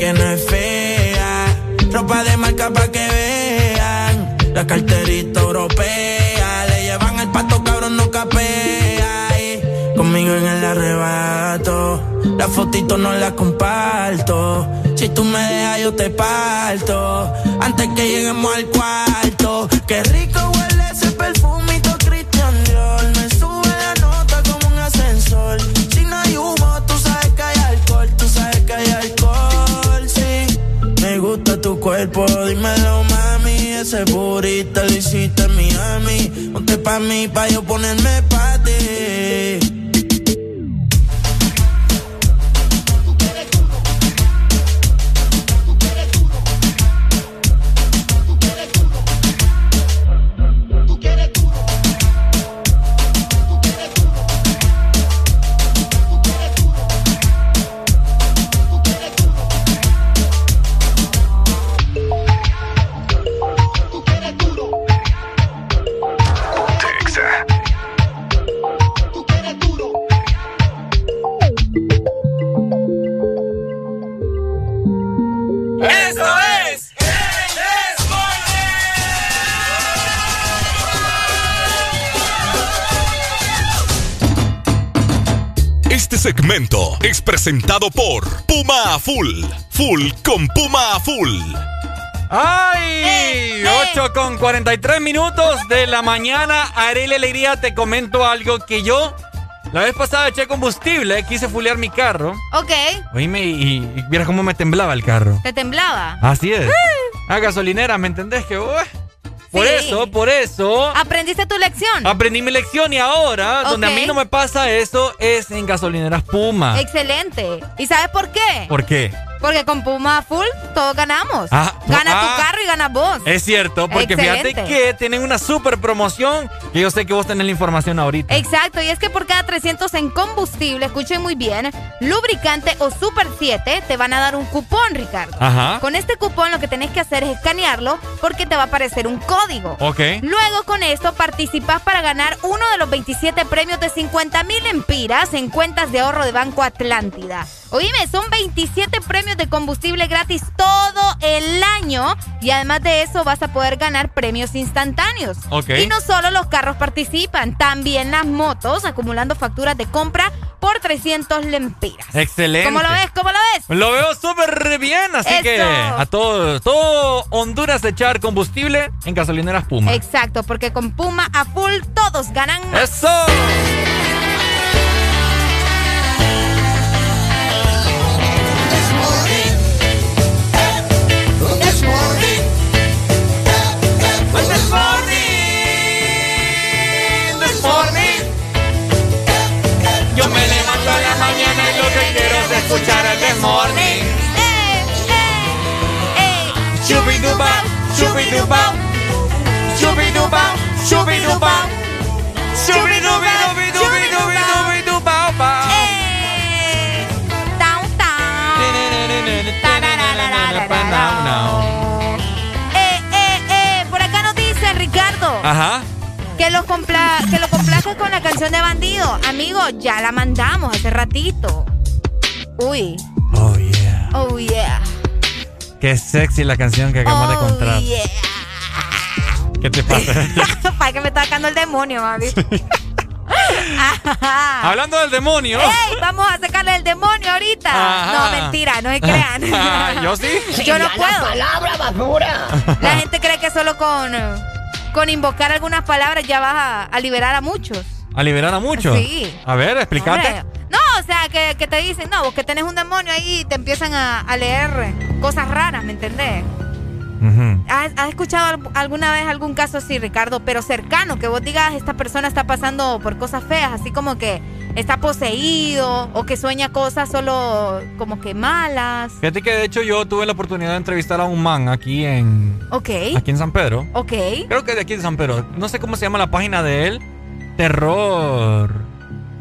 Que no es fea. Ropa de marca pa' que vean. La carterita europea. Le llevan el pato, cabrón, no capea. Y conmigo en el arrebato. La fotito no la comparto. Si tú me dejas, yo te parto. Antes que lleguemos al cuarto. Qué rico huele cuerpo, dímelo, mami. Ese burrito lo hiciste en Miami. Ponte pa' mí, pa' yo ponerme pa' ti. Segmento es presentado por Puma Full. Full con Puma Full. ¡Ay! 8 con 43 minutos de la mañana. Arely Alegría, te comento algo que yo la vez pasada eché combustible, quise fulear mi carro. Ok. Oíme, y, y mira cómo me temblaba el carro. ¿Te temblaba? Así es. A gasolinera, ¿me entendés? Que, por Sí. eso, por eso. ¿Aprendiste tu lección? Aprendí mi lección y ahora, donde a mí no me pasa eso, es en gasolineras Puma. Excelente. ¿Y sabes por qué? ¿Por qué? Porque con Puma Full todos ganamos. Ah, Gana ah. tu carro y ganas vos. Es cierto, porque fíjate que tienen una super promoción que yo sé que vos tenés la información ahorita. Exacto, y es que por cada 300 en combustible, escuchen muy bien, lubricante o Super 7, te van a dar un cupón, Ricardo. Ajá. Con este cupón lo que tenés que hacer es escanearlo porque te va a aparecer un código. Ok. Luego con esto participas para ganar uno de los 27 premios de 50 mil empiras en cuentas de ahorro de Banco Atlántida. Oíme, son 27 premios de combustible gratis todo el año y además de eso vas a poder ganar premios instantáneos. Ok. Y no solo los carros participan, también las motos acumulando facturas de compra por 300 lempiras. Excelente. ¿Cómo lo ves? ¿Cómo lo ves? Lo veo súper bien, así Eso. que a todo, todo Honduras echar combustible en gasolineras Puma. Exacto, porque con Puma a full todos ganan más. ¡Eso! Yo me levanto a la mañana y lo que quiero es escuchar el This Morning. Shubidubau, shubidubidubidubidubidubidubau, bau. Eh, eh, eh, por acá nos Ricardo Ajá. que lo, compla que lo con la canción de bandido. Amigo, ya la mandamos hace ratito. Uy. Oh, yeah. Oh, yeah. Qué sexy la canción que acabamos de Oh, encontrar. yeah. ¿Qué te pasa? Para que me está sacando el demonio, mami. Ajá. Hablando del demonio. ¡Ey! Vamos a sacarle el demonio ahorita. Ajá. No, mentira, no se crean. Ah, ¿yo sí? Yo no la puedo. palabra basura. La gente cree que solo con, con invocar algunas palabras ya vas a, a liberar a muchos. ¿A liberar a muchos? Sí. A ver, explícate. Hombre, No, o sea, que, que te dicen, no, vos que tenés un demonio ahí y te empiezan a, a leer cosas raras, ¿me entendés? Ujú. ¿Has, has escuchado al- alguna vez algún caso así, Ricardo? Pero cercano, que vos digas, esta persona está pasando por cosas feas, así como que está poseído o que sueña cosas solo como que malas. Fíjate que de hecho yo tuve la oportunidad de entrevistar a un man aquí en, Ok, aquí en San Pedro. ok. Creo que de aquí de San Pedro. No sé cómo se llama la página de él. Terror.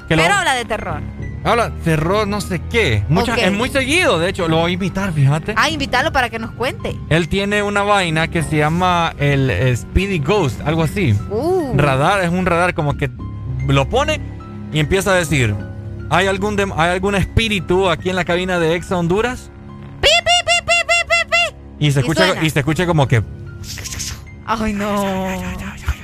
Que lo- Pero habla de terror. habla terror no sé qué. Mucha- Ok. Es muy seguido, de hecho. Lo voy a invitar, fíjate. Ah, invitarlo para que nos cuente. Él tiene una vaina que se llama el Speedy Ghost, algo así. Uh. Radar, es un radar como que lo pone y empieza a decir, ¿hay algún, ¿hay algún espíritu aquí en la cabina de Exa Honduras? ¡Pi, pi, pi, pi, pi, pi, pi! Y se, Y escucha, suena. y se escucha como que Ay, no.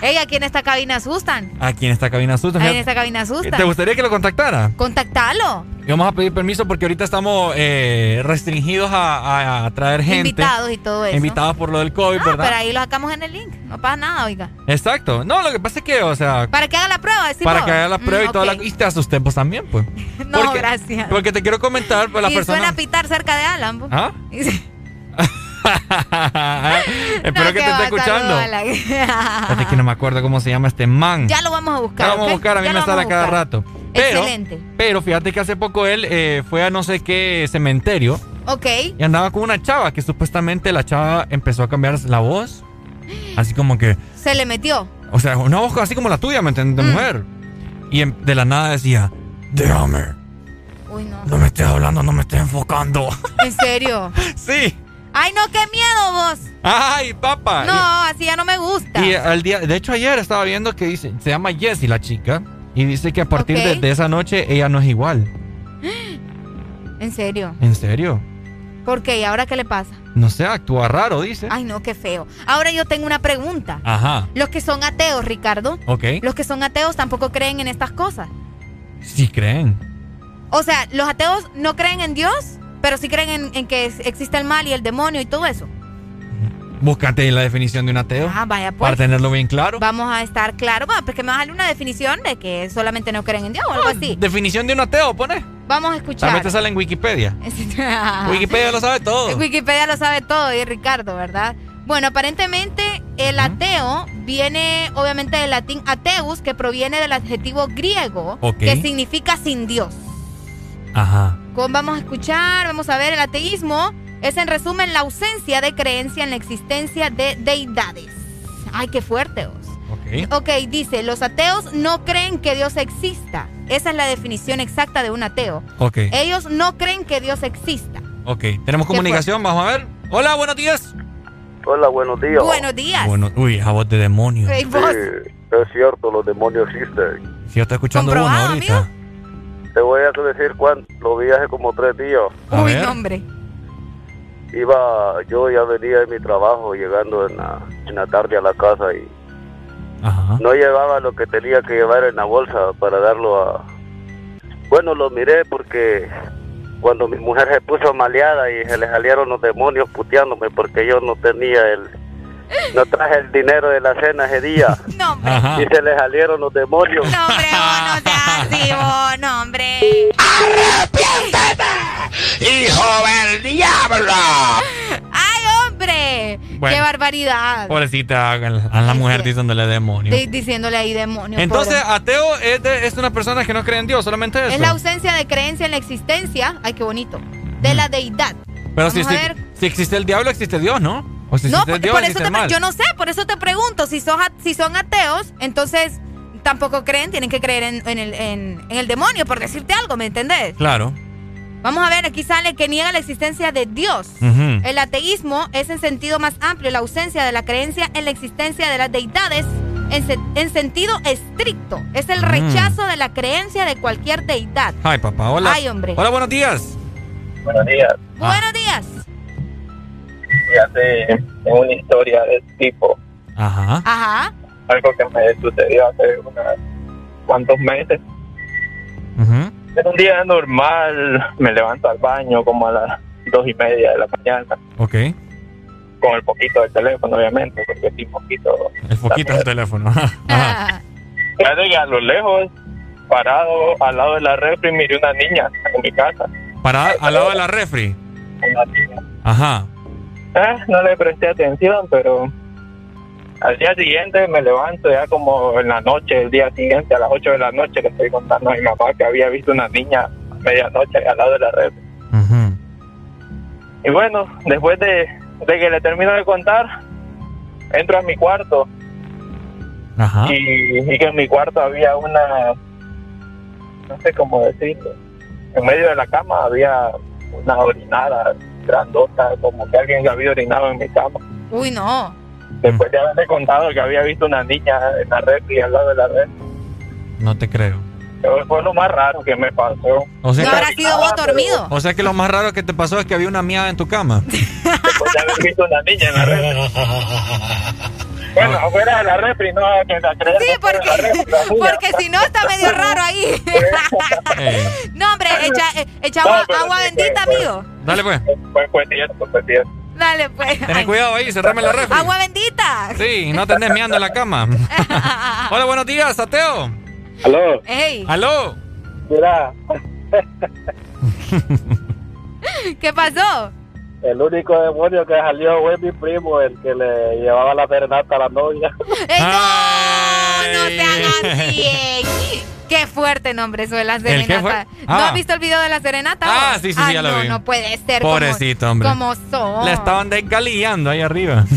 Ey, aquí en esta cabina asustan. aquí en esta cabina asusta. Ahí en esta cabina asustan. ¿Te gustaría que lo contactara? Contactalo. Y vamos a pedir permiso porque ahorita estamos eh, restringidos a, a- a traer gente. Invitados y todo eso. Invitados por lo del COVID, Ah, ¿verdad? pero ahí lo sacamos en el link. No pasa nada, oiga. Exacto. No, lo que pasa es que, o sea, Para que haga la prueba, decimos. para que haga la prueba Mm, y toda ok. la... Y te asusté pues también, pues. No, Porque- gracias. Porque te quiero comentar, pues la y persona... suena a pitar cerca de Alan. po. ¿Ah? Y se- Espero No, que te esté escuchando. saludo a la- Fíjate que no me acuerdo cómo se llama este man. ya lo vamos a buscar. Ya lo vamos a buscar, a mí Ya me sale a cada rato. Pero, Excelente. pero fíjate que hace poco él eh, fue a no sé qué cementerio Ok. y andaba con una chava que supuestamente la chava empezó a cambiar la voz. Así como que, Se le metió. o sea, una voz así como la tuya, ¿me entiendes? Mm. De mujer. Y en- de la nada decía, déjame, Uy, no. no me estés hablando, no me estés enfocando. En serio. sí. Ay, no, qué miedo vos. Ay, papá. No, así ya no me gusta. Y, al día, de hecho ayer estaba viendo que dice, se llama Jessie la chica, y dice que a partir de esa noche ella no es igual. En serio. ¿En serio? ¿Por qué? ¿Y ahora qué le pasa? No sé, actúa raro, dice. Ay, no, qué feo. Ahora yo tengo una pregunta. Ajá. Los que son ateos, Ricardo. Ok. Los que son ateos tampoco creen en estas cosas. Sí creen. O sea, los ateos no creen en Dios, pero sí creen en, en que existe el mal y el demonio y todo eso. Búscate la definición de un ateo. Ah, vaya pues. Para tenerlo bien claro. Vamos a estar claros. Bueno, pues que me vas a dar una definición de que solamente no creen en Dios o algo así. Definición de un ateo, pone. Vamos a También escuchar. te sale en Wikipedia. Wikipedia lo sabe todo. Wikipedia lo sabe todo, y Ricardo, ¿verdad? Bueno, aparentemente el ateo viene obviamente del latín ateus, que proviene del adjetivo griego, que significa sin Dios. Ajá. Como vamos a escuchar, vamos a ver, el ateísmo es en resumen la ausencia de creencia en la existencia de deidades. Ay, qué fuerte. Os. Ok. Ok, dice, los ateos no creen que Dios exista. Esa es la definición exacta de un ateo. Ok. Ellos no creen que Dios exista. Ok. Tenemos comunicación, vamos a ver. Hola, buenos días. Hola, buenos días. Buenos días. Bueno, uy, esa voz de demonio. Sí, es cierto, los demonios existen. Si yo estoy escuchando uno ahorita. Te voy a decir cuándo, lo vi hace como tres días. A Uy, ver. hombre. Iba, yo ya venía de mi trabajo llegando en la, en la tarde a la casa y Ajá. no llevaba lo que tenía que llevar en la bolsa para darlo a... Bueno, lo miré porque cuando mi mujer se puso maleada y se le salieron los demonios puteándome porque yo no tenía el... No traje el dinero de la cena ese día. No, hombre. Ajá. Y se le salieron los demonios. No, hombre, vos no seas así, vos, no, hombre. ¡Hijo del diablo! ¡Ay, hombre! Bueno. ¡Qué barbaridad! Pobrecita, a la mujer diciéndole demonio. Di- diciéndole ahí demonio. Entonces, pobre. ateo es, de- es una persona que no cree en Dios, solamente eso. es la ausencia de creencia en la existencia, ay, qué bonito, de la deidad. Pero si, a si- ver. si existe el diablo, existe Dios, ¿no? O No, por, el Dios, por eso te mal. yo no sé, por eso te pregunto, si si son ateos, entonces tampoco creen, tienen que creer en, en el, en- en el demonio, por decirte algo, ¿me entendés? Claro. Vamos a ver, aquí sale que niega la existencia de Dios. El ateísmo es en sentido más amplio la ausencia de la creencia en la existencia de las deidades en, se- en sentido estricto. Es el Mm. rechazo de la creencia de cualquier deidad. Ay, papá, hola. Ay, hombre. Hola, buenos días. Buenos días. Buenos días. Fíjate, tengo una historia de este tipo. Ajá. Ajá. Algo que me sucedió hace unos cuantos meses. Ujú. Es un día normal, me levanto al baño como a las dos y media de la mañana, Ok. con el poquito del teléfono, obviamente, porque sin poquito. El foquito del teléfono. Ajá. Que a lo lejos, parado al lado de la refri, miré una niña en mi casa. Para al lado de la refri. Una niña. Ajá. Eh, no le presté atención, pero al día siguiente me levanto ya como en la noche, el día siguiente a las 8 de la noche le estoy contando a mi mamá que había visto una niña a medianoche al lado de la red. Y bueno, después de, de que le termino de contar, entro a mi cuarto Ajá. y, y que en mi cuarto había una, no sé cómo decirlo, en medio de la cama había una orinada grandota, como que alguien había orinado en mi cama. Uy, no. Después de haberle contado que había visto una niña en la red y al lado de la red. No te creo. Pero fue lo más raro que me pasó. O sea, ¿No habrá sido vos dormido? o sea que lo más raro que te pasó es que había una miada en tu cama. Después de haber visto una niña en la red. Bueno, afuera de la refri, no que la creer. Sí, porque, porque si no está medio raro ahí. No, hombre, echa, eh, echa No, agua, bendita, amigo. Dale pues. Fue, fue cierto, fue cierto. Dale, pues. Ten Ay, cuidado ahí, cerrame la refri. Agua bendita. Sí, no te andes meando en la cama. Hola, buenos días, Ateo. Aló, Ey, Aló. mira, ¿qué pasó? el único demonio que salió fue mi primo, el que le llevaba la serenata a la novia. Ey, no, Ay. no te hagas así. Qué fuerte nombre eso de la qué serenata. fue? ¿No Ah. has visto el video de la serenata? Ah, vos? sí, sí, sí, Ay, ya lo no, vi. No puede ser. como- Pobrecito, hombre. Como son. Le estaban desgalillando ahí arriba.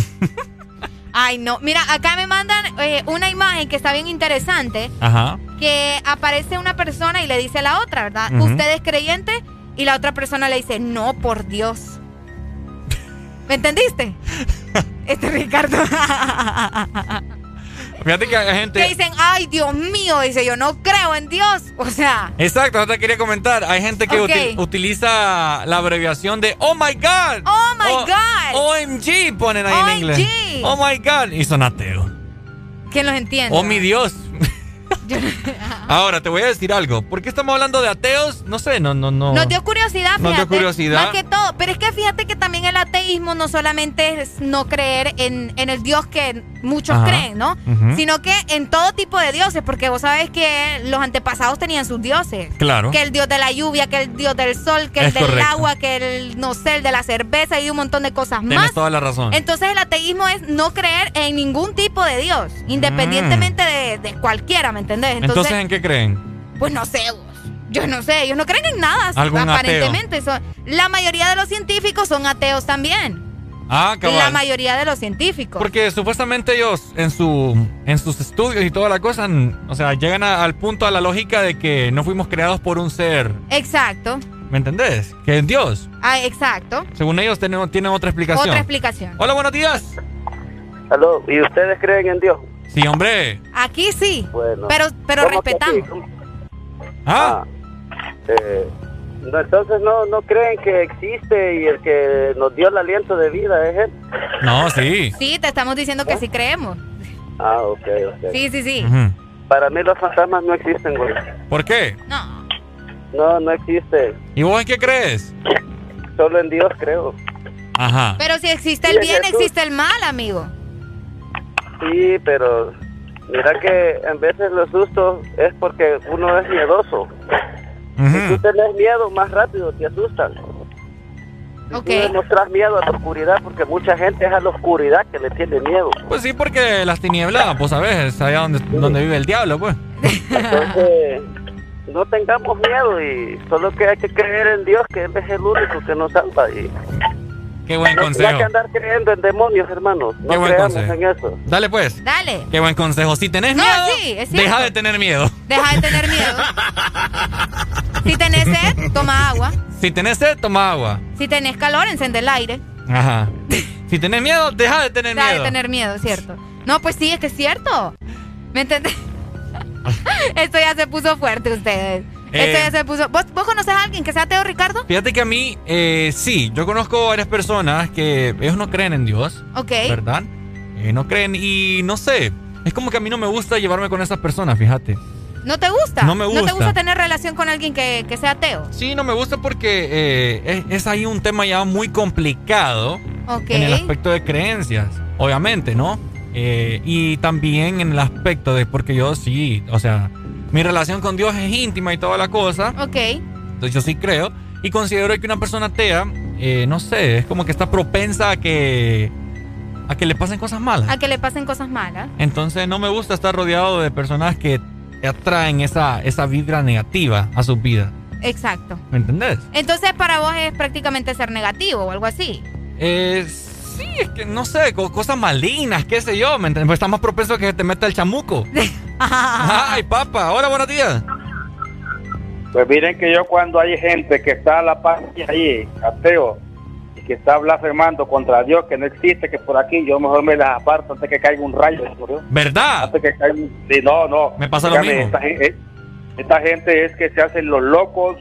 Ay, no. Mira, acá me mandan eh, una imagen que está bien interesante. Ajá. Que aparece una persona y le dice a la otra, ¿verdad? ¿Usted es creyente? Y la otra persona le dice, no, por Dios. ¿Me entendiste? Este Ricardo. Fíjate que hay gente. que dicen, ay, Dios mío, dice, yo no creo en Dios. O sea, Exacto, no te quería comentar. Hay gente que utiliza la abreviación de Oh my God. oh my O- God. OMG ponen ahí en inglés. OMG. Oh my God. Y son ateos. ¿Quién los entiende? Oh mi Dios. Ahora, te voy a decir algo. ¿Por qué estamos hablando de ateos? No sé, no, no, no. Nos dio curiosidad, fíjate. Nos dio curiosidad. Más que todo. Pero es que fíjate que también el ateísmo no solamente es no creer en, en el Dios que muchos Ajá. creen, ¿no? Sino que en todo tipo de dioses, porque vos sabés que los antepasados tenían sus dioses. Claro. Que el dios de la lluvia, que el dios del sol, que el del correcto. agua, que el, no sé, el de la cerveza y un montón de cosas Tienes más. toda la razón. Entonces el ateísmo es no creer en ningún tipo de Dios, independientemente de, de cualquiera, ¿me entendés? Entonces, ¿en qué creen? pues no sé, vos. Yo no sé, ellos no creen en nada, ¿Algún aparentemente. Son, la mayoría de los científicos son ateos también. Ah, cabal. La mayoría de los científicos. Porque supuestamente ellos en su en sus estudios y toda la cosa, o sea, llegan a- al punto a la lógica de que no fuimos creados por un ser, Exacto. ¿me entendés? Que es Dios. Ah, exacto. Según ellos tienen, tienen otra explicación. Otra explicación. Hola, buenos días. Aló, ¿y ustedes creen en Dios? Sí, hombre. Aquí sí. Bueno. Pero, pero ¿Cómo que respetamos. sí? Ah. Eh, no, entonces no, no creen que existe y el que nos dio el aliento de vida es él. No, sí. Sí, te estamos diciendo que sí creemos. Ah, ok, ok. Sí, sí, sí. Para mí los fantasmas no existen, güey. ¿Por qué? No. No, no existe. ¿Y vos en qué crees? Solo en Dios creo. Ajá. Pero si existe el en bien, Jesús. existe el mal, amigo. Sí, pero mira que en veces los sustos es porque uno es miedoso. Si tú tenés miedo, más rápido te asustan. Si Ok. tú demostras miedo a la oscuridad, porque mucha gente es a la oscuridad que le tiene miedo. Pues sí, porque las tinieblas, pues sabes, es allá donde, donde vive el diablo, pues. Entonces, no tengamos miedo y solo que hay que creer en Dios, que Él es el único que nos salva. Y Qué buen no, no hay consejo. que andar creyendo en demonios, hermanos. Qué No buen creamos consejo. en eso. Dale pues. Dale. Qué buen consejo. Si tenés No, miedo, sí, es cierto. deja de tener miedo. Deja de tener miedo. Si tenés sed, toma agua. Si tenés sed, toma agua. Si tenés calor, encende el aire. Ajá. Si tenés miedo, deja de tener Deja miedo. de tener miedo, ¿cierto? No, pues sí, es que es cierto. ¿Me entendés? Esto ya se puso fuerte ustedes. Esto Eh. ya se puso... ¿Vos, ¿Vos conoces a alguien que sea ateo, Ricardo? Fíjate que a mí, eh, sí, yo conozco varias personas que ellos no creen en Dios. Ok. ¿Verdad? Eh, no creen y no sé. Es como que a mí no me gusta llevarme con esas personas, fíjate. ¿No te gusta? No me ¿No te gusta. gusta tener relación con alguien que, que sea ateo? Sí, no me gusta porque eh, es, es ahí un tema ya muy complicado en el aspecto de creencias, obviamente, ¿no? Eh, y también en el aspecto de, porque yo sí, o sea, mi relación con Dios es íntima y toda la cosa. Ok. Entonces yo sí creo y considero que una persona atea, eh, no sé, es como que está propensa a que, a que le pasen cosas malas. A que le pasen cosas malas. Entonces no me gusta estar rodeado de personas que atraen esa, esa vibra negativa a sus vidas. Exacto. ¿Me entendés? Entonces para vos es prácticamente ser negativo o algo así. Eh, sí, es que no sé, co- cosas malignas, qué sé yo, ¿me entiendes? Pues está más propenso a que te meta el chamuco. Ay, papá, hola, buenos días. Pues miren que yo cuando hay gente que está a la paz ahí, ateo, y que está blasfemando contra Dios, que no existe, que por aquí yo mejor me las aparto antes que caiga un rayo. ¿no? ¿Verdad? Antes que caiga un... Sí, no, no. Me pasa lo mismo. Esta, eh, esta gente es que se hacen los locos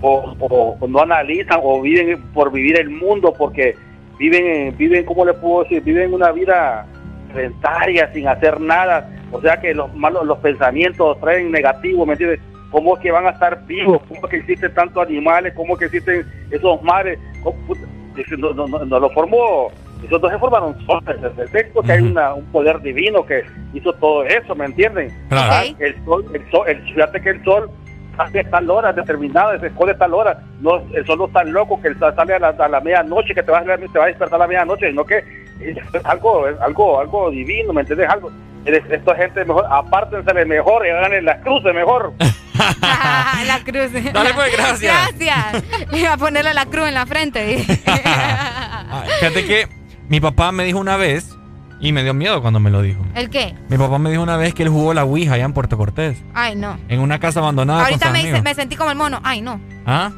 o, o- o no analizan o viven por vivir el mundo porque viven, en- viven ¿cómo le puedo decir? Viven una vida sedentaria sin hacer nada. O sea que los malos los pensamientos traen negativos, ¿me entiendes? ¿Cómo es que van a estar vivos? ¿Cómo es que existen tantos animales? ¿Cómo es que existen esos mares? ¿Cómo- puta, dice, No, no, no, no lo formó, esos dos se formaron solos. Es texto que hay una- un poder divino que hizo todo eso, ¿me entienden? Claro. Ah, El sol, el sol, el, fíjate que el sol a tal hora determinada, se esconde tal hora. No, el sol no es tan loco que sale a la, a la medianoche, que te va a, te va a despertar a la medianoche, sino que es algo, es algo, algo divino, ¿me entiendes? Algo. Es- Esta gente mejor, apártense mejor y hagan las cruces mejor. la cruz. Dale, pues, gracias. Gracias. Iba a ponerle la cruz en la frente. Ah, Fíjate que mi papá me dijo una vez, y me dio miedo cuando me lo dijo. ¿El qué? Mi papá me dijo una vez que él jugó la Ouija allá en Puerto Cortés, Ay, no. en una casa abandonada Ahorita me, me sentí como el mono. Ay, no. ¿Ah?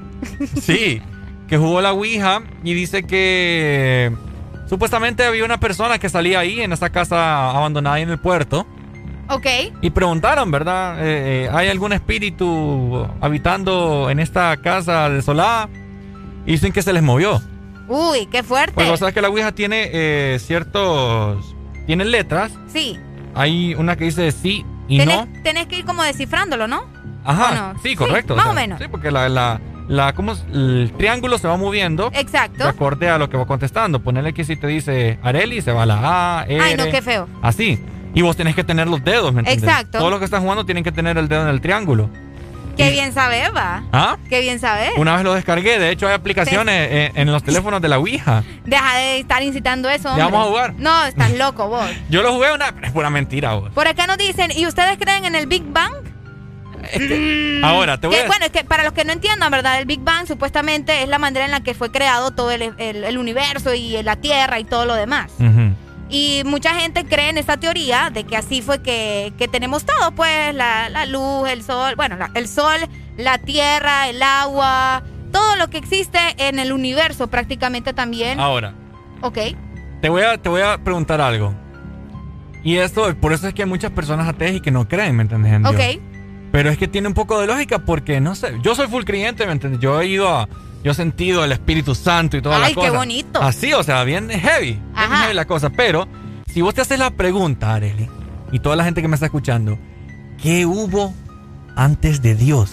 Sí, que jugó la Ouija y dice que supuestamente había una persona que salía ahí en esa casa abandonada ahí en el puerto. Ok. Y preguntaron, ¿verdad? Eh, eh, ¿Hay algún espíritu habitando en esta casa desolada? Y dicen que se les movió. Uy, qué fuerte. Pues vos sabes que la Ouija tiene eh, ciertos... Tiene letras. Sí. Hay una que dice sí Y tenés, no. tenés que ir como descifrándolo, ¿no? Ajá, no? sí, correcto. más o menos. Sí, porque la, la, la, ¿cómo es? el triángulo se va moviendo. Exacto. De acorde a lo que va contestando. Ponerle que si te dice Areli, se va la A, R. Ay, no, qué feo. Así. Y vos tenés que tener los dedos, ¿me entiendes? Exacto. Todos los que están jugando tienen que tener el dedo en el triángulo. Qué bien sabes, va. ¿Ah? Qué bien sabes. Una vez lo descargué. De hecho, hay aplicaciones en, en los teléfonos de la Ouija. Deja de estar incitando eso, ¿Ya hombre. vamos a jugar? No, estás loco vos. Yo lo jugué una... pero Es pura mentira, vos. Por acá nos dicen, ¿y ustedes creen en el Big Bang? Mm, Ahora, te voy que, a... Bueno, es que para los que no entiendan, ¿verdad? El Big Bang supuestamente es la manera en la que fue creado todo el, el- el universo y la Tierra y todo lo demás. Ujú. Y mucha gente cree en esta teoría de que así fue que, que tenemos todo, pues la, la luz, el sol, bueno, la- el sol, la tierra, el agua, todo lo que existe en el universo prácticamente también. Ahora, Ok. te voy, a, te voy a preguntar algo. Y esto, por eso es que hay muchas personas ateas y que no creen, ¿me entiendes? en. Ok. Pero es que tiene un poco de lógica porque, no sé, yo soy full creyente, ¿me entiendes? Yo he ido a... Yo he sentido el Espíritu Santo y toda la Ay, cosa. qué bonito. Así, o sea, bien heavy. Bien Ajá. heavy la cosa. Pero, si vos te haces la pregunta, Areli, y toda la gente que me está escuchando, ¿qué hubo antes de Dios?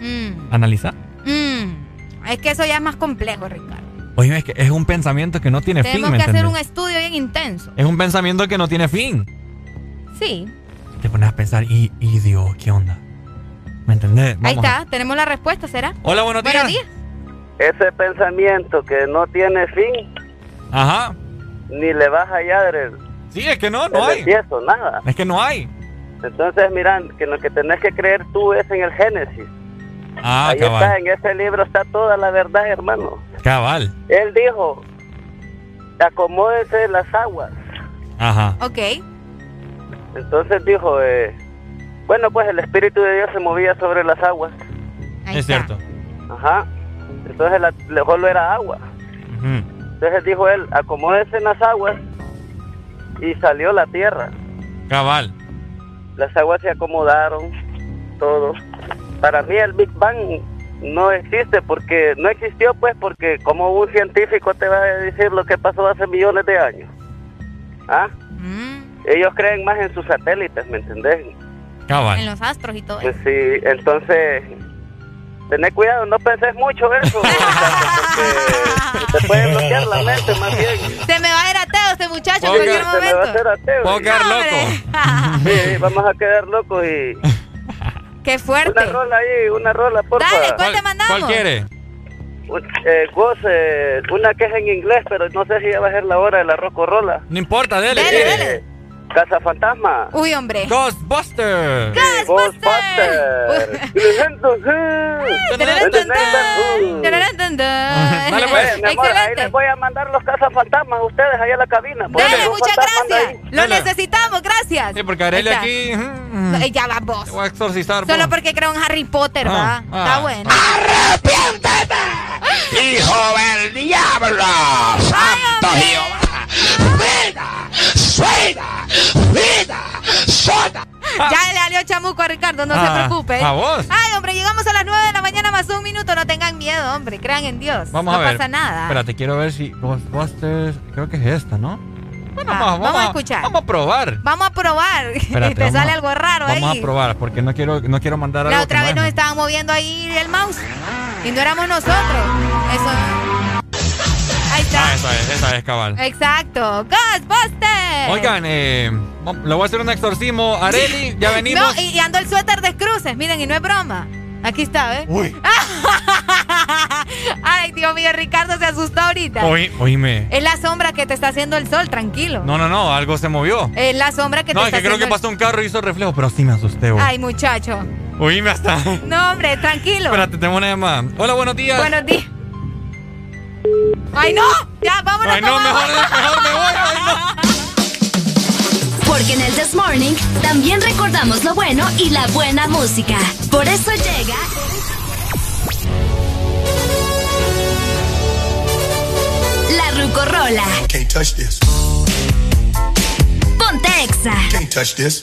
Mm, Analiza. mm. Es que eso ya es más complejo, Ricardo. Oye, es que es un pensamiento que no tiene fin, Tenemos ¿me que hacer un estudio bien intenso. Es un pensamiento que no tiene fin. Sí. Te pones a pensar, ¿y, y Dios qué onda? ¿Me entendés? Ahí a- está, tenemos la respuesta, ¿será? Hola, buenos días. Buenos días. Ese pensamiento que no tiene fin, Ajá. ni le vas a hallar el, Sí, es que no, no hay. empiezo, nada. Es que no hay. Entonces, miran, que lo que tenés que creer tú es en el Génesis. Ah, Ahí está, cabal. en ese libro está toda la verdad, hermano. Cabal. Él dijo, acomódense las aguas. Ajá. Ok. Entonces dijo, eh, bueno, pues el Espíritu de Dios se movía sobre las aguas. es cierto. Ajá. Entonces la, solo era agua. Entonces dijo él, acomódense en las aguas y salió la tierra. Cabal. Las aguas se acomodaron, todo. Para mí el Big Bang no existe porque no existió pues porque como un científico te va a decir lo que pasó hace millones de años. ¿Ah? Ellos creen más en sus satélites, ¿me entendés? Cabal. En los astros y todo. Pues sí, entonces tené cuidado, no penses mucho eso, porque te puede bloquear la mente más bien. Se me va a ir ateo este muchacho en cualquier quedar- se me va a momento. hacer ateo. Puedo quedar No, loco. Sí, vamos a quedar locos y Qué fuerte. una rola ahí, una rola, porfa. Dale, ¿cuál te mandamos? ¿Cuál quiere? Eh, vos, eh, una que es en inglés, pero no sé si ya va a ser la hora de la rocorrola. No importa, dele. Dele, dele. Casa Fantasma. Uy, hombre. Ghostbusters. Ghostbusters. Tararán, tan, tan. Dale, pues, mi amor, ahí Excelente. les voy a mandar los cazafantasmas a ustedes allá a la cabina. Dale, muchas gracias. Lo necesitamos, gracias. Sí, porque está. aquí. mm, Ya va vos. Te voy a exorcizar. Solo vos. porque creo en Harry Potter, Ah, va. ah. Está bueno. ¡Hijo del diablo! ¡Santo Jehová! ¡Vida! ¡Suena! ¡Vida! ¡Soda! Ya le salió chamuco a Ricardo, no se Ah, preocupe. ¿a vos? Ay, hombre, llegamos a las 9 de la mañana más un minuto. No tengan miedo, hombre. Crean en Dios. Vamos no a ver. pasa nada. Espérate, quiero ver si Ghostbusters. Creo que es esta, ¿no? Bueno, Ah, vamos, vamos a escuchar. Vamos a probar. Vamos a probar. Espérate, Te vamos sale a- algo raro Vamos ahí. a probar, porque no quiero, no quiero mandar algo. La otra vez nos ¿no? estaban moviendo ahí el mouse. Y no éramos nosotros. Eso. Ahí está. Ah, esa es, esa es cabal. Exacto. Ghostbusters. Oigan, eh, le voy a hacer un exorcismo. Areli, ya venimos. No, y, y ando el suéter de cruces. Miren, y no es broma. Aquí está, ¿ves? Uy. Ay, Dios mío, Ricardo se asustó ahorita. Oí- oíme. Es la sombra que te está haciendo el sol, tranquilo. No, no, no, algo se movió. Es la sombra que No, te es que está creo que haciendo el- pasó un carro y hizo reflejo, pero sí me asusté, güey. Ay, muchacho. Oíme hasta. No, hombre, tranquilo. Espérate, tengo una llamada. Hola, buenos días. Buenos días. ¡Ay, no! Ya, vámonos. Ay, no, mejor, mejor me voy. Ay, no. Porque en el This Morning también recordamos lo bueno y la buena música. Por eso llega. La Rucorola. Can't touch this. Ponte Exa. Can't touch this.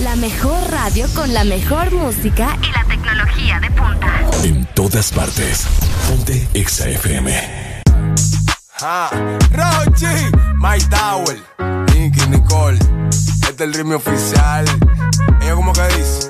la mejor radio con la mejor música y la tecnología de punta. En todas partes. Ponte Exa FM. Ah, Rochi, My Tower, Nicky Nicole. Este es el ritmo oficial. Ella como que dice.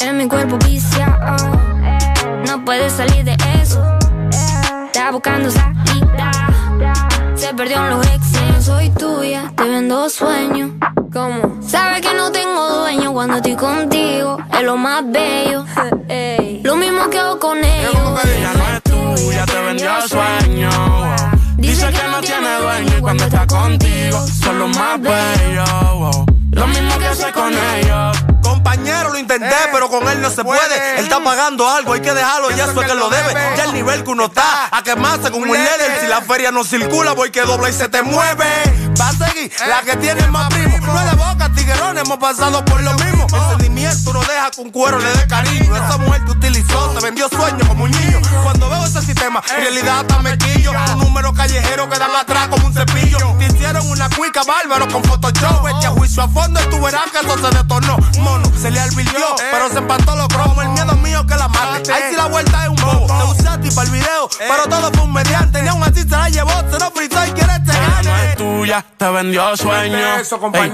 En mi cuerpo viciado. No puedes salir de eso. Está buscando salida. Se perdió en los exes. Soy tuya, te vendo sueños. ¿Cómo? Sabes que no tengo dueño cuando estoy contigo. Es lo más bello. Lo mismo que hago con ellos. Ella no es tuya, te vendió sueño. Dice que no tiene dueño y cuando está contigo son los más bellos. Lo mismo que hace con ellos. Compañero, lo intenté, pero con él no se puede. Él está pagando algo, hay que dejarlo, ya eso es que lo debe. Ya el nivel que uno está, a quemarse con un líder. Si la feria no circula, voy que dobla y se te mueve. Va a seguir la que tiene más primo. No es de boca, tiguerón, hemos pasado por lo mismo. El sentimiento no deja que un cuero le dé cariño. Esa mujer te utilizó, te vendió sueños como un niño. Cuando veo ese sistema, en realidad hasta me quillo. Un número callejero que dan atrás como un cepillo. Te hicieron una cuica bárbaro con Photoshop. Este a juicio a fondo y tú verás que eso se detornó. Mono, se le advirtió, pero se empató los cromos. El miedo mío que la mate. Ahí sí la vuelta es un bobo. Te usé a ti para el video, pero todo fue un mediante. Ni aún así se la llevó, se lo fritó y quiere te no gane. es tuya, te vendió sueño. Eso, compañero,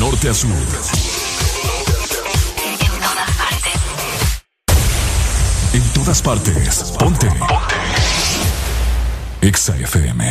Norte a sur. En todas partes. Ponte. Ponte. Exa FM.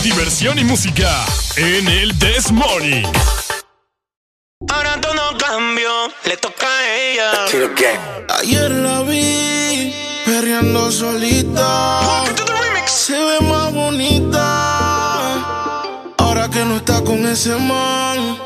Diversión y música en el This Morning. Ahora todo cambió, le toca a ella. Ayer la vi perreando solita. Se ve más bonita. no está con ese man.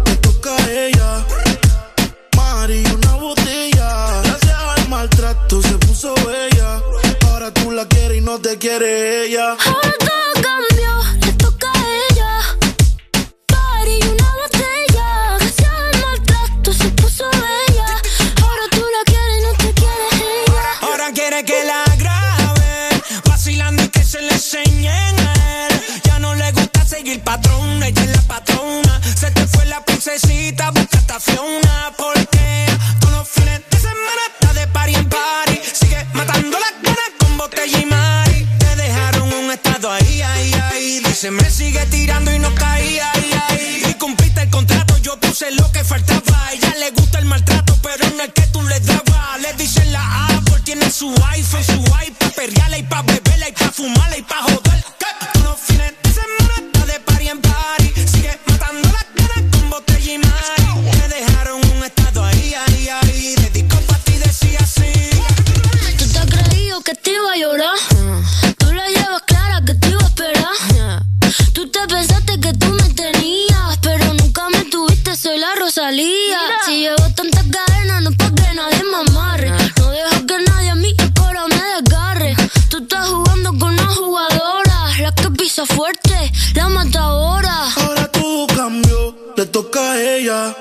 Quiere ella. Ahora todo cambió, le toca a ella. Party y una botella. Gracias al maltrato se puso bella. Ahora tú la quieres y no te quiere ella. Ahora quiere que la grabe, vacilando y que se le enseñen a él. Ya no le gusta seguir patrón, ella es la patrona. Se te fue la princesita, Dice, me sigue tirando y no caía, ahí, ahí. Y cumpliste el contrato, yo puse lo que faltaba. Ella le gusta el maltrato, pero no el que tú le dabas. Le dicen la Apple, tiene su iPhone, su iPad, perreala y pa' beberla y pa' fumarla y pa' joder. Todos los fines de semana está de party en party. Sigue matando las ganas con botella y mari. Te dejaron un estado ahí, ahí, ahí. Dedicó pa' ti, decía así. Tú te has creído que te iba a llorar. Tú te pensaste que tú me tenías, pero nunca me tuviste, soy la Rosalía. Si llevo tantas cadenas, no es pa' que nadie me amarre. No dejo que nadie a mí el coro me desgarre. Tú estás jugando con una jugadora, la que pisa fuerte, la matadora. Ahora todo cambió, le toca a ella.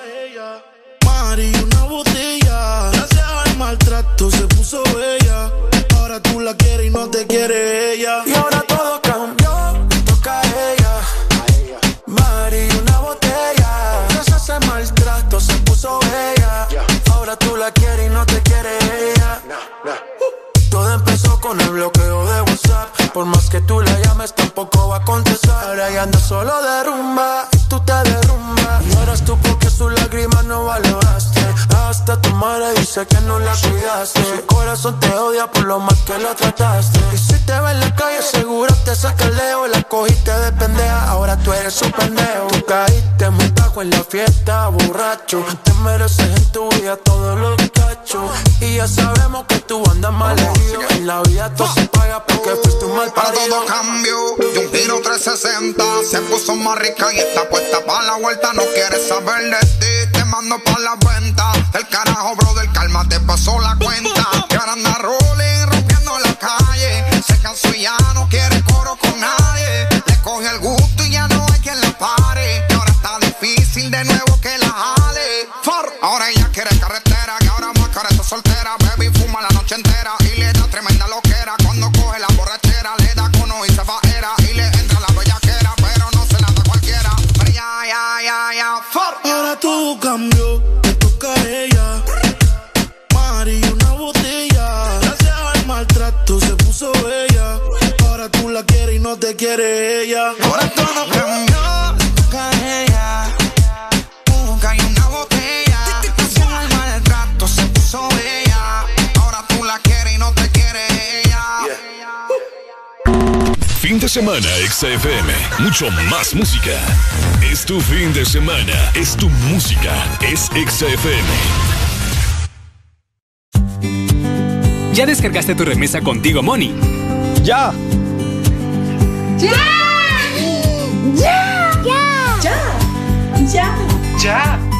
Bloqueo de WhatsApp. Por más que tú la llames, tampoco va a contestar. Ahora ya anda solo de rumba y tú te derrumbas. Eres tú porque sus lágrimas no valoraste. Hasta tu madre dice que no la cuidaste. Su corazón te odia por lo mal que la trataste. Y si te ve en la calle, seguro te saca el leo. La cogiste de pendeja, ahora tú eres un pendejo. Tú caíste muy en la fiesta, borracho. Te mereces en tu vida todos los cachos. Y ya sabemos que tú andas mal. En la vida todo se paga porque fuiste un mal Para todo cambio y un giro 360 Se puso más rica y está puesta para la vuelta. No quiere saber de ti, te mando pa' la venta El carajo, brother, calma, te pasó la cuenta. Y ahora anda rolling, rompiendo la calle. Se cansó y ya no quiere semana, XFM. Mucho más música. Es tu fin de semana. Es tu música. Es XFM. ¿Ya descargaste tu remesa contigo, Money? ¡Ya! ¡Ya! ¡Ya! ¡Ya! ¡Ya! ¡Ya!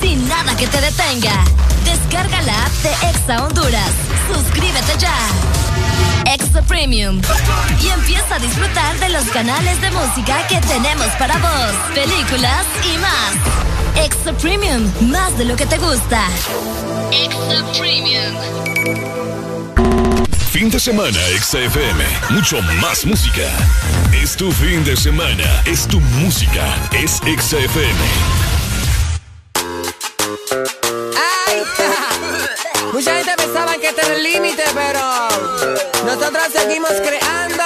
sin nada que te detenga. Descarga la app de Exa Honduras. Suscríbete ya. Extra Premium. Y empieza a disfrutar de los canales de música que tenemos para vos, películas y más. Extra Premium, más de lo que te gusta. Extra Premium. Fin de semana, XFM. Mucho más música. Es tu fin de semana. Es tu música. Es XFM. Ay, mucha gente pensaba que este era el límite, pero nosotros seguimos creando.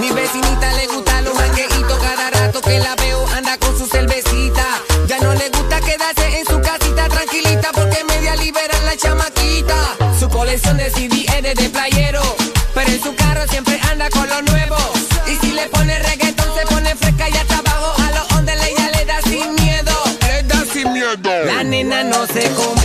Mi vecinita le gusta los mangueitos cada rato que la veo anda con su cervecita. Ya no le gusta quedarse en su casita tranquilita porque media liberan la chamaquita. Su colección de CD es de playero, pero en su carro siempre anda con lo nuevo. Y si le pone reggaetón se pone fresca y hasta abajo a los ondes ella le da sin miedo. Le da sin miedo. La nena no se compara,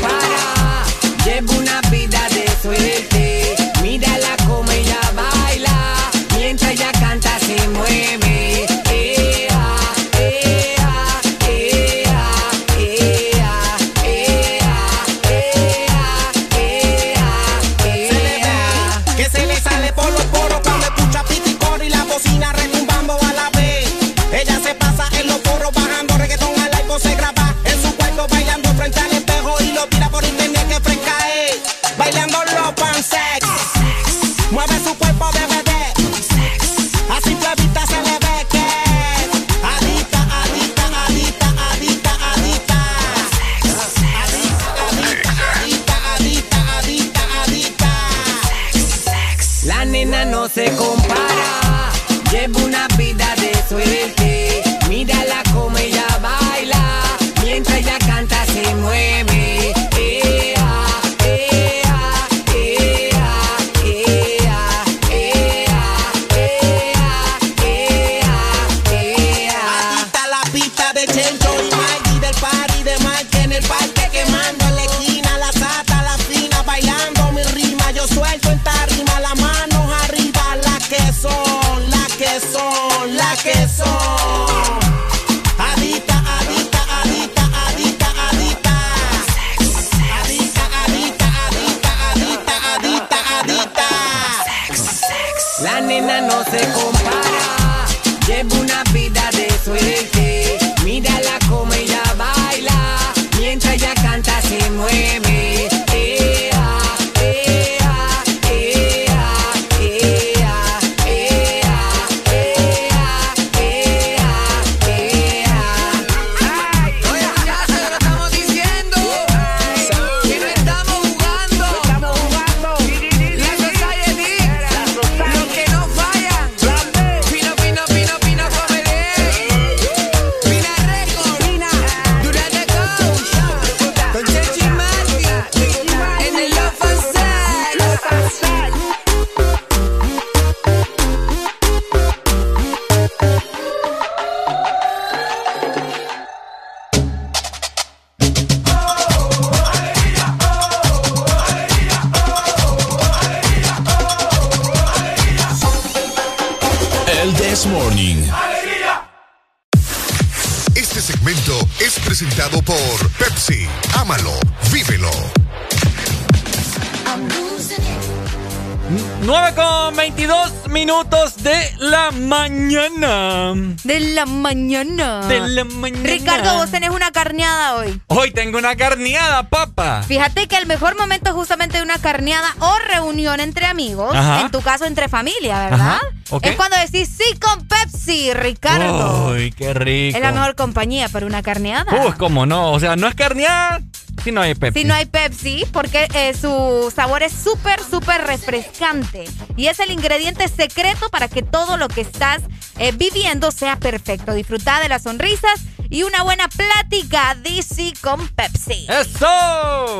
De la mañana. De la mañana. Ricardo, vos tenés una carneada hoy. Hoy tengo una carneada, papa. Fíjate que el mejor momento justamente de una carneada o reunión entre amigos, Ajá. en tu caso entre familia, ¿verdad? Es cuando decís sí con Pepsi, Ricardo. Uy, qué rico. es la mejor compañía para una carneada. Uy, cómo no. O sea, no es carneada si no hay Pepsi. Si no hay Pepsi, porque eh, su sabor es súper, súper refrescante. Y es el ingrediente secreto para que todo lo que estás eh, viviendo sea perfecto. Disfruta de las sonrisas y una buena plática. DC con Pepsi. ¡Eso!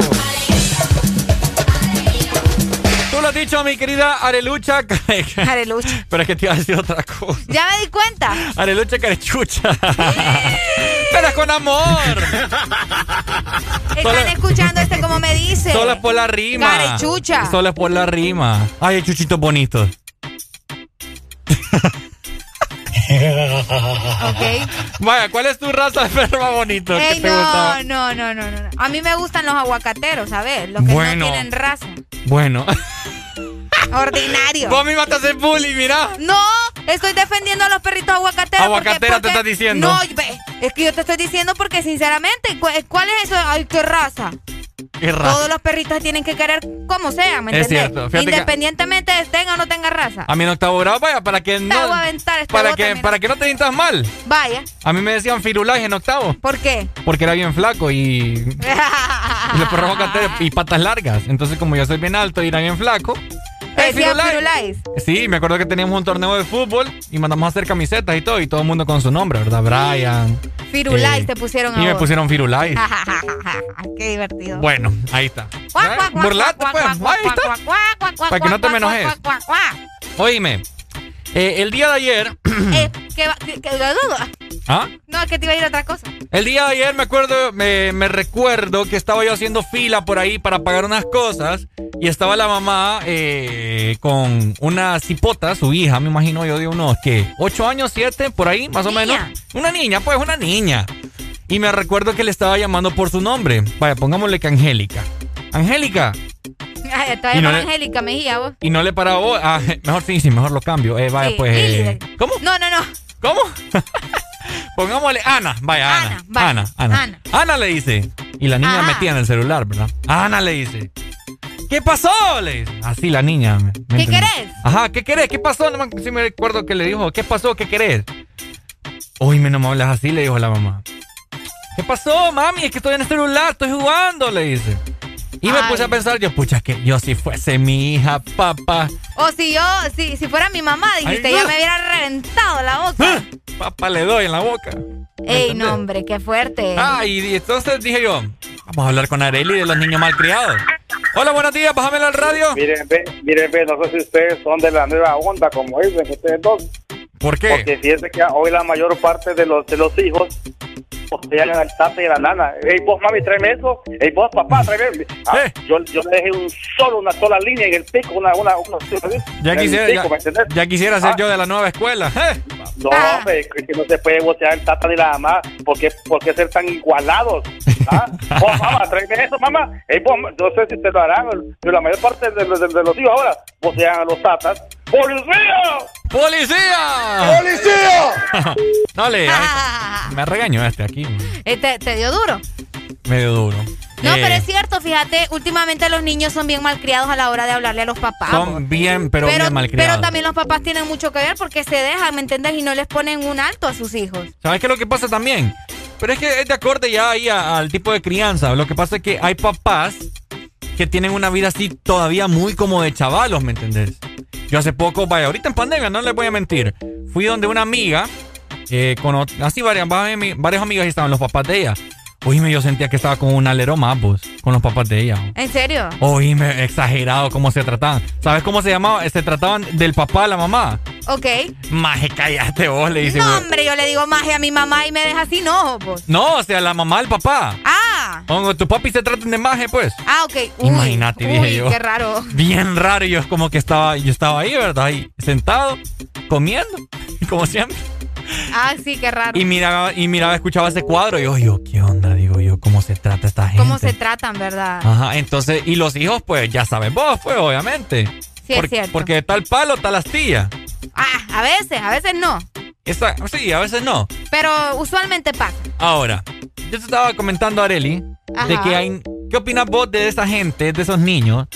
Tú lo has dicho, mi querida Arelucha. Arelucha. Pero es que te iba a decir otra cosa. Ya me di cuenta. Arelucha carechucha. Pero es con amor. Están escuchando este como me dice. Solo es por la rima. Carechucha. Solo es por la rima. Ay, hay chuchitos bonitos. Ok. Vaya, ¿cuál es tu raza de perro más bonito? Ey, que te no, gusta? no, no, no, no. A mí me gustan los aguacateros, ¿sabes? Los que Bueno. no tienen raza. Bueno. Ordinario. Vos misma te haces bullying, mira. No, estoy defendiendo a los perritos porque- Aguacatera te estás diciendo. No, Es que yo te estoy diciendo porque sinceramente, ¿cu- ¿cuál es eso? Ay, qué raza. Qué raza. Todos los perritos tienen que querer como sea, ¿me Es entiendes? cierto. Fíjate que- Independientemente de tenga o no tenga raza. A mí en octavo grado, vaya, para que no. este Para bote, que, mira. para que no te sientas mal. Vaya. A mí me decían Firulais en octavo. ¿Por qué? Porque era bien flaco y. y los perros y patas largas. Entonces, como yo soy bien alto y era bien flaco. Te ¡eh, decían Firulais! Firulais. Sí, me acuerdo que teníamos un torneo de fútbol y mandamos a hacer camisetas y todo, y todo el mundo con su nombre, ¿verdad? Brian. Firulais eh, te pusieron a Y me vos. pusieron Firulais. Qué divertido. Bueno, ahí está. Burlate, pues. Ahí está. Para que no te me enojes. Oíme, eh, el día de ayer. Eh, que va- que- que- ¿Ah? No, es que te iba a ir a otra cosa. El día de ayer me acuerdo, me, me recuerdo que estaba yo haciendo fila por ahí para pagar unas cosas y estaba la mamá eh, con una cipota, su hija, me imagino yo de unos que ocho años, siete, por ahí, más o menos. Una niña, pues una niña. Y me recuerdo que le estaba llamando por su nombre. Vaya, pongámosle que Angélica. Angélica. Ay, todavía no Angélica Mejía, vos. Y no le paraba. oh, ah, mejor sí, sí, mejor lo cambio. Eh, vaya, Sí, pues. Eh, ¿Cómo? No, no, no. ¿Cómo? Pongámosle Ana, vaya, Ana. vaya, Ana, Ana. Ana. Ana le dice. Y la niña Ajá. metía en el celular, ¿verdad? Ana le dice. ¿Qué pasó? Le dice. Así la niña. ¿me- me ¿Qué querés? Ajá, ¿qué querés? ¿Qué pasó? No me, sí me recuerdo que le dijo, ¿qué pasó? ¿Qué querés? Uy, no me hablas así, le dijo la mamá. ¿Qué pasó, mami? Es que estoy en el celular, estoy jugando, le dice. Y me Ay. puse a pensar, yo, pucha, que yo si fuese mi hija, papá, O si yo, si, si fuera mi mamá, dijiste, Ay, ya me hubiera reventado la boca. papá le doy en la boca. Ey, no, hombre, qué fuerte. Ah, y, y entonces dije yo, vamos a hablar con Areli de los niños malcriados. Hola, buenos días, bájamelo al radio. Miren, ve, miren, ve, no sé si ustedes son de la nueva onda, como dicen ustedes dos. ¿Por qué? Porque fíjense que hoy la mayor parte de los de los hijos postean al tata y a la nana. Ey, vos, mami, tráeme eso. Ey, vos, papá, tráeme. Ah, Eh. yo, yo le dejé un solo, una sola línea en el pico, una, una, una, Ya el quisiera, pico, ya, ¿me entendés? ya quisiera ser Ah. yo de la nueva escuela. Eh, No, hombre, es que no se puede vocear el tata ni la mamá. ¿Por qué, por qué ser tan igualados? ¿Ah? Vos, mamá, tráeme eso, mamá. Ey, vos, no sé si te lo harán, pero la mayor parte de, los- de- de los hijos ahora vocean a los tatas. ¡Policía! ¡Policía! ¡Policía! no le, me regañó este aquí, Eh, te, te dio duro. medio duro. No, Eh, pero es cierto, fíjate, últimamente los niños son bien malcriados a la hora de hablarle a los papás. Son bien, pero, bien pero malcriados. también los papás tienen mucho que ver porque se dejan, ¿me entiendes? Y no les ponen un alto a sus hijos. ¿Sabes qué es lo que pasa también? Pero es que es de acorde ya ahí al tipo de crianza. Lo que pasa es que hay papás que tienen una vida así todavía muy como de chavalos, ¿me entendés? Yo hace poco, vaya, ahorita en pandemia, no les voy a mentir, fui donde una amiga, eh, con así varias, varias, amigas estaban los papás de ella. Oíme, yo sentía que estaba con un alero más, vos, con los papás de ella. ¿En serio? Oíme, exagerado cómo se trataban. ¿Sabes cómo se llamaba? Se trataban del papá a la mamá. Ok. Maje, cállate vos, le dice. No, hombre, yo le digo magia a mi mamá y me deja así, no, pues. No, o sea, la mamá al papá. Ah, O tu papi se tratan de maje, pues. ah, ok. Uy, Imagínate, dije uy, yo. qué raro. Bien raro, yo es como que estaba, yo estaba ahí, ¿verdad? Ahí sentado, comiendo, como siempre. Ah, sí, qué raro. Y miraba, y miraba, escuchaba ese cuadro, y yo, yo, ¿qué onda? Digo yo, ¿cómo se trata esta gente? ¿Cómo se tratan, verdad? Ajá, entonces, y los hijos, pues, ya sabes vos, pues, obviamente. Sí, es cierto. Porque tal palo, tal astilla. Ah, a veces, a veces no. Esa, sí, a veces no. Pero usualmente pasa. Ahora, yo te estaba comentando, Areli, de que hay. ¿Qué opinas vos de esa gente, de esos niños,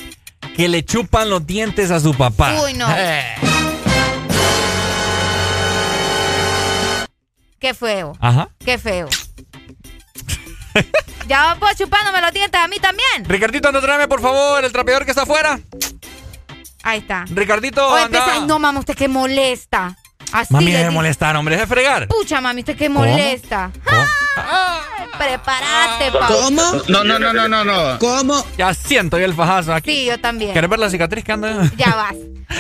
que le chupan los dientes a su papá? Uy, no. Eh, Qué feo. Ajá. Qué feo. ya va pues chupándome los dientes a mí también. Ricardito, anda, tráeme por favor el trapeador que está afuera. Ahí está. Ricardito, Oye, anda. no, mamá, usted que molesta. Así Mami, deje de molestar, hombre, deje de fregar. Pucha, mami, usted que ¿Cómo? molesta. Prepárate, pa. No, no, no, no, no, no. ¿Cómo? Ya siento yo el fajazo aquí. Sí, yo también. ¿Quieres ver la cicatriz que anda? Ya vas.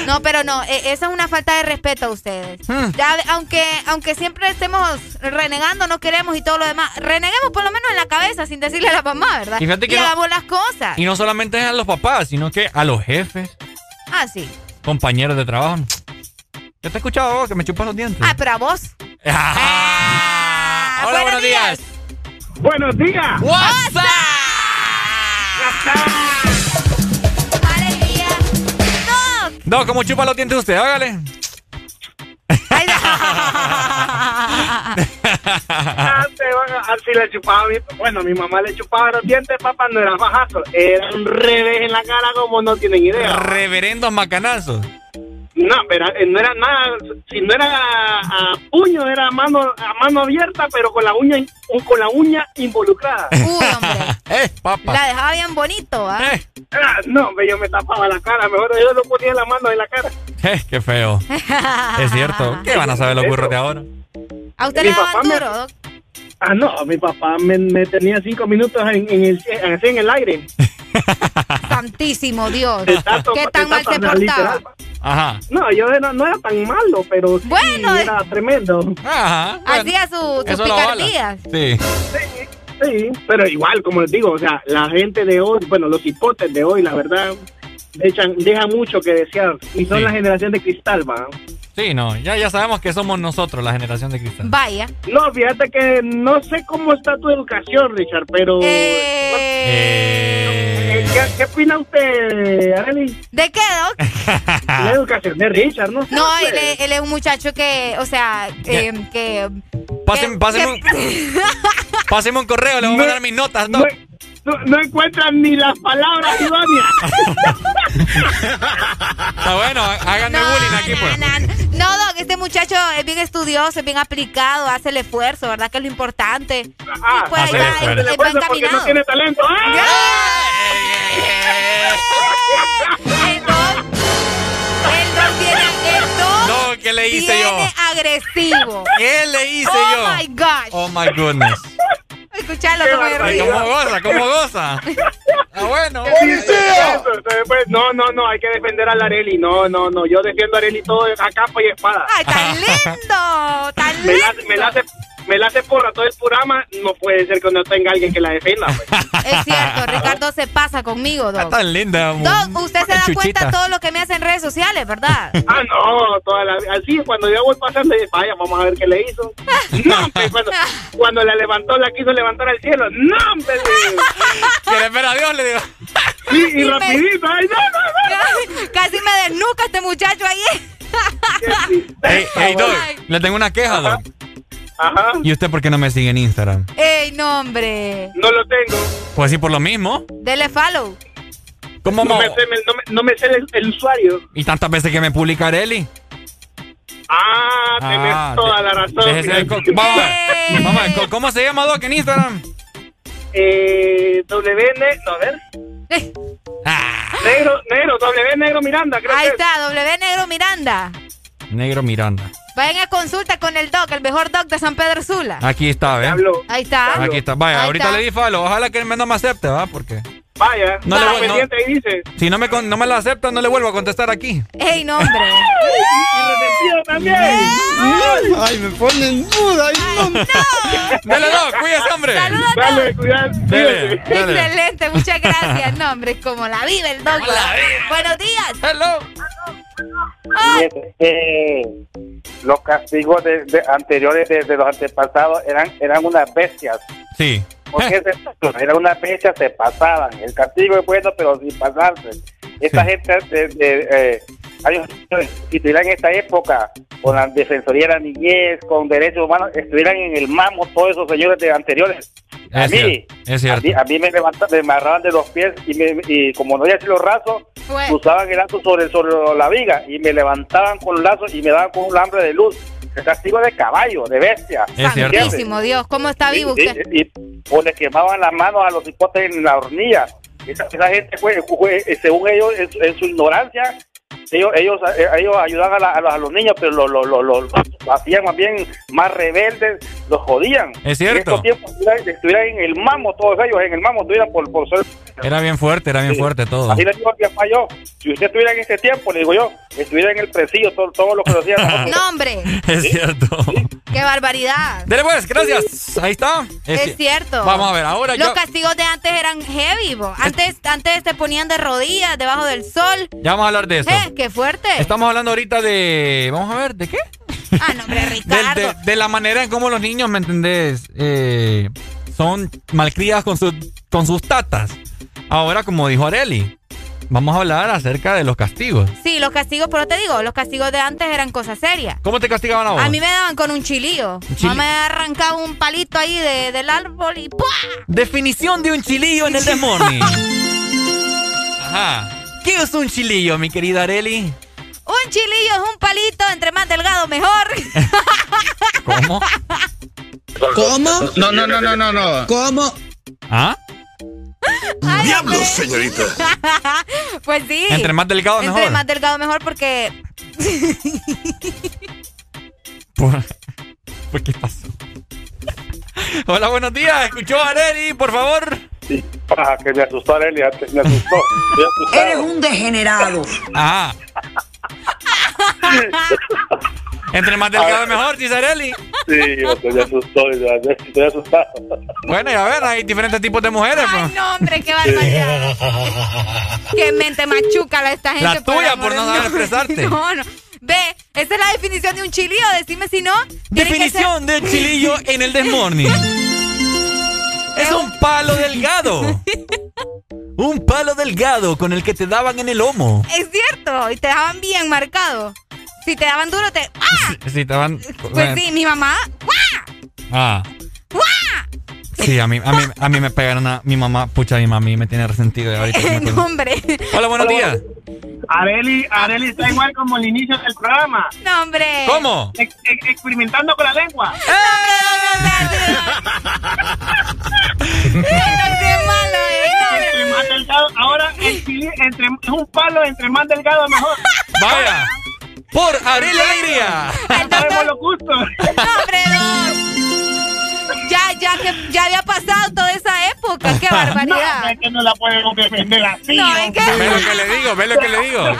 No, pero no, e- esa es una falta de respeto a ustedes. Hmm. Ya, aunque, aunque siempre estemos renegando, no queremos y todo lo demás, reneguemos por lo menos en la cabeza sin decirle a la mamá, ¿verdad? Y fíjate que no- hagamos las cosas. Y no solamente a los papás, sino que a los jefes, Ah, sí. compañeros de trabajo. Yo te he escuchado vos que me chupas los dientes. Ah, pero a vos. Ah, Hola, buenos días. Buenos días. WhatsApp. No, como chupa los dientes usted, hágale. Antes, bueno, así le chupaba a mi, bueno, mi mamá le chupaba los dientes, papá, no era bajazo, era un revés en la cara como no tienen idea. Reverendos macanazos. No, pero eh, no era nada, si no era a, puño, era a mano, a mano abierta, pero con la uña, con la uña involucrada. Uy, hombre. eh, papá. La dejaba bien bonito, ¿ah? Ah, no, yo me tapaba la cara, mejor yo no ponía la mano en la cara. Eh, qué feo. Es cierto. ¿Qué van a saber los burros de ahora? ¿A usted Mi le daban me-? Ah, no, mi papá me, me tenía cinco minutos en, en el, en el aire. Santísimo Dios. De tanto- ¿Qué tan mal se portaba? literal. Ajá. No, yo era- no era tan malo, pero sí Bueno, eh. era tremendo. Ajá. Hacía su, sus picardías. Sí. Sí, pero igual, como les digo, o sea, la gente de hoy, bueno, los hipotes de hoy, la verdad, echan, deja mucho que desear. Y son Sí. la generación de cristal, va. Sí, no. Ya, ya sabemos que somos nosotros, la generación de cristal. Vaya. No, fíjate que no sé cómo está tu educación, Richard, pero... Eh, ¿Qué, qué opina usted, Arely? ¿De qué, Doc? La educación de Richard, ¿no? No, él, es- él es un muchacho que, o sea, eh, que... Pásenme, pásenme, un, pásenme un correo, le voy a mandar mis notas, No, Doc. no, no encuentran ni las palabras idóneas. Está bueno, háganme bullying aquí, pues. No, Doc, este muchacho es bien estudioso, es bien aplicado, hace el esfuerzo, ¿verdad? Que es lo importante. Ah, y pues ahí hacer va, esfuerzo. él- él va Porque no tiene talento. ¡Ah! El el No, ¿qué le hice yo? agresivo. ¿Qué le hice oh yo? my gosh. Oh my goodness. Escuchalo como río. ¿Cómo goza? ¿Cómo goza? Ah, bueno. Eso, pues, No, no, no, hay que defender a la Areli. No, no, no, yo defiendo a Areli todo a capa y espada. Ay, tan lindo, tan Me la, lindo. me la hace, me la hace porra todo el programa. No puede ser que no tenga alguien que la defienda. pues. Es cierto, Ricardo se pasa conmigo, Doc. Tan linda. Doc, usted se da chuchita. cuenta todo lo que me hace en redes sociales, ¿verdad? Ah, no, toda la, así cuando yo voy pasando, y, vaya, vamos a ver qué le hizo. No, hombre, cuando, cuando la levantó, la quiso levantar al cielo. No, hombre. Que le espera a Dios, le digo. Sí, y Y me- rapidito. Ay, no, no, Casi me desnuca este muchacho ahí. no. Hey, hey, Doc, le tengo una queja, Doc. Ajá, ¿Y usted por qué no me sigue en Instagram? Ey, no, hombre. no lo tengo. Pues sí, por lo mismo. Dele follow. ¿Cómo No me sé, me- no me, no me sé el, el usuario. Y tantas veces que me publica Areli. Ah, tenés Ah, toda de- la razón. Vamos. Vamos ¿Cómo se llama Doc en Instagram? Eh, W, ne- no, a ver. Ah, Negro, negro, W negro Miranda, creo Ahí que es. está, W Negro Miranda. Negro Miranda. Vayan a consulta con el doc, el mejor doc de San Pedro Sula. Aquí está, ¿ves? Ahí está. Aquí está. Vaya, Ahí ahorita está. le di follow. Ojalá que no me acepte, ¿va? Porque Vaya, No le voy- no- dice. si no me, con- no me la acepta, no le vuelvo a contestar aquí. Ey, no, hombre. Y también. Ay, me pone en duda. Ay, no. Dale, Doc, cuídese, hombre. Saludos a Dale, cuidado. Excelente, muchas gracias. No, hombre, como la vive el doc. Buenos días. Hello. Eh, los castigos de, de- anteriores de, de los antepasados eran, eran unas bestias. Sí. Porque se- eran unas bestias, se pasaban. El castigo es bueno, pero sin pasarse. Esta gente, de, si estuvieran en esta época, con la Defensoría de la Niñez, con derechos humanos, estuvieran en el mamo todos esos señores de anteriores. A Es mí, cierto. Es a cierto. mí, a mí me levantaban, me amarraban de los pies y, me- y como no había sido raso, Fue. usaban el lazo sobre, sobre la viga y me levantaban con el lazo y me daban con un lambre de luz. El castigo de caballo, de bestia. Es cierto. Dios, ¿cómo está vivo Y- usted? Y, y- o le quemaban las manos a los hipotes en la hornilla. Esa, esa gente, fue, fue- eh, según ellos, en, su- en su ignorancia, ellos ellos, eh, ellos ayudaban a, la- a los, a los niños, pero los lo, lo, lo- lo hacían más bien más rebeldes, los jodían. Es cierto. En estos tiempos estuvieran, estuvieran en el mamo, todos ellos en el mamo, estuvieran por, por ser Era bien fuerte, era bien fuerte todo. Así le digo a mi papá yo, si usted estuviera en este tiempo, le digo yo, estuviera en el presillo, todo, todo lo que lo hacían. nosotros. No, hombre, Es cierto. qué barbaridad. Dele pues, gracias. Ahí está. Es cierto. Vamos a ver, ahora Los yo. castigos de antes eran heavy, bo. Antes, antes te ponían de rodillas debajo del sol. Ya vamos a hablar de eso. Eh, qué fuerte. Estamos hablando ahorita de. Vamos a ver, ¿de qué? Ah, no, hombre, Ricardo. de, de la manera en cómo los niños, ¿me entendés? Eh, son malcriados con, sus con sus tatas. Ahora, como dijo Areli, vamos a hablar acerca de los castigos. Sí, los castigos, pero te digo, los castigos de antes eran cosas serias. ¿Cómo te castigaban a vos? A mí me daban con un chilillo. No me arrancaba un palito ahí de- del árbol y ¡pua! Definición de un chilillo en el Desmorning. Ajá. ¿Qué es un chilillo, mi querida Areli? Un chilillo es un palito, entre más delgado mejor. ¿Cómo? ¿Cómo? No, no, no, no, no, no. ¿Cómo? ¿Ah? ¡Diablos, señorita! pues sí. Entre más delgado, Entre mejor. más delgado mejor porque... ¿Por, ¿Por qué pasó? Hola, buenos días. ¿Escuchó a Areli, por favor? Ah, que me asustó Arely antes, me asustó. Estoy asustado. Eres un degenerado. Ajá. Entre más delgado mejor, dice Areli. Sí, me asustó, ya- ya estoy asustado. Bueno, ya ven, hay diferentes tipos de mujeres. Ay, pues. no, hombre, qué barbaridad. Qué mente machuca la esta gente. La tuya, amor por no saber expresarte. No, no. Ve, esa es la definición de un chilillo. Decime si no. Definición de chilillo en el Desmorning. Es un palo delgado. Un palo delgado con el que te daban en el lomo. Es cierto. Y te daban bien marcado. Si te daban duro, te. ¡Ah! Sí, te van. Pues sí, mi mamá. Ah. ¡Guau! Sí, a mí, a mí, a mí me pegaron a mi mamá. Pucha, mi mami me tiene resentido. ahorita me hombre. Hola, buenos días. Areli, Areli está igual como el inicio del programa. No, hombre. ¿Cómo? Ex- ex- experimentando con la lengua. No seas malo, eh. No, Entre más delgado, ahora el entre, es un palo, entre más delgado mejor. Vaya. Por Arely Alegría. Sabemos lo justo. No, hombre, no. Ya, ya, que ya había pasado toda esa época. Qué barbaridad. No, es que no la podemos defender así. No, es que- Ve lo que le digo, ve lo que le digo.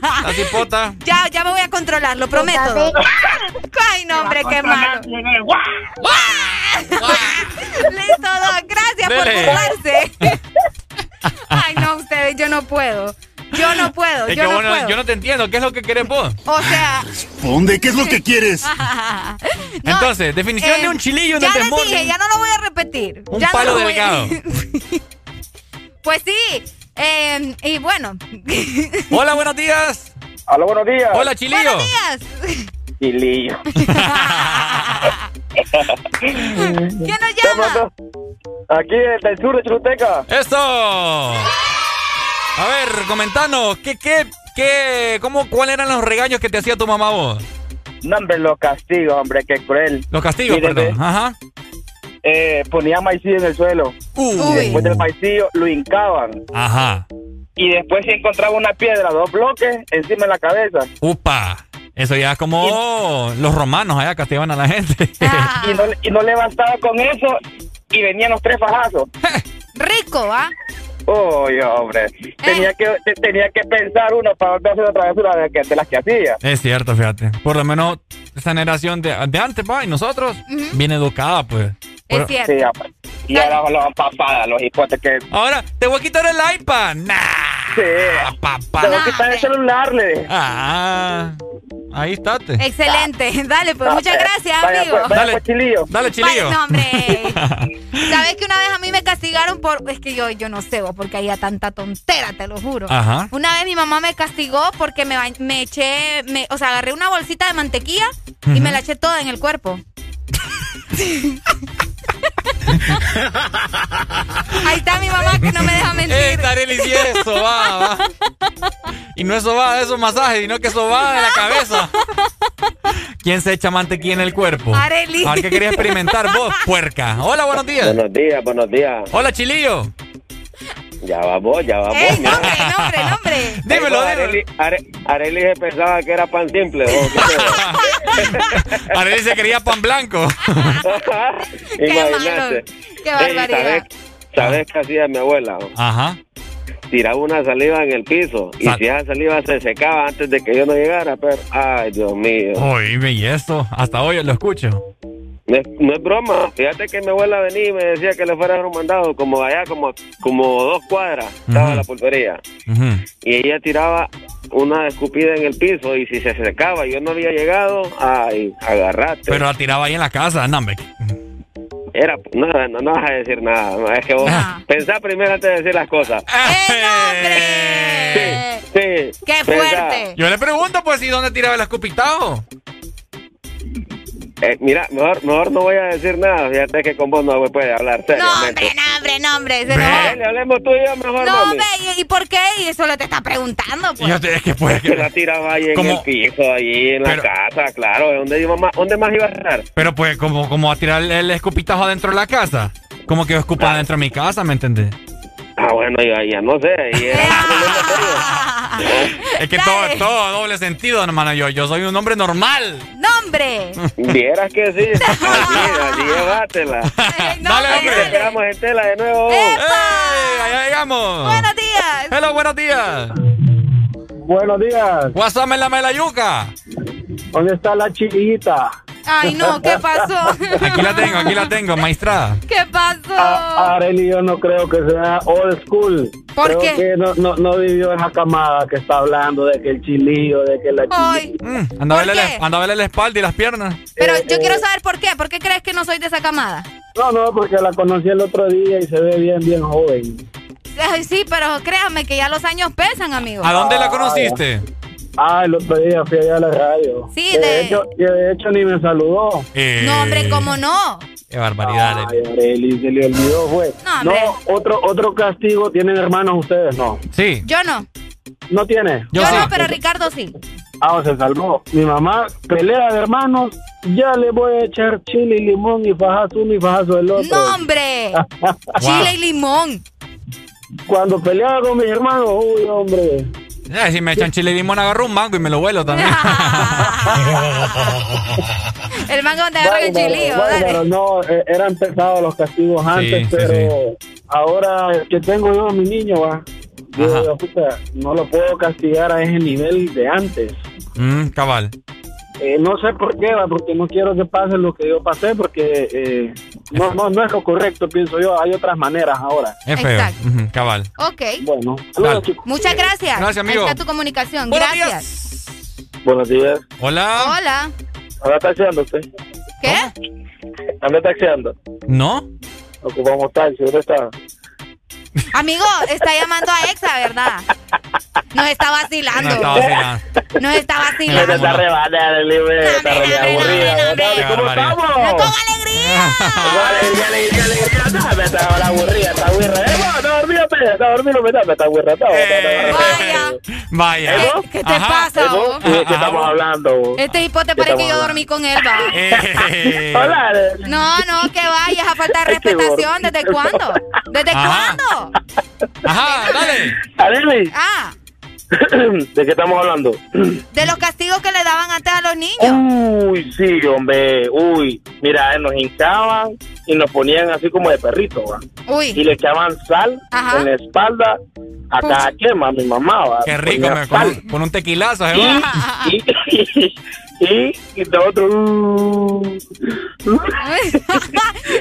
La cipota. Ya, ya me voy a controlar, lo prometo. Ay, no, hombre, qué malo. Listo, Doc. Gracias por Dele. burlarse. Ay, no, ustedes, yo no puedo. Yo no puedo, Es yo que no bueno, puedo. yo no te entiendo. ¿Qué es lo que querés vos? O sea, ¿Dónde? ¿Qué es lo que quieres? No, Entonces, definición eh, de un chilillo en ya el les dije, ya no lo voy a repetir. Un Ya no palo delgado. Pues sí. eh, y bueno. Hola, buenos días. Hola, buenos días. Hola, Chilillo. Buenos días. Chilillo. ¿Quién nos llama? Aquí del sur de Choluteca. ¡Eso! A ver, comentanos, ¿qué, qué, qué, cómo, cuáles eran los regaños que te hacía tu mamá vos? No, hombre, los castigos, hombre, qué cruel. Los castigos, perdón. Ajá. Eh, ponía maicillo en el suelo. Uy. Y después del maicillo lo hincaban. Ajá. Y después se encontraba una piedra, dos bloques, encima de la cabeza. Upa. Eso ya es como los romanos allá castigaban a la gente. Y, no, y no le bastaba con eso y venían los tres fajazos. Rico, ¿ah? Uy, hombre. Tenía, que, te- tenía que pensar uno para volver a hacer otra de, que- de las que hacía. Es cierto, fíjate. Por lo menos esa generación de, de antes, va, y nosotros, bien educada, pues. Por- Sí, hombre. y ahora lo van papadas, los hipotes que... Ahora, te voy a quitar el iPad. Nah. Sí. Papá. Te voy a quitar el celular, le dije. Ah. Ahí estate. Excelente. Dale, pues muchas gracias, Vaya, amigo. pues, vaya, pues, chilillo. Dale, chilillo. Vaya, no, hombre. ¿Sabes que una vez a mí me castigaron por. Es que yo, yo no sé, vos, porque había tanta tontera, te lo juro. Ajá. Una vez mi mamá me castigó porque me, me eché. Me, o sea, agarré una bolsita de mantequilla y me la eché toda en el cuerpo. Ahí está mi mamá que no me deja mentir. Eh, Tareli, sí, eso va, va. Y no eso va de esos masajes, sino que eso va de la cabeza. ¿Quién se echa mantequilla en el cuerpo? Areli. A ver qué quería experimentar vos, puerca. Hola, buenos días. Buenos días, buenos días. Hola, Chilillo. Ya vamos, ya vamos. ¡Ey, nombre, nombre, nombre! Dímelo, Ey, Areli, Are- Areli se pensaba que era pan simple. ¿o qué? Areli se quería pan blanco. Imagínate. ¡Qué Ey, barbaridad! ¿sabes, ¿Sabes qué hacía mi abuela? Ajá. Tiraba una saliva en el piso y si esa saliva se secaba antes de que yo no llegara, pero ay, Dios mío. Oye, y eso, hasta hoy lo escucho. No es, no es broma. Fíjate que mi abuela venía y me decía que le fuera a dar un mandado, como allá, como, como dos cuadras, estaba la pulpería. Y ella tiraba una escupida en el piso y si se secaba y yo no había llegado, ay, agarrate. Pero la tiraba ahí en la casa, hombre. Era, no, no, no vas a decir nada. no, Es que vos pensá primero antes de decir las cosas. Sí, sí. ¡Qué pensá. fuerte! Yo le pregunto, pues, ¿y dónde tiraba el escupitajo? Eh, mira, mejor, mejor no voy a decir nada. Fíjate que con vos no me puede hablar No, seriamente. hombre, no, hombre, no, hombre. Se Dale, hablemos tú y yo mejor, No, mami. hombre, ¿y, y por qué? Y eso lo te está preguntando, pues. Yo te- es que pues. Que la tiraba ahí en el piso, ahí en la casa, claro. ¿Dónde, iba más, ¿Dónde más iba a estar? Pero pues, como, como a tirar el, el escupitajo adentro de la casa. Como que escupa adentro de mi casa, ¿me entendés? Ah, bueno, ya, ya no sé. Es que todo, todo doble sentido, hermano. Yo, yo soy un hombre normal. ¡Nombre! Vieras que sí. Así, así llévatela. Dale, Aquí te esperamos en tela de nuevo. ¡Ey! Allá llegamos. Buenos días. Hello, buenos días. Buenos días. What's up en la melayuca? ¿Dónde está la chiquita? Ay, no, ¿qué pasó? Aquí la tengo, aquí la tengo, maestrada. ¿Qué pasó? A- Arely yo no creo que sea old school. ¿Por creo qué? que no, no, no vivió esa camada que está hablando de que el chilillo, de que la Ay, Mm, Anda a verle, qué? la- anda a verle la espalda y las piernas. pero Eh, yo eh. quiero saber por qué. ¿Por qué crees que no soy de esa camada? No, no, porque la conocí el otro día y se ve bien, bien joven. Ay, sí, pero créame que ya los años pesan, amigo. ¿A dónde la Ah, conociste? Ah, el otro día fui allá a la radio. Sí, Que de- hecho, que de hecho ni me saludó. Eh, No, hombre, ¿cómo no? Qué barbaridad. Ay, Arely, se le olvidó, fue. No, hombre. otro, otro castigo. ¿Tienen hermanos ustedes? No. Sí. Yo no. ¿No tiene? Yo, no, pero Ricardo sí. Ah, se salvó. Mi mamá, pelea de hermanos, ya le voy a echar chile y limón y fajazo uno y fajazo el otro. No, hombre. Chile y limón. Cuando peleaba con mis hermanos, uy, hombre. Eh, si me echan chile y limón, agarro un mango y me lo vuelo también. El mango donde agarra el bueno, dale. pero no, eh, eran pesados los castigos antes, sí, pero ahora que tengo yo a mi niño, va, yo puta, no lo puedo castigar a ese nivel de antes. Mm, cabal. Eh, no sé por qué, va, porque no quiero que pase lo que yo pasé, porque eh, no, no, no es lo correcto, pienso yo. Hay otras maneras ahora. Es feo. Exacto. Cabal. Ok. Bueno, Dale. Muchas gracias. Gracias, amigo. Ahí está tu comunicación. Buenos Gracias. Buenos días. Hola. Hola. ¿Anda taxiando usted? ¿Qué? ¿Anda taxiando? ¿No? Ocupamos taxi, ¿dónde está? Amigo, está llamando a Exa, ¿verdad? Nos está vacilando. No estaba vacilando. Nos está vacilando. está rebanada el libre, está re aburrida. ¿Cómo estamos? ¡Con alegría! Con alegría, alegría, alegría. No, me está ahora aburrida, está aburrida. Eh, no, está dormido, pe, está dormido, me está, me está aburrida. Está, Vaya. Vaya. ¿Qué, qué te pasa, qué estamos hablando? Este hipote ¿Qué parece que yo dormí con él, va. Eh. Hola. No, no, que vayas a falta de respetación. ¿Desde cuándo? ¿Desde cuándo? Ajá, dale. Arely, Ah, ¿de qué estamos hablando? de los castigos que le daban antes a los niños. Uy, sí, hombre, uy. Mira, eh, nos hincaban y nos ponían así como de perrito, ¿va? Y Uy, le echaban sal Ajá. en la espalda a cada quema, mi mamá, ¿va? Qué rico, me, con, con un tequilazo, ¿eh? Y, y, y, y nosotros... uh,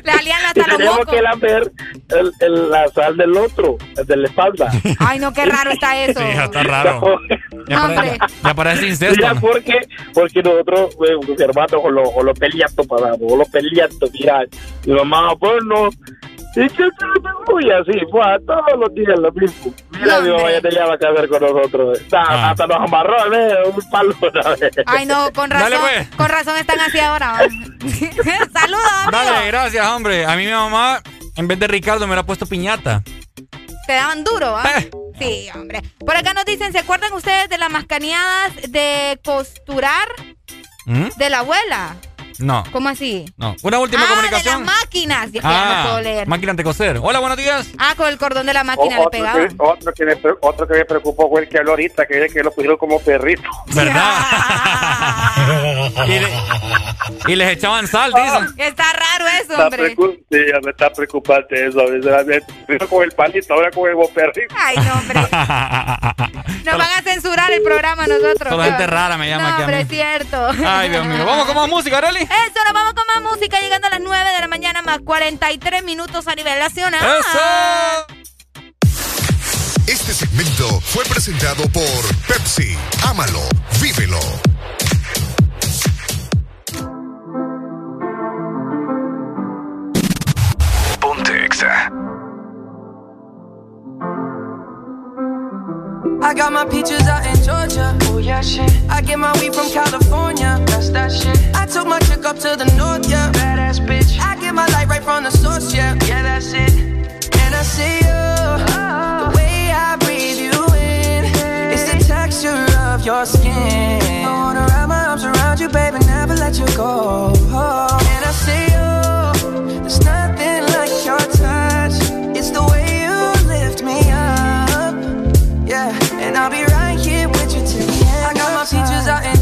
le salían y hasta los mocos. que lamber el, el- la sal del otro, el de la espalda. Ay, no, qué raro está eso. Sí, está raro. Ya Hombre. parece, ya parece incesto. Mira, ¿no? porque, porque nosotros, eh, mis hermanos, o los, o los peleatos pasamos, o los peleatos, mira, mi mamá, pues no, y que y así, fue a todos los días lo mismo. Mira, mi mamá ya tenía que hacer con nosotros. Hasta, Ah. hasta nos amarró, ¿eh? un palo una vez. Ay, no, con razón. Dale, pues. Con razón están así ahora. Saludos, amigo. Dale, gracias, hombre. A mí mi mamá, en vez de Ricardo, me hubiera puesto piñata. Te daban duro, ¿ah? Eh. Sí, hombre. Por acá nos dicen, ¿se acuerdan ustedes de las mascaneadas de costurar ¿Mm? de la abuela? No, ¿Cómo así? no. Una última ah, comunicación. de las máquinas. Ya, que ya no puedo leer. máquina de coser. Hola, buenos días. Ah, con el cordón de la O- máquina le otro, pegaban. que, otro, que me, pre- otro que me preocupó fue el que habló ahorita, que dice que lo pusieron como perrito. ¿Verdad? y, le- y les echaban sal, dicen. Está raro eso, Está hombre. sí, ya me está preocupante eso. Primero con el palito, ahora con el perrito. Ay, no, hombre. Nos van a censurar el programa nosotros. Solo gente rara me llama no, aquí a hombre, es cierto. Ay, Dios mío. Vamos con más música, Arely. Eso, nos vamos con más música llegando a las 9 de la mañana, más 43 minutos a nivel nacional. ¡Eso! Este segmento fue presentado por Pepsi. Ámalo, vívelo. Pontexa. I got my peaches out in Georgia. Oh yeah, shit. I get my weed from California. That's that shit. I took my chick up to the north, yeah. Badass bitch. I get my light right from the source, yeah. Yeah, that's it. And I see you. The way I breathe you in. It's the texture of your skin. I wanna wrap my arms around you, baby, never let you go. And I see you. There's nothing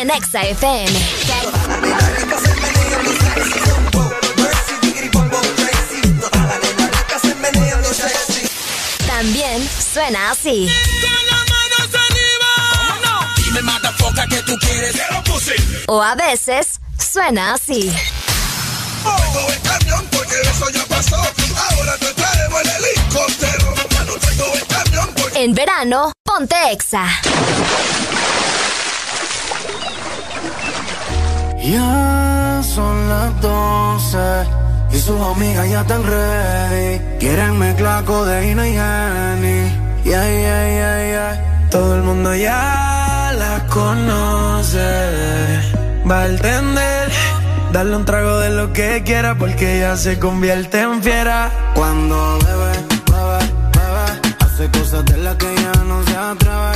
En Exa FM. También suena así. O a veces suena así. En verano, ponte Exa. Ya son las 12 y sus amigas ya están ready. Quieren mezclar codeína y Henny. Yeah, yeah, yeah, yeah. Todo el mundo ya las conoce. Va a entender. Darle un trago de lo que quiera porque ella se convierte en fiera. Cuando bebe, bebe, bebe. Hace cosas de las que ya no se atreve.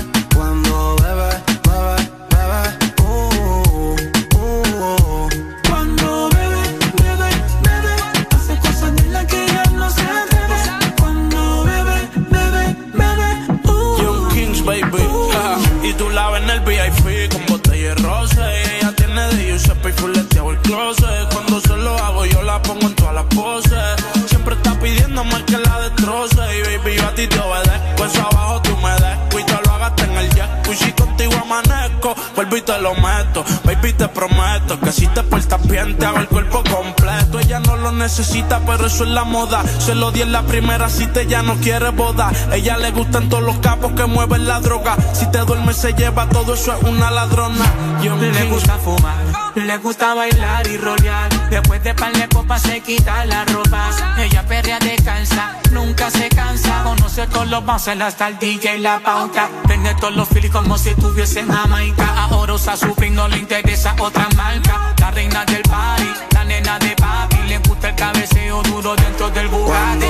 Cuando se lo hago, yo la pongo en todas las poses. Siempre está pidiendo más que la destroce. Y baby, yo a ti te obedezco. Eso abajo tú me desco y te lo hagaste en el jet. si contigo amanezco, vuelvo y te lo meto. Baby, te prometo que si te portas bien, te hago el cuerpo completo. Ella no lo necesita, pero eso es la moda. Se lo di en la primera cita, ella no quiere boda. Ella le gustan todos los capos que mueven la droga. Si te duermes, se lleva todo eso, es una ladrona. Yo Le gusta fumar Le gusta bailar y rolear. Después de par de copas se quita la ropa. Ella perrea descansa, nunca se cansa. Conoce todos los bases, hasta el DJ y la pauta. Tiene todos los feelings como si estuviese en Jamaica. Ahora usa su fin, no le interesa otra marca. La reina del party, la nena de papi. El cabeceo duro dentro del Bugatti.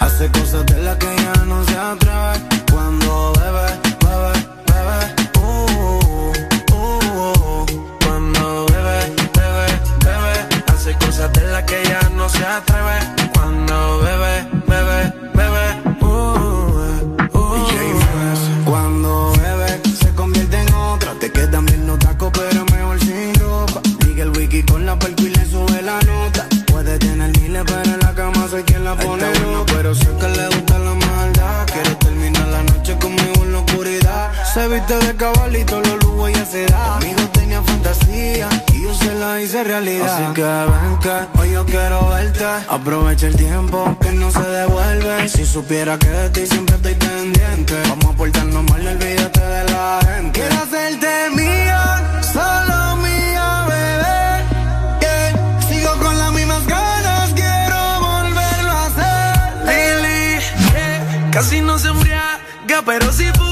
Hace cosas de las que ya no se atreve. Cuando bebe, bebe, bebe uh, uh, uh, Cuando bebe, bebe, bebe Hace cosas de las que ya no se atreve Se viste de cabalito, los lujos ella se da. Conmigo tenía fantasía y yo se la hice realidad. Así que ven que hoy yo quiero verte. Aprovecha el tiempo que no se devuelve. Si supiera que de ti siempre estoy pendiente Vamos a portarnos mal, olvídate de la gente. Quiero hacerte mía, solo mía, bebé. Yeah. Sigo con las mismas ganas, quiero volverlo a hacer. Lily, yeah. Casi no se embriaga, pero si fuma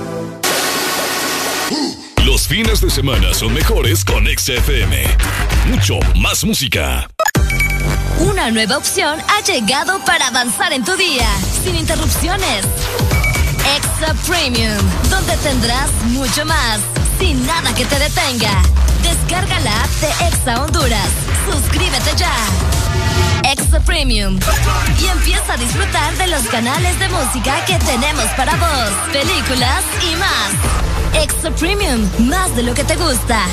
Fines de semana son mejores con XFM. Mucho más música. Una nueva opción ha llegado para avanzar en tu día, sin interrupciones. Extra Premium, donde tendrás mucho más, sin nada que te detenga. Descarga la app de Exa Honduras. Suscríbete ya. Extra Premium. Y empieza a disfrutar de los canales de música que tenemos para vos, películas y más. Extra Premium, más de lo que te gusta.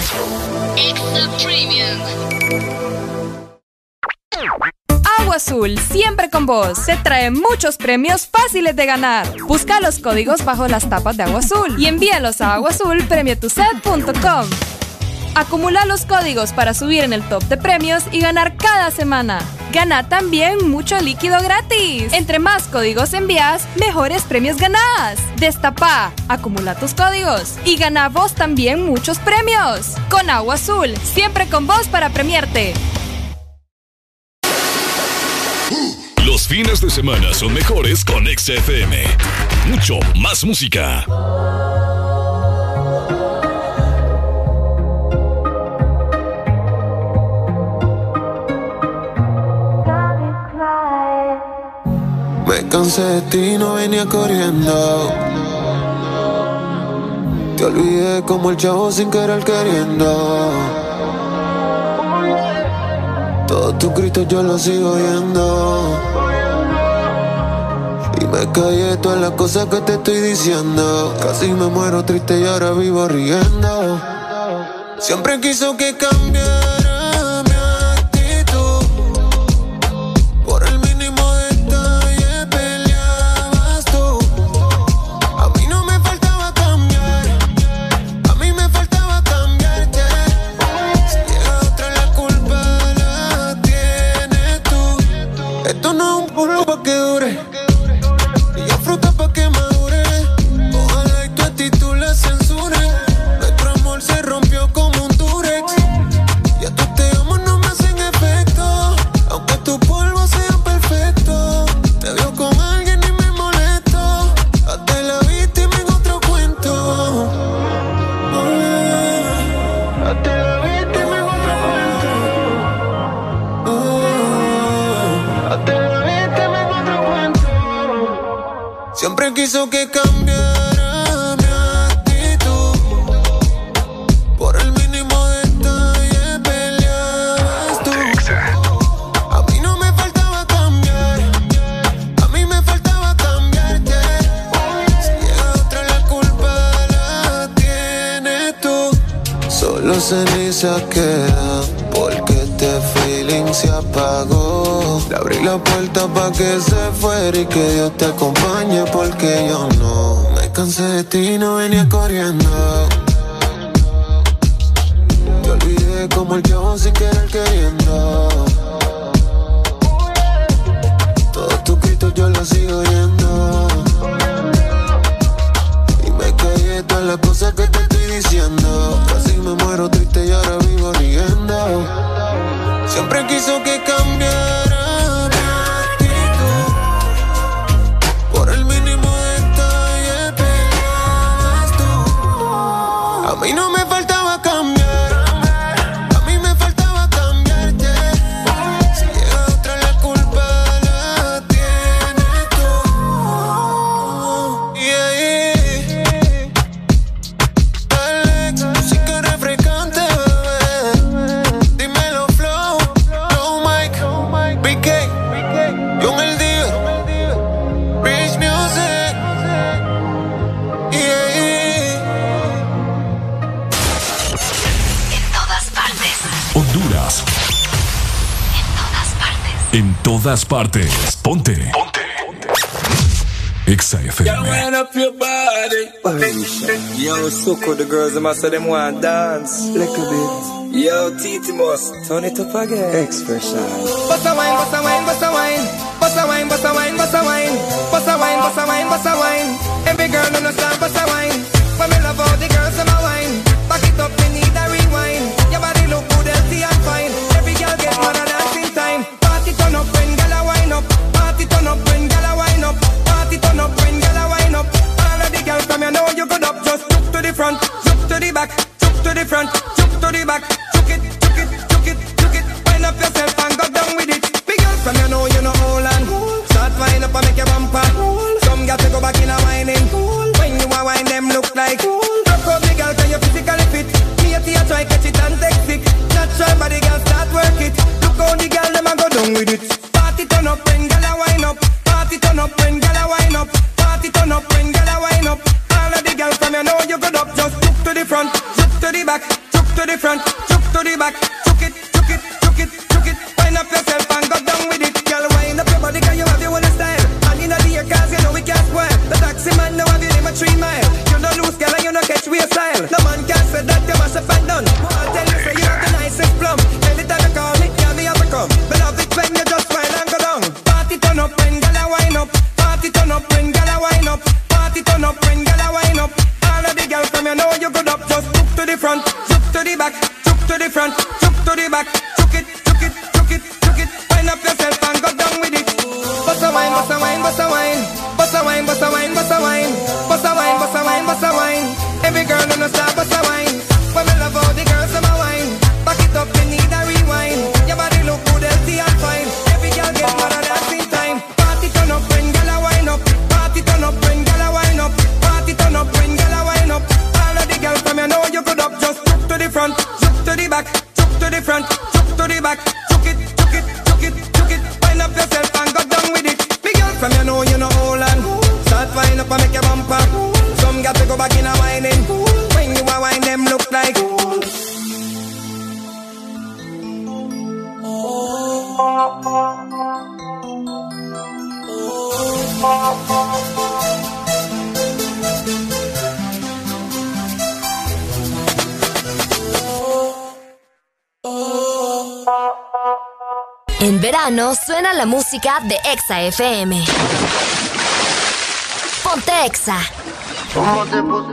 Extra Premium. Agua Azul, siempre con vos. Te trae muchos premios fáciles de ganar. Busca los códigos bajo las tapas de Agua Azul y envíalos a aguazulpremiotuset.com. Acumula los códigos para subir en el top de premios y ganar cada semana. Gana también mucho líquido gratis. Entre más códigos envías, mejores premios ganás. Destapa, acumula tus códigos y gana vos también muchos premios. Con Agua Azul, siempre con vos para premiarte. Los fines de semana son mejores con XFM. Mucho más música. Cansé de ti, no venía corriendo. Te olvidé como el chavo sin querer queriendo. Todos tus gritos yo los sigo oyendo. Y me callé todas las cosas que te estoy diciendo. Casi me muero triste y ahora vivo riendo. Siempre quiso que cambiara good quiso que cambiara mi actitud. Por el mínimo detalle peleabas tú. A mí no me faltaba cambiar. A mí me faltaba cambiarte. Si llega otra la culpa la tienes tú. Solo ceniza queda porque este feeling se apagó. Le abrí la puerta pa' que se fuera y que Dios te acompañe porque yo no. Me cansé de ti y no venía corriendo. Te olvidé como el chavo sin querer queriendo. Todos tus gritos yo los sigo oyendo. todas partes. Ponte. Ponte. Exa FM. Yo, Soko, turn it up again. Expression. Basta wine, basta wine, basta wine. Basta wine, basta wine, basta wine. Basta wine, basta wine, basta wine. Every girl, no, no, stand, basta de Exa FM. Ponte Exa. ¿Cómo te puse?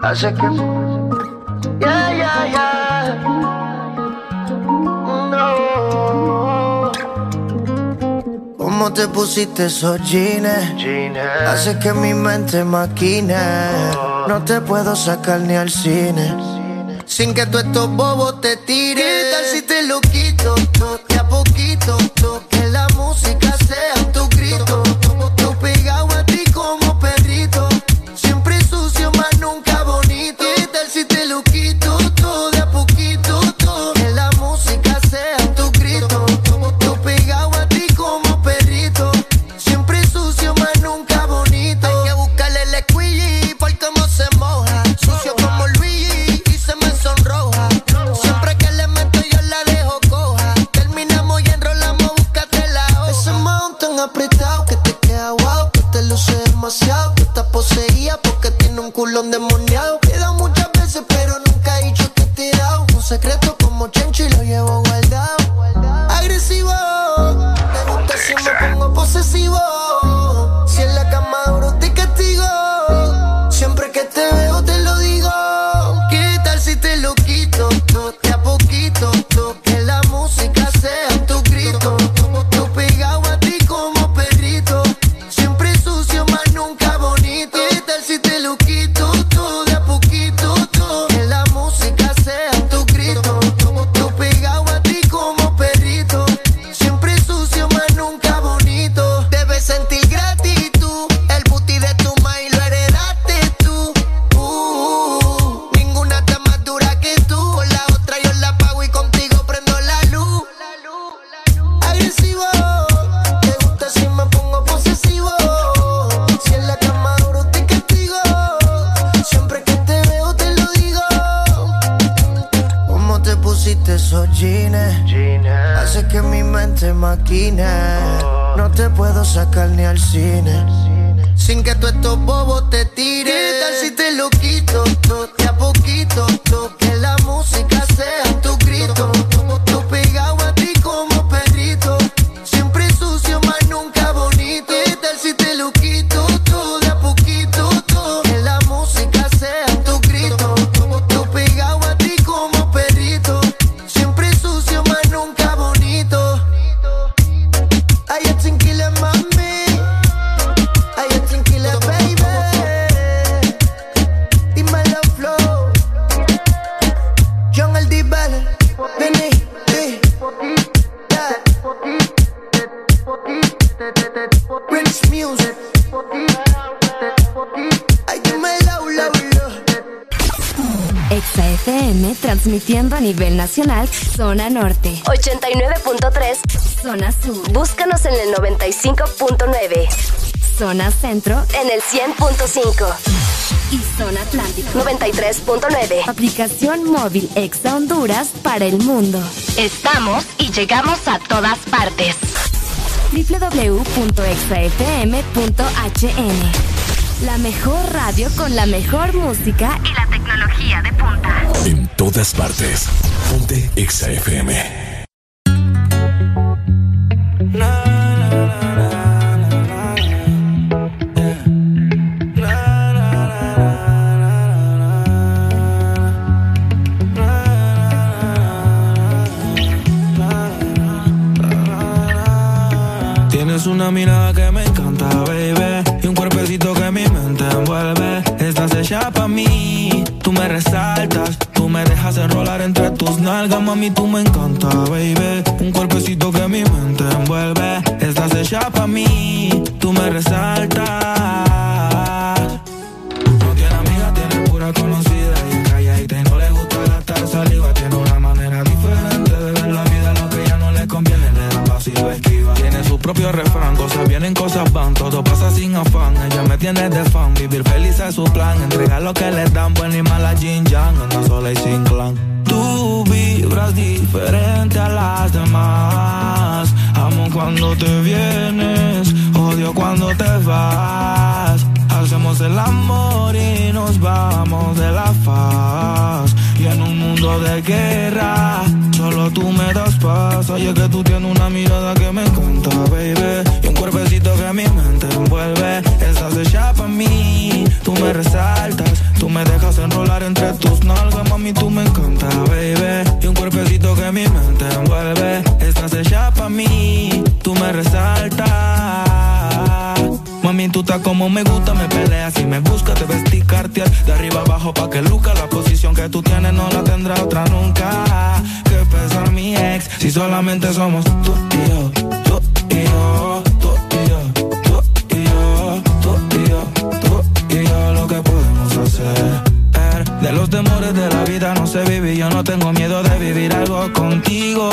Hace que. Ya, ya, ya. No. ¿Cómo te pusiste esos jeans? Hace que mi mente maquine. Oh. No te puedo sacar ni al cine. Sin que tú estos bobos te aplicación móvil Exa Honduras para el mundo. Estamos y llegamos a todas partes. www.exafm.hn La mejor radio con la mejor música y la tecnología de punta. En todas partes. Ponte Exa FM.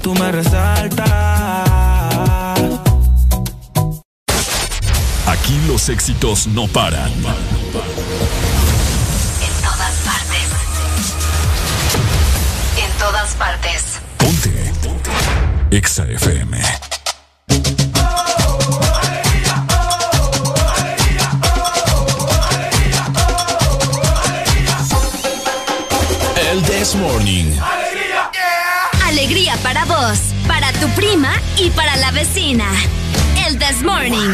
tú me resaltas. Aquí los éxitos no paran. En todas partes. En todas partes. Ponte. Ponte. Exa FM. Morning. Alegría para vos, para tu prima y para la vecina. El This Morning.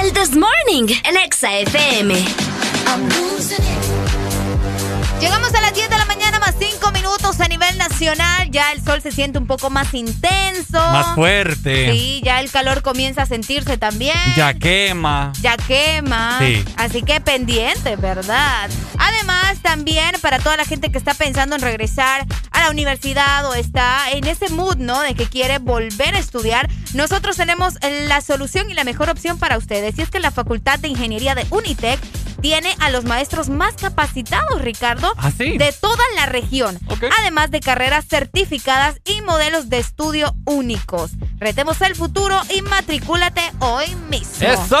El This Morning, el Exa FM. Llegamos a las 10 de la mañana 5 minutos a nivel nacional. Ya el sol se siente un poco más intenso. Más fuerte. Sí, ya el calor comienza a sentirse también. Ya quema. Ya quema. Sí. Así que pendiente, ¿verdad? Además, también para toda la gente que está pensando en regresar a la universidad o está en ese mood, ¿no? De que quiere volver a estudiar, nosotros tenemos la solución y la mejor opción para ustedes. Y es que la Facultad de Ingeniería de Unitec tiene a los maestros más capacitados, Ricardo, ¿Ah, sí? de toda la región. Además de carreras certificadas y modelos de estudio únicos. Retemos el futuro y matricúlate hoy mismo. ¡Eso!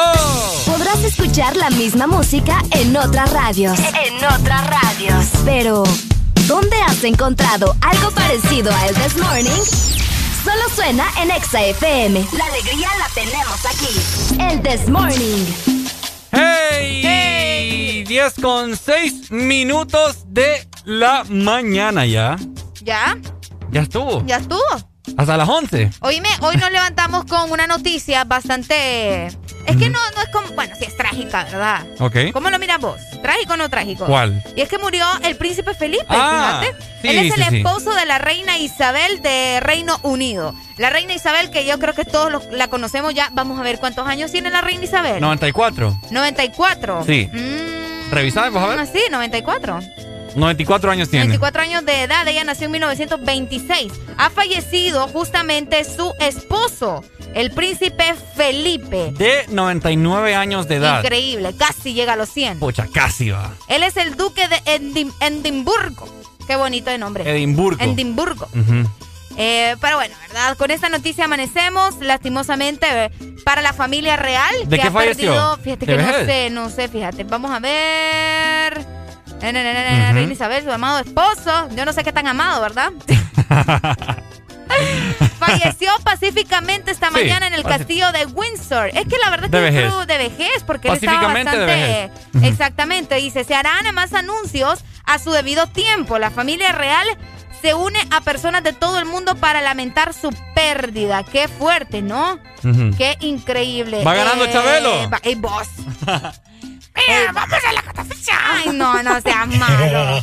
Podrás escuchar la misma música en otras radios. En otras radios. Pero, ¿dónde has encontrado algo parecido a El This Morning? Solo suena en Exa FM. La alegría la tenemos aquí. El This Morning. ¡Hey! 10 con 6 minutos de la mañana ya. ¿Ya? Ya estuvo. ¿Ya estuvo? Hasta las 11. Oíme, hoy nos levantamos con una noticia bastante... Es que no, no es como... Bueno, sí es trágica, ¿verdad? Ok. ¿Cómo lo miras vos? ¿Trágico o no trágico? ¿Cuál? Y es que murió el príncipe Felipe, Ah, fíjate. sí, Él es sí, el sí. esposo de la reina Isabel de Reino Unido. La reina Isabel, que yo creo que todos los- la conocemos ya. Vamos a ver cuántos años tiene la reina Isabel. 94. 94. Sí. Mm, Revisame, vamos a ah, ver. sí, 94. 94 años tiene. 24 años de edad, ella nació en 1926. Ha fallecido justamente su esposo, el príncipe Felipe. De 99 años de edad. Increíble, casi llega a los 100. Pucha, casi va. Él es el duque de Edim- Edimburgo. Qué bonito de nombre. Edimburgo. Edimburgo. Ujú. Eh, pero bueno, ¿verdad? Con esta noticia amanecemos, lastimosamente, para la familia real. ¿De que qué ha falleció? perdido, fíjate ¿De que no sé, no sé, fíjate. Vamos a ver. Ujú. Reina Isabel, su amado esposo. Yo no sé qué tan amado, ¿verdad? Falleció pacíficamente esta Sí, mañana en el castillo de Windsor. Es que la verdad es que vejez. es de vejez, porque él estaba de bastante. vejez. Exactamente, dice: se harán más anuncios a su debido tiempo. La familia real se une a personas de todo el mundo para lamentar su pérdida. Qué fuerte, ¿no? Qué increíble. Va ganando Chabelo. va- ¡Ey, vos! Mira, vamos a la catafixia. Ay, no, no seas malo.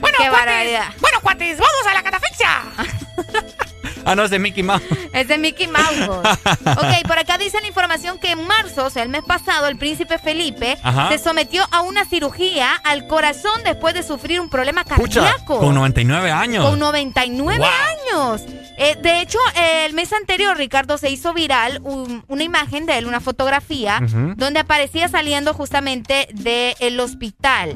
bueno, Qué barbaridad. Bueno, cuates, vamos a la catafixia. Ah, no, es de Mickey Mouse. Es de Mickey Mouse. ok, por acá dice la información que en marzo, o sea, el mes pasado, el príncipe Felipe Ajá. se sometió a una cirugía al corazón después de sufrir un problema Pucha, cardíaco. con 99 años. Con 99 Wow. años. Eh, de hecho, eh, el mes anterior, Ricardo, se hizo viral un- una imagen de él, una fotografía, donde aparecía saliendo justamente del hospital.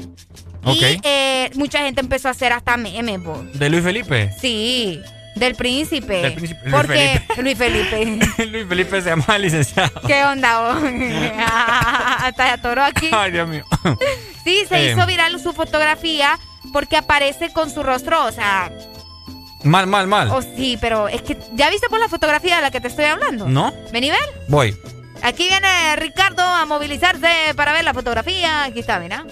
Ok. Y eh, mucha gente empezó a hacer hasta memes. De Luis Felipe. Sí, del príncipe. Del príncipe, Luis Porque Felipe. Luis Felipe. Luis Felipe se llama licenciado. ¿Qué onda vos? Hasta se atoró aquí. Ay, Dios mío. Sí, se Eh. hizo viral su fotografía porque aparece con su rostro, o sea, Mal, mal, mal. oh sí, pero es que ya viste por la fotografía de la que te estoy hablando. ¿No? Vení ver. Voy. Aquí viene Ricardo a movilizarse para ver la fotografía. Aquí está, mira.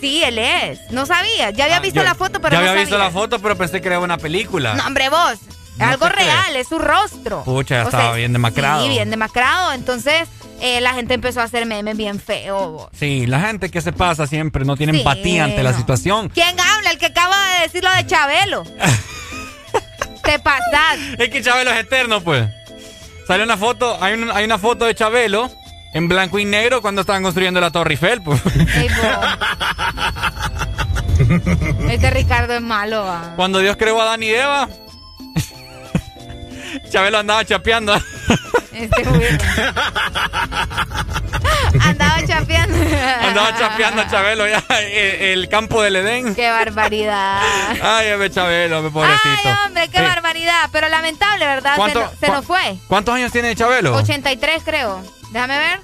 Sí, él es. No sabía. Ya había visto Ah, Yo- la foto, pero Ya no había visto la foto, pero pensé que era una película. No, hombre, vos. Es No algo real, es su rostro. Pucha, O estaba sea, bien demacrado. Sí, bien demacrado. Entonces, eh, la gente empezó a hacer memes bien feos. Sí, la gente que se pasa siempre no tiene empatía ante la situación. ¿Quién habla? El que acaba de decir lo de Chabelo. Te pasas. Es que Chabelo es eterno, pues. Sale una foto, hay, hay una foto de Chabelo en blanco y negro cuando estaban construyendo la Torre Eiffel, pues. este Ricardo es malo. Cuando Dios creó a Dani y Eva, Chabelo andaba chapeando. Este Andaba chapeando. Andaba chapeando a Chabelo ya, el, campo del Edén. Qué barbaridad. Ay, ese Chabelo, mi pobrecito. Ay, hombre, qué barbaridad. Pero lamentable, ¿verdad? Se, nos fue. ¿Cuántos años tiene Chabelo? 83, creo. Déjame ver.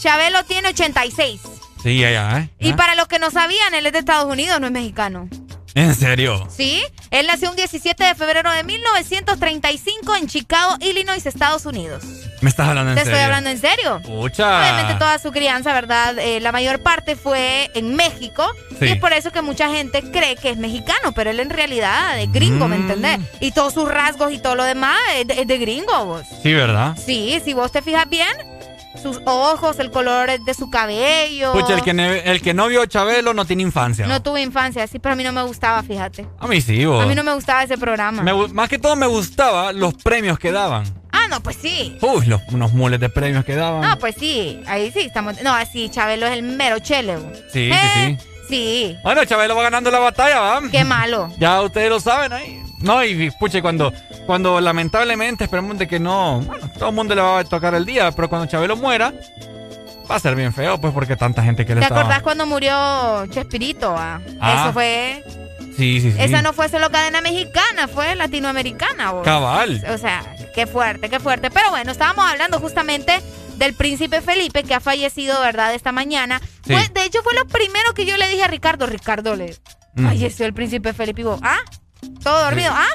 Chabelo tiene 86. Sí, ya, ¿eh? Y para los que no sabían, él es de Estados Unidos, no es mexicano. ¿En serio? Sí, él nació un 17 de febrero de 1935 en Chicago, Illinois, Estados Unidos. ¿Me estás hablando en serio? Te estoy hablando en serio. Pucha. Obviamente toda su crianza, ¿verdad? Eh, la mayor parte fue en México. Y es por eso que mucha gente cree que es mexicano, pero él en realidad es gringo, ¿me mm. entendés? Y todos sus rasgos y todo lo demás es de, es de gringo, vos. Sí, ¿verdad? Sí, si vos te fijas bien, sus ojos, el color de su cabello. Pucha, el que, el que no vio Chabelo no tiene infancia. No, tuve infancia, sí, pero a mí no me gustaba, fíjate. A mí sí, vos. A mí no me gustaba ese programa. más que todo me gustaba los premios que daban. Ah, no, pues sí. Uy, los, unos mules de premios que daban. No, pues sí, ahí sí estamos. No, así, Chabelo es el mero chele. Sí, sí, sí. Sí. Bueno, Chabelo va ganando la batalla, ¿va? Qué malo. Ya ustedes lo saben ahí. No, y puche, cuando, cuando lamentablemente esperemos de que no, bueno, todo el mundo le va a tocar el día, pero cuando Chabelo muera, va a ser bien feo, pues porque tanta gente que le ¿Te acordás cuando murió Chespirito? Ah? ah? Eso fue... Sí, sí, sí. Esa no fue solo cadena mexicana, fue latinoamericana. Cabal. O sea, qué fuerte, qué fuerte. Pero bueno, estábamos hablando justamente del príncipe Felipe que ha fallecido, ¿verdad? Esta mañana. de hecho, fue lo primero que yo le dije a Ricardo. Ricardo, le mm. falleció el príncipe Felipe. Y vos, ¿ah? ¿Todo dormido? ¿Ah?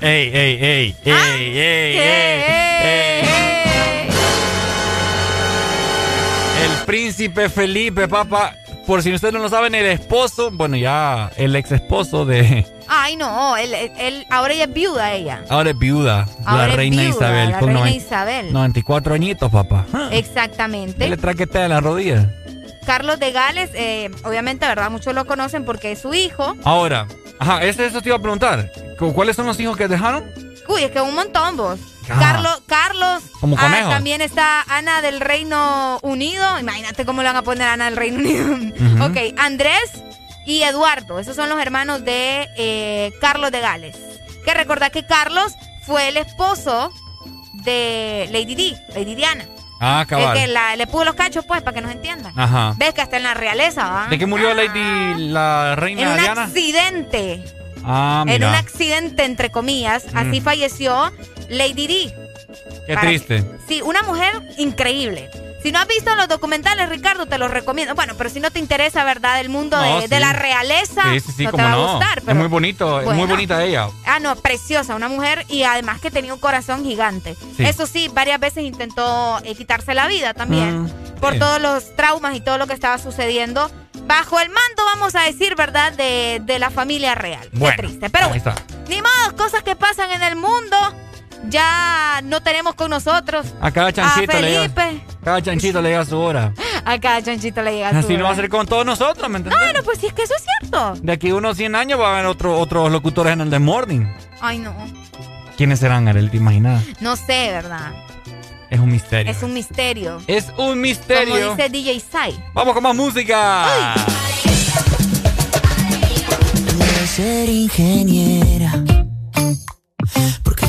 ¡Ey, ey, ey! ¡Ey, ey, ey! ey, El príncipe Felipe, papá. Por si ustedes no lo saben, el esposo, bueno, ya el ex esposo de. Ay, no, él, él, ahora ella es viuda, ella. Ahora es viuda, la reina Isabel. La reina Isabel. 94 añitos, papá. Exactamente. ¿Qué le traquetea en la rodilla? Carlos de Gales, eh, obviamente, ¿verdad? Muchos lo conocen porque es su hijo. Ahora, ajá, ese, eso te iba a preguntar. ¿Cuáles son los hijos que dejaron? Uy, es que un montón vos. Carlos, Carlos. Como ah, también está Ana del Reino Unido. Imagínate cómo le van a poner Ana del Reino Unido. ok, Andrés y Eduardo. Esos son los hermanos de eh, Carlos de Gales. Que recordad que Carlos fue el esposo de Lady D, Lady Diana. Ah, cabal. Es que le pudo los cachos, pues, para que nos entiendan. Ajá. Ves que hasta en la realeza, ¿va? ¿De qué murió Lady, la reina? En un accidente. Ah, mira. En un accidente, entre comillas. Así mm. falleció Lady D. Qué triste. Sí, una mujer increíble. Si no has visto los documentales, Ricardo, te los recomiendo. Bueno, pero si no te interesa, ¿verdad? El mundo de, la realeza, no te va a gustar. es muy bonito, es muy bonita ella. Ah, no, preciosa, una mujer y además que tenía un corazón gigante. Eso sí, varias veces intentó eh, quitarse la vida también mm, por todos los traumas y todo lo que estaba sucediendo bajo el mando, vamos a decir, ¿verdad? De, la familia real. Qué triste. Pero bueno, ni modo, cosas que pasan en el mundo ya no tenemos con nosotros. A cada chanchito le llega. Cada chanchito le llega su hora. A cada chanchito le llega su hora. Así no va a ser con todos nosotros, ¿me entiendes? No, no, pues sí, es que eso es cierto. De aquí a unos 100 años va a haber otro, otros locutores en el The Morning. Ay, no. ¿Quiénes serán, Arel? ¿Te imaginas? No sé, ¿verdad? Es un misterio. Es un misterio. Es un misterio. Como dice DJ Sai. Vamos con más música. ser ingeniera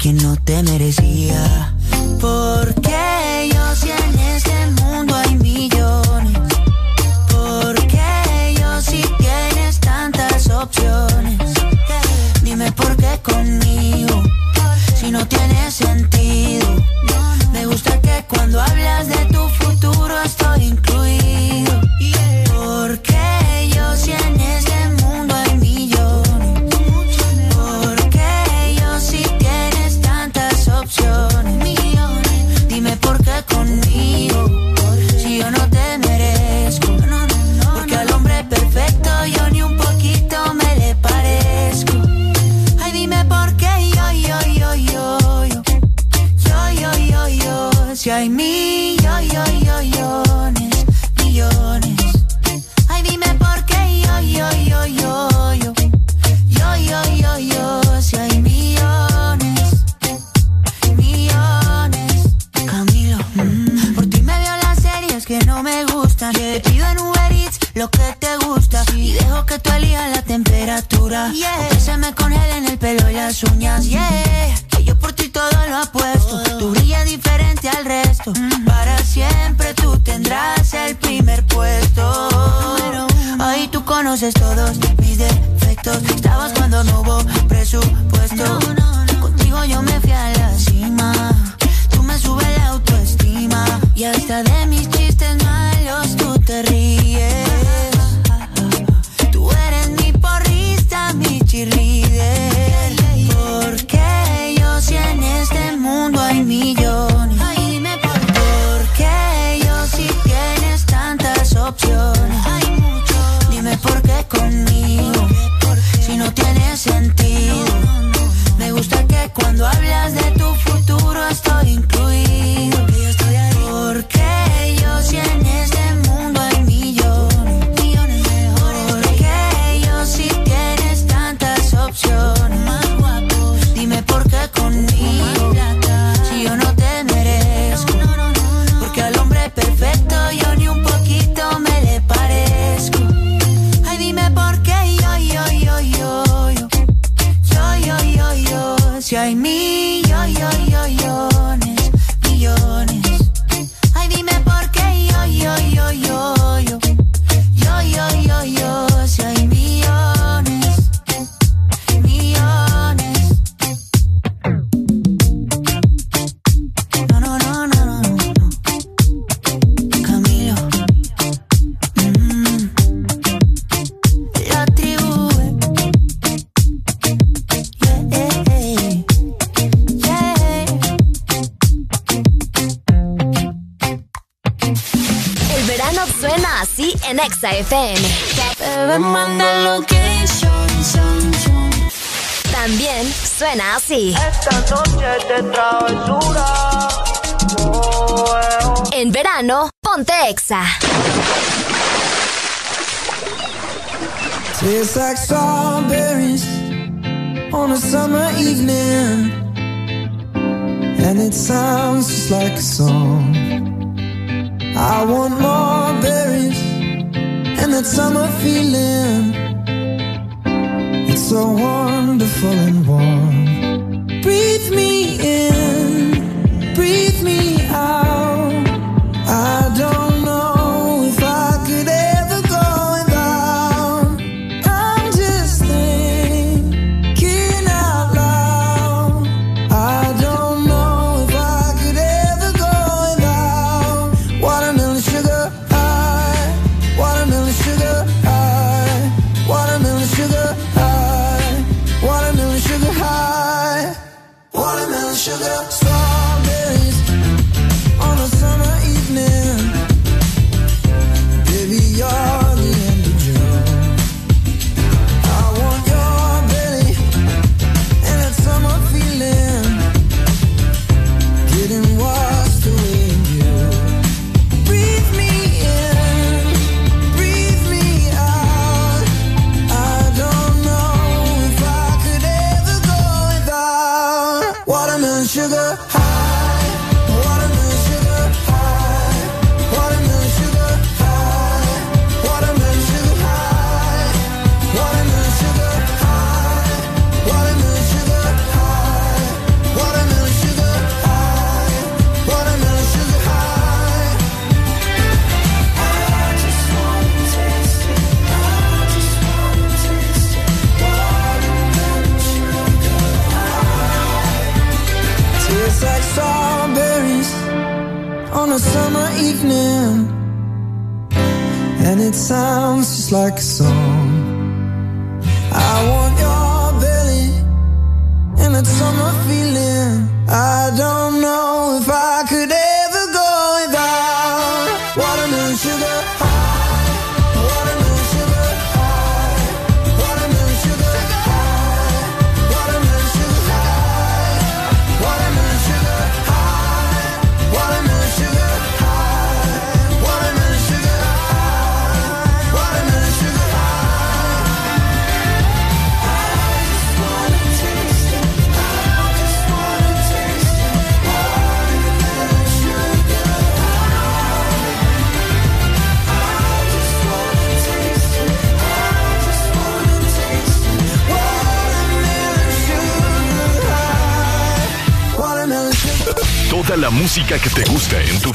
quien no te merecía. Porque yo si en este mundo hay millones. Porque yo si tienes tantas opciones. Dime por qué conmigo, si no tiene sentido. Me gusta que cuando hablas de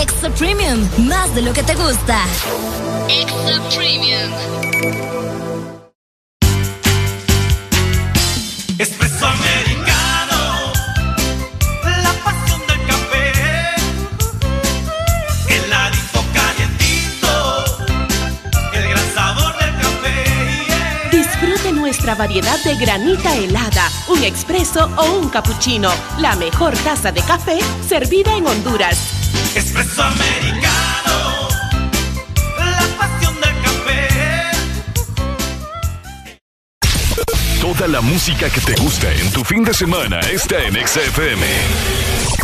Extra Premium, más de lo que te gusta. Extra Premium. Espresso americano, la pasión del café, heladito calientito, el gran sabor del café. Disfrute nuestra variedad de granita helada, un expreso o un cappuccino. La mejor taza de café servida en Honduras. Espresso americano, la pasión del café. Toda la música que te gusta en tu fin de semana está en XFM.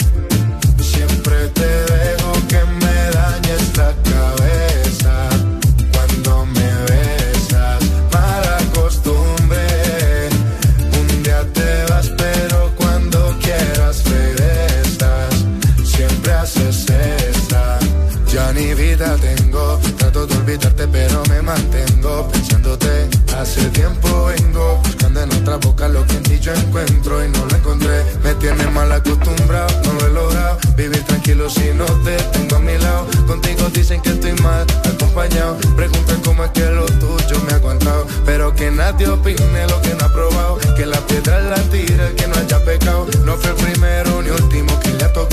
Mal acostumbrado, no lo he logrado. Vivir tranquilo si no te tengo a mi lado. Contigo dicen que estoy mal acompañado. Preguntan cómo es que lo tuyo me ha aguantado. Pero que nadie opine lo que no ha probado. Que la piedra la tira que no haya pecado. No fue el primero ni último que le ha tocado.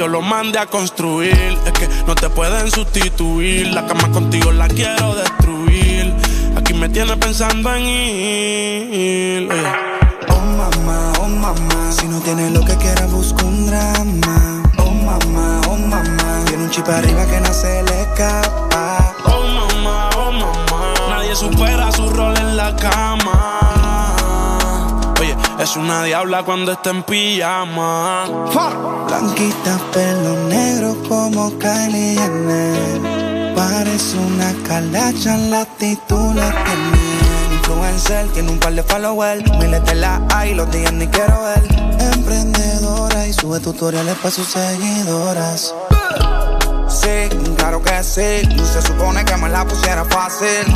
yo lo mandé a construir. Es que no te pueden sustituir. La cama contigo la quiero destruir. Aquí me tiene pensando en ir cuando está en pijama. Blanquita, pelo negro como Kylie Jenner. Parece una calacha, la titula tiene. Influencer, tiene un par de followers. Miles de la hay, los días ni quiero ver. Emprendedora y sube tutoriales para sus seguidoras. Sí, claro que sí. no Se supone que me la pusiera fácil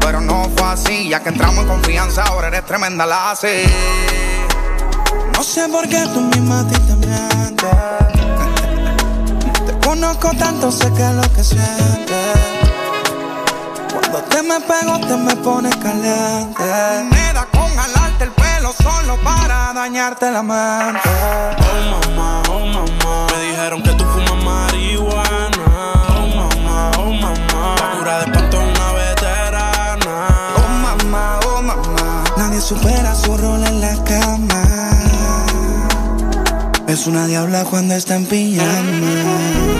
pero no fue así. Ya que entramos en confianza, ahora eres tremenda la hace. No sé por qué tú misma a ti te mientes Te conozco tanto, sé que es lo que sientes Cuando te me pego, te me pones caliente Me da con jalarte el pelo solo para dañarte la mente Oh mamá, oh mamá. Me dijeron que tú fumas marihuana. Oh mamá, oh mamá. La cura de espanto es una veterana. Oh mamá, oh mamá. Nadie supera Es una diabla cuando está en pijamas.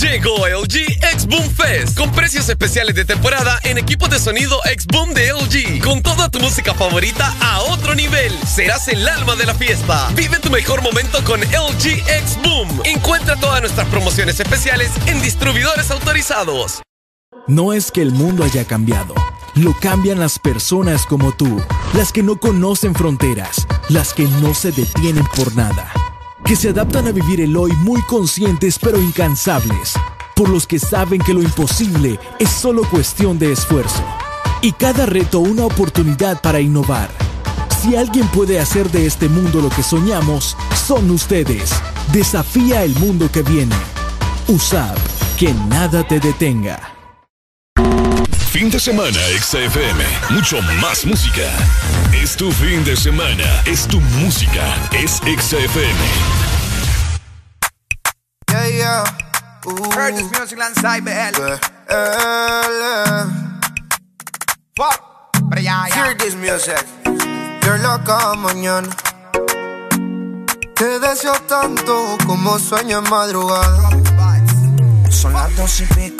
Llegó LG X Boom Fest con precios especiales de temporada en equipos de sonido X Boom de LG. Con toda tu música favorita a otro nivel. Serás el alma de la fiesta. Vive tu mejor momento con LG X Boom. Encuentra todas nuestras promociones especiales en distribuidores autorizados. No es que el mundo haya cambiado, lo cambian las personas como tú, las que no conocen fronteras, las que no se detienen por nada, que se adaptan a vivir el hoy muy conscientes pero incansables, por los que saben que lo imposible es solo cuestión de esfuerzo, y cada reto una oportunidad para innovar. Si alguien puede hacer de este mundo lo que soñamos, son ustedes. Desafía el mundo que viene. USAP, que nada te detenga. Fin de semana, Exa FM. Mucho más música. Es tu fin de semana. Es tu música. Es Exa FM. Yeah, yeah. Heard this music lanzai BL. Fuck. Pero ya, ya. Hear this music. You're loca mañana. Te deseo tanto como sueño en madrugada. Son las dos y pico.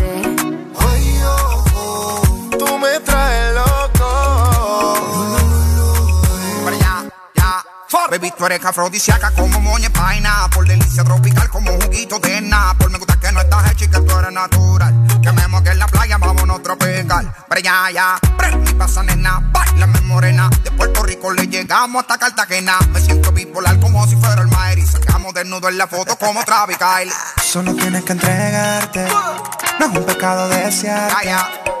Ya. Baby, tú eres afrodisíaca como moña paina. Por delicia tropical como juguito de Por me gusta que no estás hecha y que tú eres natural. Que me moque en la playa, vámonos tropical. Pero ya, ya. Prende y pasa, nena. Bailame morena. De Puerto Rico le llegamos hasta Cartagena. Me siento bipolar como si fuera el Maeri. Sacamos desnudo en la foto como Travis Kyle. Solo tienes que entregarte. No es un pecado desearte.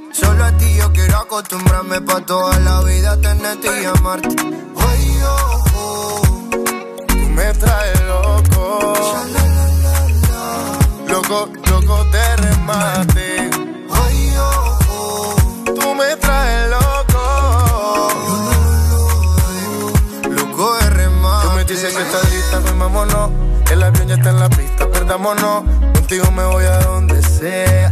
Solo a ti yo quiero acostumbrarme pa' toda la vida tenerte y amarte. Ay, oh, me traes loco. Loco, loco de remate. Tú me traes loco. Loco de remate. Tú me dices que estás lista, pues vámonos. El avión ya está en la pista, perdámonos. Contigo me voy a donde sea.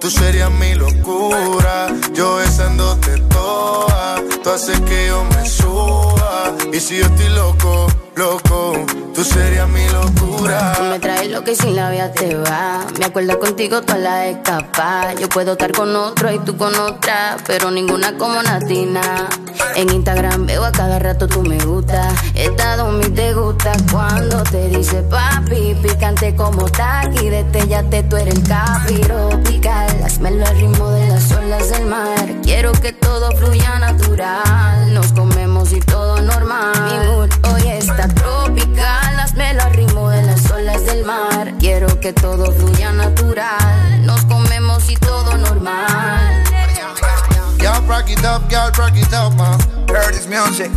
tú serías mi locura. Yo besándote toa. Tú haces que yo me suba. Y si yo estoy loco, loco, tú serías mi locura. Tú me traes lo que sin la vida te va. Me acuerdo contigo toda la escapa. Yo puedo estar con otro y tú con otra, pero ninguna como Natina. En Instagram veo a cada rato tú me gusta. Estado mi te gusta cuando te dice papi. Picante como taqui, destellate, tú eres el capiro. Pical, hazmelo ritmo de las olas del mar. Quiero que todo fluya natural. Nos comemos y todo normal. Del mar. Quiero que todo fluya natural. Nos comemos y todo normal. Y'all rock it up, y'all rock it up, man. Heard this music.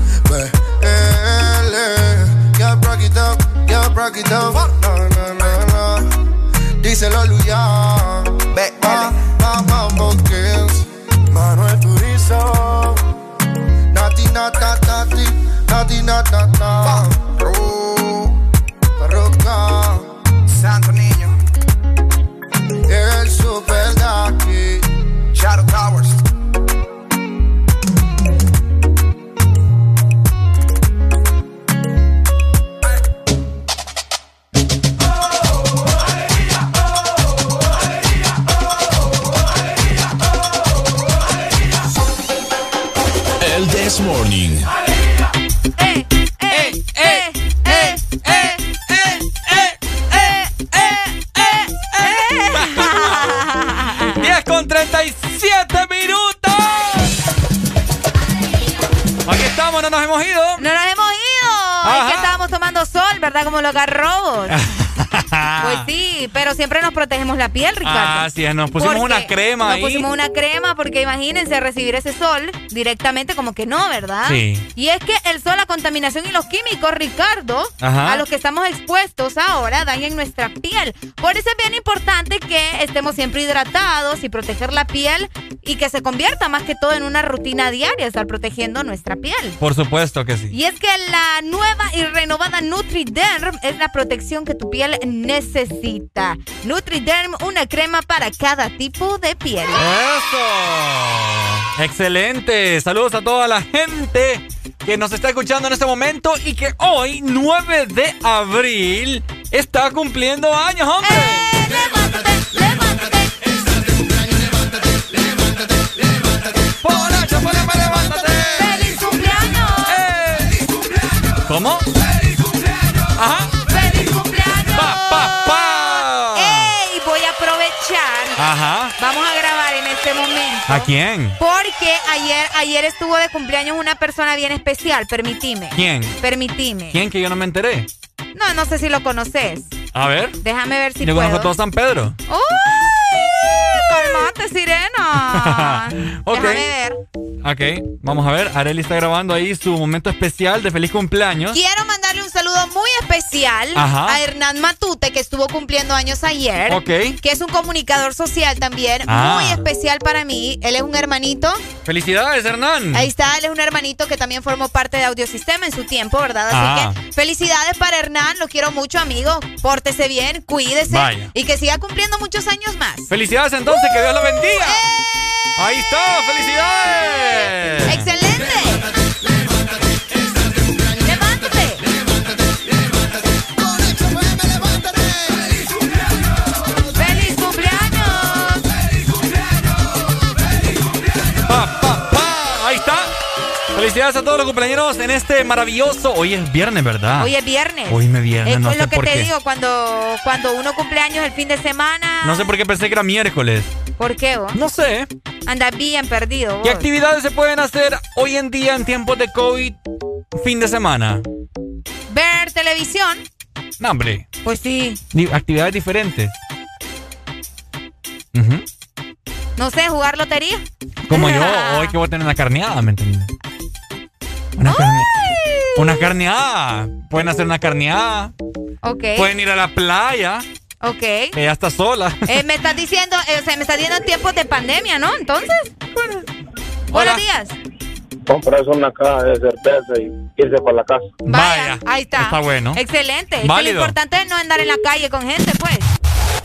Y'all rock it up, y'all rock it up. No, no, no, no. Díselo, Luya. Ve, Vamos, Kings. Manuel Turizo. Nati, nata, nati. Nati, nata, nata. Santo Niño. El super Daki. Shadow Towers. El This Morning. Eh, eh, eh, ¿verdad? Como los garrobos. Pues sí, pero siempre nos protegemos la piel, Ricardo. Así es, nos pusimos Porque una crema nos ahí. pusimos una crema porque imagínense recibir ese sol directamente como que no, ¿verdad? Sí. Y es que el sol, la contaminación y los químicos, Ricardo, Ajá. a los que estamos expuestos ahora dañan nuestra piel. Por eso es bien importante que estemos siempre hidratados y proteger la piel y que se convierta más que todo en una rutina diaria, estar protegiendo nuestra piel. Por supuesto que sí. Y es que la nueva y renovada NutriDerm es la protección que tu piel necesita. NutriDerm, una crema para cada tipo de piel. ¡Eso! Excelente. Saludos a toda la gente que nos está escuchando en este momento y que hoy, 9 de abril, está cumpliendo años, hombre. Borracho, poneme, levántate. ¡Feliz cumpleaños! ¿Cómo? Quién? Porque ayer, ayer estuvo de cumpleaños una persona bien especial, permitime. ¿Quién? Permitime. ¿Quién que yo no me enteré? No, no sé si lo conoces. A ver. Déjame ver si yo puedo. conozco todo San Pedro. ¡Uy! ¡Calmate, sirena! Ok. Déjame ver. Ok, vamos a ver. Areli está grabando ahí su momento especial de feliz cumpleaños. Quiero mandarle un saludo muy especial Ajá. a Hernán Matute, que estuvo cumpliendo años ayer. Ok. Que es un comunicador social también, Ah. muy especial para mí. Él es un hermanito. Felicidades, Hernán. Ahí está, él es un hermanito que también formó parte de Audiosistema en su tiempo, ¿verdad? Así Ah. que felicidades para Hernán, lo quiero mucho, amigo. Pórtese bien, cuídese Vaya. y que siga cumpliendo muchos años más. Felicidades entonces, que Dios lo bendiga. Ahí está, felicidades. ¡Excelente! Felicidades a todos los cumpleaños en este maravilloso. Hoy es viernes, ¿verdad? Hoy es viernes. Hoy me viernes, Es no lo sé que por te qué. digo, cuando, cuando uno cumple años el fin de semana. No sé por qué pensé que era miércoles. ¿Por qué vos? No sé. Andas bien perdido vos. ¿Qué actividades se pueden hacer hoy en día en tiempos de COVID fin de semana? Ver televisión. No, hombre. Pues sí. Actividades diferentes. No sé, jugar lotería. Como yo, hoy que voy a tener una carneada, ¿me entiendes? Una, carne- una carneada. Pueden hacer una carneada. Ok. Pueden ir a la playa. Ok. Que ya está sola. Eh, me estás diciendo, eh, o sea, me estás diciendo en tiempos de pandemia, ¿no? Entonces. Buenos días. Comprarse una caja de cerveza y irse para la casa. Vaya. Ahí está. Está bueno. Excelente. Es que Válido. lo importante es no andar en la calle con gente, pues.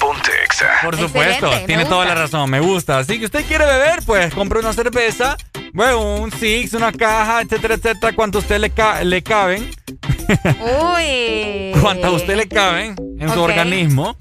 Ponte Exa. Por supuesto, Excelente, tiene toda la razón, me gusta. Así que usted quiere beber, pues compre una cerveza, bueno, un six, una caja, etcétera, etcétera, cuanto a usted le, ca- le caben, Uy. cuanto a usted le caben en su organismo.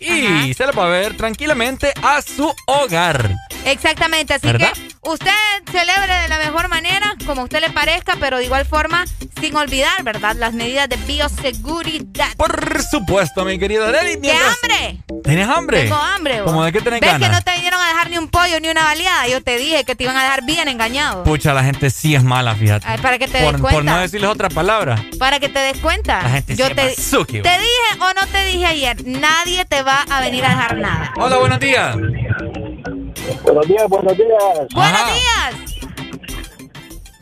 Y se le va a beber tranquilamente a su hogar. Exactamente, así ¿Verdad? que usted celebre de la mejor manera, como a usted le parezca, pero de igual forma, sin olvidar, ¿verdad? Las medidas de bioseguridad. Por supuesto, mi querida Arely. ¡Qué hambre! ¿Tienes hambre? Tengo hambre. ¿Cómo de qué tenés ¿Ves ganas? que no te vinieron a dejar ni un pollo ni una baleada? Yo te dije que te iban a dejar bien engañado. Pucha, la gente sí es mala, fíjate. Ay, para que te por, des por cuenta. no decirles otra palabra. Para que te des cuenta. La gente Yo sí te, es te dije o no te dije ayer, nadie te va a venir a dejar nada. Hola, buenos días. Buenos días, buenos días. Buenos días.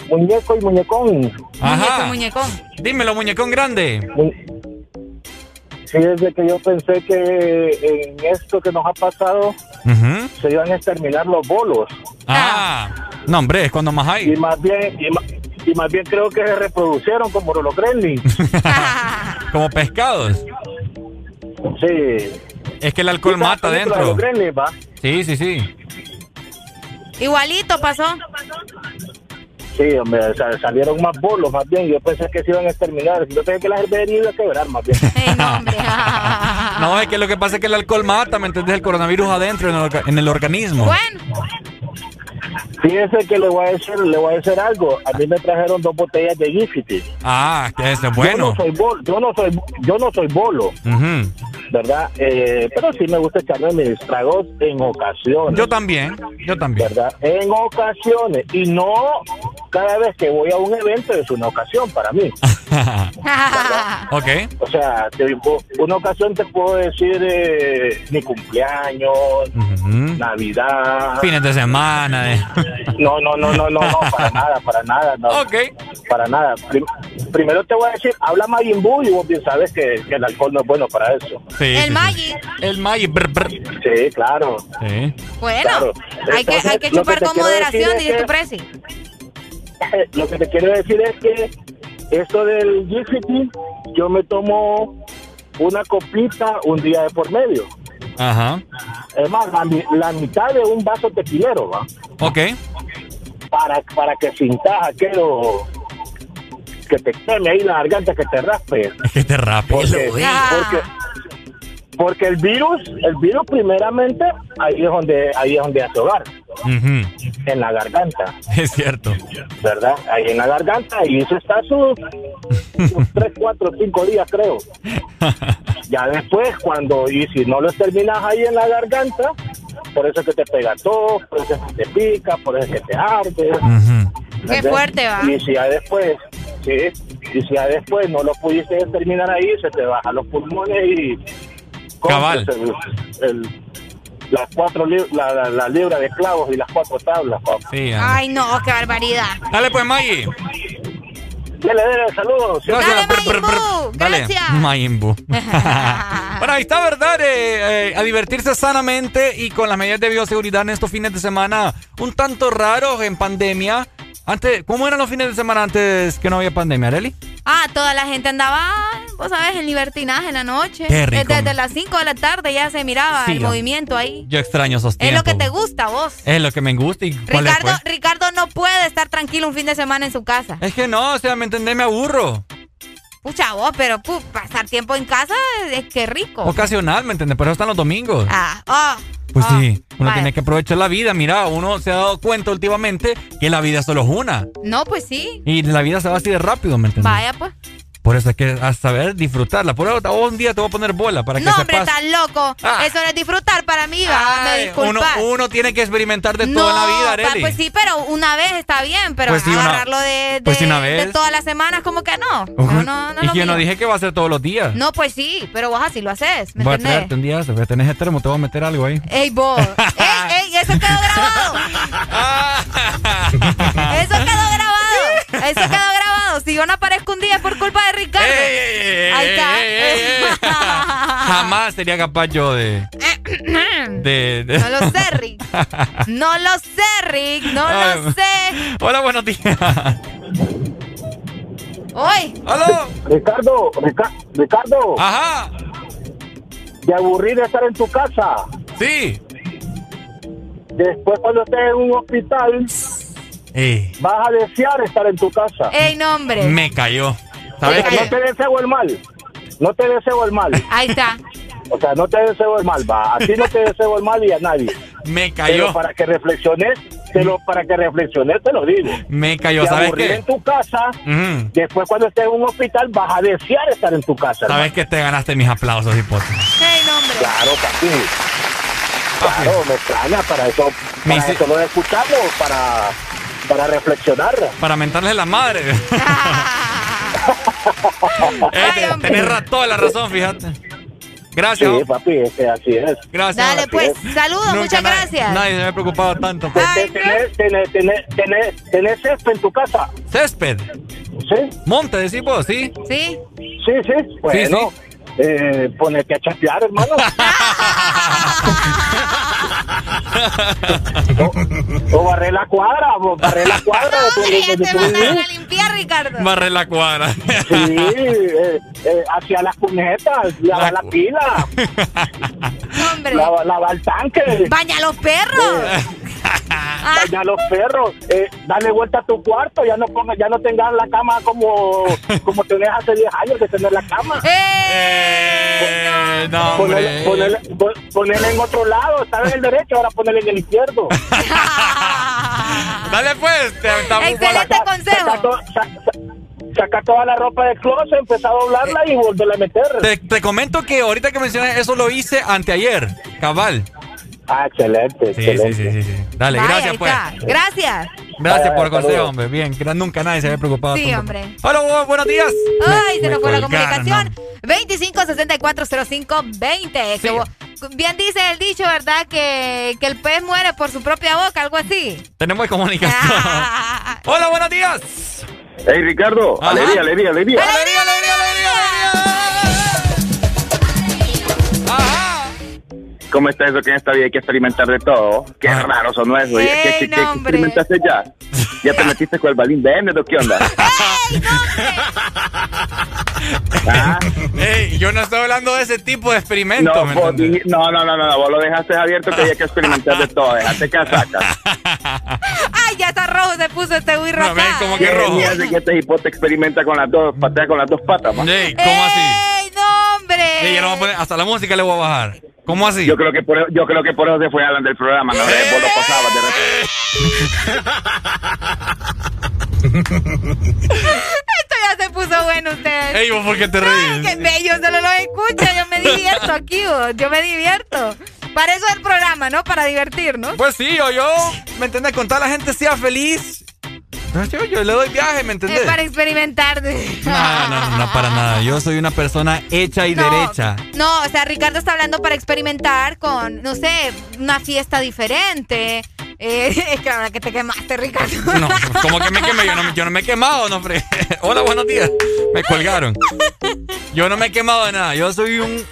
Muñeco y muñecón. Ajá. muñecón. Dímelo, muñecón grande. Fíjese que yo pensé que en esto que nos ha pasado se iban a exterminar los bolos. Ah, no, hombre, es cuando más hay. Y más bien, y, ma- y más bien creo que se reproducieron como los gremlins. Como pescados. Sí. Es que el alcohol mata Los adentro. gremlins, va. Sí, sí, sí. Igualito pasó. Sí, hombre, sa- salieron más bolos, más bien. Yo pensé que se iban a exterminar. Yo pensé que la cervecería iba a quebrar, más bien. No, es que lo que pasa es que el alcohol mata, ¿me entendés? El coronavirus adentro en el, orga- en el organismo. Bueno. Fíjese que le voy a decir, le voy a decir algo. A mí me trajeron dos botellas de Gifty. Ah, que ese es Yo bueno. no soy bolo, yo no soy, yo no soy bolo. ¿Verdad? Eh, pero sí me gusta echarme mis tragos en ocasiones. Yo también, yo también. ¿Verdad? En ocasiones. Y no cada vez que voy a un evento es una ocasión para mí. ok. O sea, te- una ocasión te puedo decir eh, mi cumpleaños, Navidad. Fines de semana. eh. No, no, no, no, no, no, para nada, para nada, no. Ok. Para nada. Prim- primero te voy a decir, habla Majin Buu y vos bien sabes que, que el alcohol no es bueno para eso. Sí, El sí. El Maggi. brr, brr. Sí, claro. Sí. Bueno, Claro. hay, que, hay que chupar que con moderación, dice que- tu presi. Lo que te quiero decir es que esto del GCT, yo me tomo una copita un día de por medio. Ajá. Es más, la, mi- la mitad de un vaso tequilero, ¿va? Ok. Para, para que sintas aquello que te queme ahí la garganta, que te raspe. Que te rápido. Porque, porque, porque el virus, el virus primeramente, ahí es donde, ahí es donde hace hogar, en la garganta, Es cierto. ¿verdad? Ahí en la garganta, y eso está sus, sus 3, 4, 5 días, creo. Ya después, cuando, y si no lo terminas ahí en la garganta, por eso es que te pega todo, por eso es que te pica, por eso es que te arde. Qué fuerte va. Y si ya después, sí, y si ya después no lo pudiste terminar ahí, se te bajan los pulmones y... Cabal. El, el- las cuatro li- la, la, la libra de clavos y las cuatro tablas, papá. Sí. Ay, no, qué barbaridad. Dale pues, Maggi. Dale, dale, saludos. Gracias. Dale. Gracias. Majin Buu. bueno, ahí está, ¿verdad? Eh, eh, a divertirse sanamente y con las medidas de bioseguridad en estos fines de semana un tanto raros en pandemia. Antes, ¿Cómo eran los fines de semana antes que no había pandemia, Areli? Ah, toda la gente andaba, vos sabés, en libertinaje en la noche. Qué rico. Desde las 5 de la tarde ya se miraba Sí, el movimiento ahí. Yo extraño esos Es tiempos. lo que te gusta, vos. Es lo que me gusta y cuál es, Ricardo, pues? Ricardo no puede estar tranquilo un fin de semana en su casa. Es que no, o sea, ¿me entendés? Me aburro. Pucha vos, pero pu, pasar tiempo en casa es que rico. Ocasional, ¿me entiendes? Pero están los domingos. Ah, oh, Pues oh, sí, uno vaya. tiene que aprovechar la vida. Mira, uno se ha dado cuenta últimamente que la vida solo es una. No, pues sí. Y la vida se va así de rápido, ¿me entiendes? Vaya, pues. Por eso hay que a saber disfrutarla. Por eso vos un día te voy a poner bola para que No, hombre, estás loco. Eso no es disfrutar para mí, va. Me uno, uno tiene que experimentar de no, en la vida, Arely. pues sí, pero una vez está bien, pero Pues sí, una- agarrarlo de, de, pues sí, una de todas las semanas, como que no. No, no, no. y lo yo no dije que va a ser todos los días. No, pues sí, pero vos así lo haces, ¿me voy a entendés? traerte un día, tenés termo, te voy a meter algo ahí. Ey, vos. ey, ey, eso quedó grabado. eso quedó grabado. Eso quedó grabado. Si yo no aparezco un día es por culpa de Ricardo. Ahí está. Jamás sería capaz yo de. de, de- No lo sé, Rick. No lo sé, Rick. No Ay, lo sé. Hola, buenos días. Hoy. ¡Aló! Ricardo, Rica- Ricardo. Ajá. ¿Te aburrí de estar en tu casa? Sí. Después cuando estés en un hospital, Vas a desear estar en tu casa. Ey, no, hombre. me cayó. O ¿Sabes sea, qué? no te deseo el mal. No te deseo el mal. Ahí está. O sea, no te deseo el mal, va. A ti no te deseo el mal y a nadie. Me Pero cayó. para que reflexiones, te lo, para que reflexiones te lo digo. Me cayó. Te ¿Sabes qué? en tu casa, después cuando estés en un hospital vas a desear estar en tu casa. ¿Sabes que te ganaste mis aplausos, hipote? Ey, no, hombre. Claro, papi. Claro, me extraña, para eso, Me para hice- eso lo escuchamos, para, para reflexionar. Para mentarles la madre. Eh, te- tenés toda la razón, fíjate. Gracias. Sí, papi, así es. Gracias. Dale, pues. es. Saludos, Nunca muchas nadie- gracias. Nadie se me ha preocupado tanto. Ay, Tenés, tenés, tenés, tenés, tenés césped en tu casa. Césped. ¿Sí? Monte, decís vos, ¿sí? Sí. Sí, sí. Bueno, eh, ponete a chapear, hermano. o, o barrer la cuadra, o barrer la cuadra de tu, de- Ay, de a limpiar, Ricardo. Barre la cuadra. Sí, eh, eh, hacia las cunetas, lava la pila, No, hombre. lava, lava el tanque, Baña a los perros. baña a los perros, eh, dale vuelta a tu cuarto, ya no ponga, ya no tengas la cama como, como tenés hace 10 años de tener la cama. Eh, no, hombre. Ponele, ponele- pon- ponele en otro lado, estaba en el derecho, ahora en el izquierdo. Dale pues. Te, te- Excelente Saca consejo. to- saca toda la ropa del closet, empezar a doblarla y volverla a meter. te, te comento que ahorita que mencionas eso lo hice anteayer. Cabal. Ah, excelente, sí, excelente. sí, sí, sí. Dale, Vaya, gracias pues. Gracias. Gracias por el consejo, hombre. Bien, que nunca nadie se había preocupado. Sí, hombre. Hola, bu- buenos días. Ay, se nos fue la comunicación. 25640520. Que vos- Bien dice el dicho, ¿verdad? Que, que el pez muere por su propia boca, algo así. Tenemos comunicación. Hola, buenos días. Hey Ricardo, Ajá. alegría, alegría, alegría. ¡Alegría, alegría, alegría! ¿Cómo está eso que en esta vida hay que experimentar de todo? Qué Ah. raro son eso. ¿Qué, Ey, qué, qué- qué no, hombre. experimentaste ya? ¿Ya te metiste con el balín Bennett o qué onda? Ah, Ey, yo no estoy hablando de ese tipo de experimentos, no, no, no, no, no, no, vos lo dejaste abierto que había que experimentar de todo. Dejaste que saca. Ay, ya está rojo, se puso este birro No, ven, como que ¿Qué rojo. mierda que este hipote experimenta con las dos, patea con las dos patas, man? Ey, ¿cómo así? ¡Ey, no, hombre! Ey, ya no voy a poner- hasta la música le voy a bajar. ¿Cómo así? Yo creo que por, yo creo que por eso se fue Alan del programa, ¿no? Vos lo pasabas de Esto ya se puso bueno ustedes. Ey, ¿vos por qué te Ay, reís? qué bello, solo lo escucha. Yo me divierto aquí, vos. yo me divierto. Para eso es el programa, ¿no? Para divertirnos. Pues sí, o yo, ¿me entendés? Con toda la gente sea feliz. Yo, yo le doy viaje, ¿me Es entendés? para experimentar. No, no, no, para nada. Yo soy una persona hecha y No, derecha. No, o sea, Ricardo está hablando para experimentar con, no sé, una fiesta diferente. Eh, es que ahora que te quemaste, Ricardo. No, como que me quemé, yo no, yo no me he quemado, no, Hola, buenos días. Me colgaron. Yo no me he quemado de nada. Yo soy un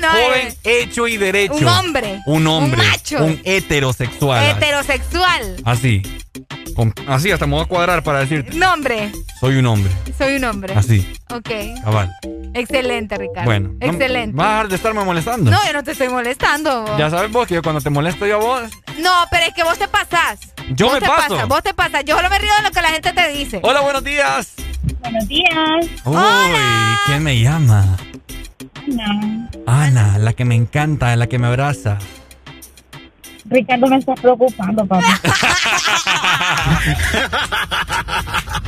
No, joven eh, hecho y derecho. Un hombre. Un hombre. Un macho. Un heterosexual. Heterosexual. Así. Con- así, hasta me voy a cuadrar para decirte. Nombre. Soy un hombre. Soy un hombre. Así. Ok. Cabal. Excelente, Ricardo. Bueno. no- Excelente. ¿Vas a dejar de estarme molestando? No, yo no te estoy molestando. vos. Ya sabes vos que yo cuando te molesto yo a vos. No, pero es que vos te pasás. Yo Vos me te paso. pasas, vos te pasas. Yo solo me río de lo que la gente te dice. Hola, buenos días. Buenos días. Uy, ¿quién me llama? Ana. Ana, la que me encanta, la que me abraza. Ricardo me está preocupando, papá.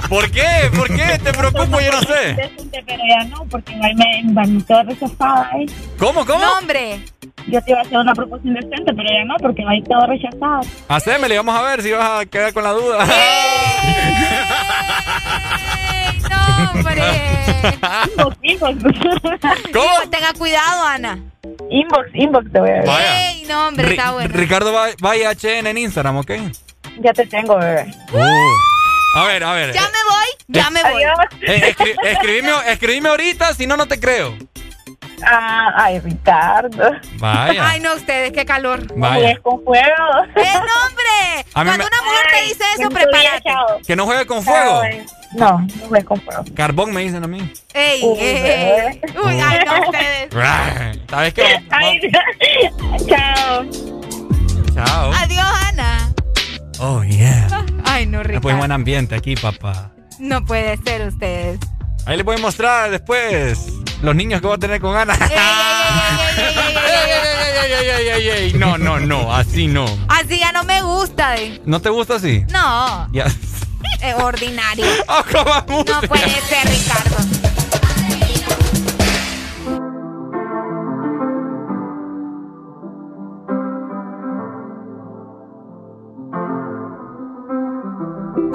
¿Por qué? ¿Por qué? Te preocupo, yo no sé. Pero ya no, porque me, me, me rechazada, ¿eh? ¿Cómo, cómo? No, hombre. Yo te iba a hacer una proposición decente, pero ya no, porque va a ir todo rechazado. Hacémele, vamos a ver si vas a quedar con la duda. No, hombre. Inbox, inbox. ¿Cómo? Tenga cuidado, Ana. Inbox, inbox te voy a ver. Vaya. Ey, no, hombre, Ri- está bueno. Ricardo va- vaya HN en Instagram, ¿ok? Ya te tengo, bebé. Uh. A ver, a ver. Ya me voy, ya me voy. Eh, escri- escribime, escribime ahorita, si no, no te creo. Ah, ay, Ricardo. Vaya. Ay, no, ustedes, qué calor. Vaya. Es con fuego. ¡Eh, no, hombre! Cuando me- una mujer te dice eso, día, prepárate. chao. Que no juegue con fuego. No, no juegue con fuego. Carbón me dicen a mí. Ey, Uy, eh. Uy, ay, no, ustedes. ¿Sabes qué? Ay, chao. Chao. Adiós, Ana. Oh, yeah. Ay, no, Ricardo. buen ambiente aquí, papá. No puede ser ustedes. Ahí les voy a mostrar después los niños que voy a tener con ey. No, no, no, así no. Así ya no me gusta. eh. ¿No te gusta así? No, Ya. ordinario. No puede ser, Ricardo.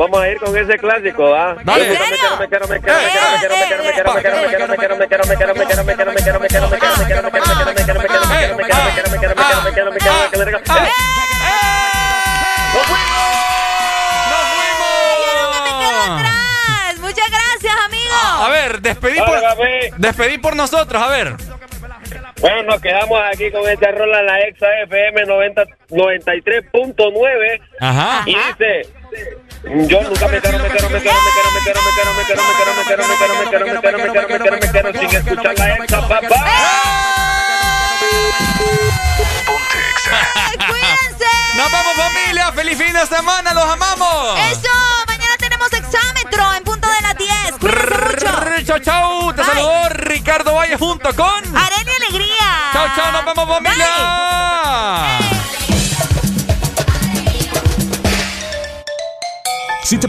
vamos a ir con ese clásico, ¿ah? Dale. Me quiero, me quiero, me quiero, Muchas gracias, amigo. A ver, despedí por, despedí por nosotros, a ver. Bueno, nos quedamos aquí con este rol a la exa FM 93.9. Ajá. Y dice, yo nunca me quedo, me quedo, me quedo, me quedo, me quedo, me quedo, me quedo, me quedo, me quedo, me quedo, me quedo, me quedo, me quedo sin escuchar la Exa, papá. ¡Cuídense! ¡Nos vamos, familia! ¡Feliz fin de semana! ¡Los amamos! ¡Eso! Mañana tenemos exámetro en punto de las 10. Cuídense mucho. ¡Chao, chao! Te saludó Ricardo Valle junto con...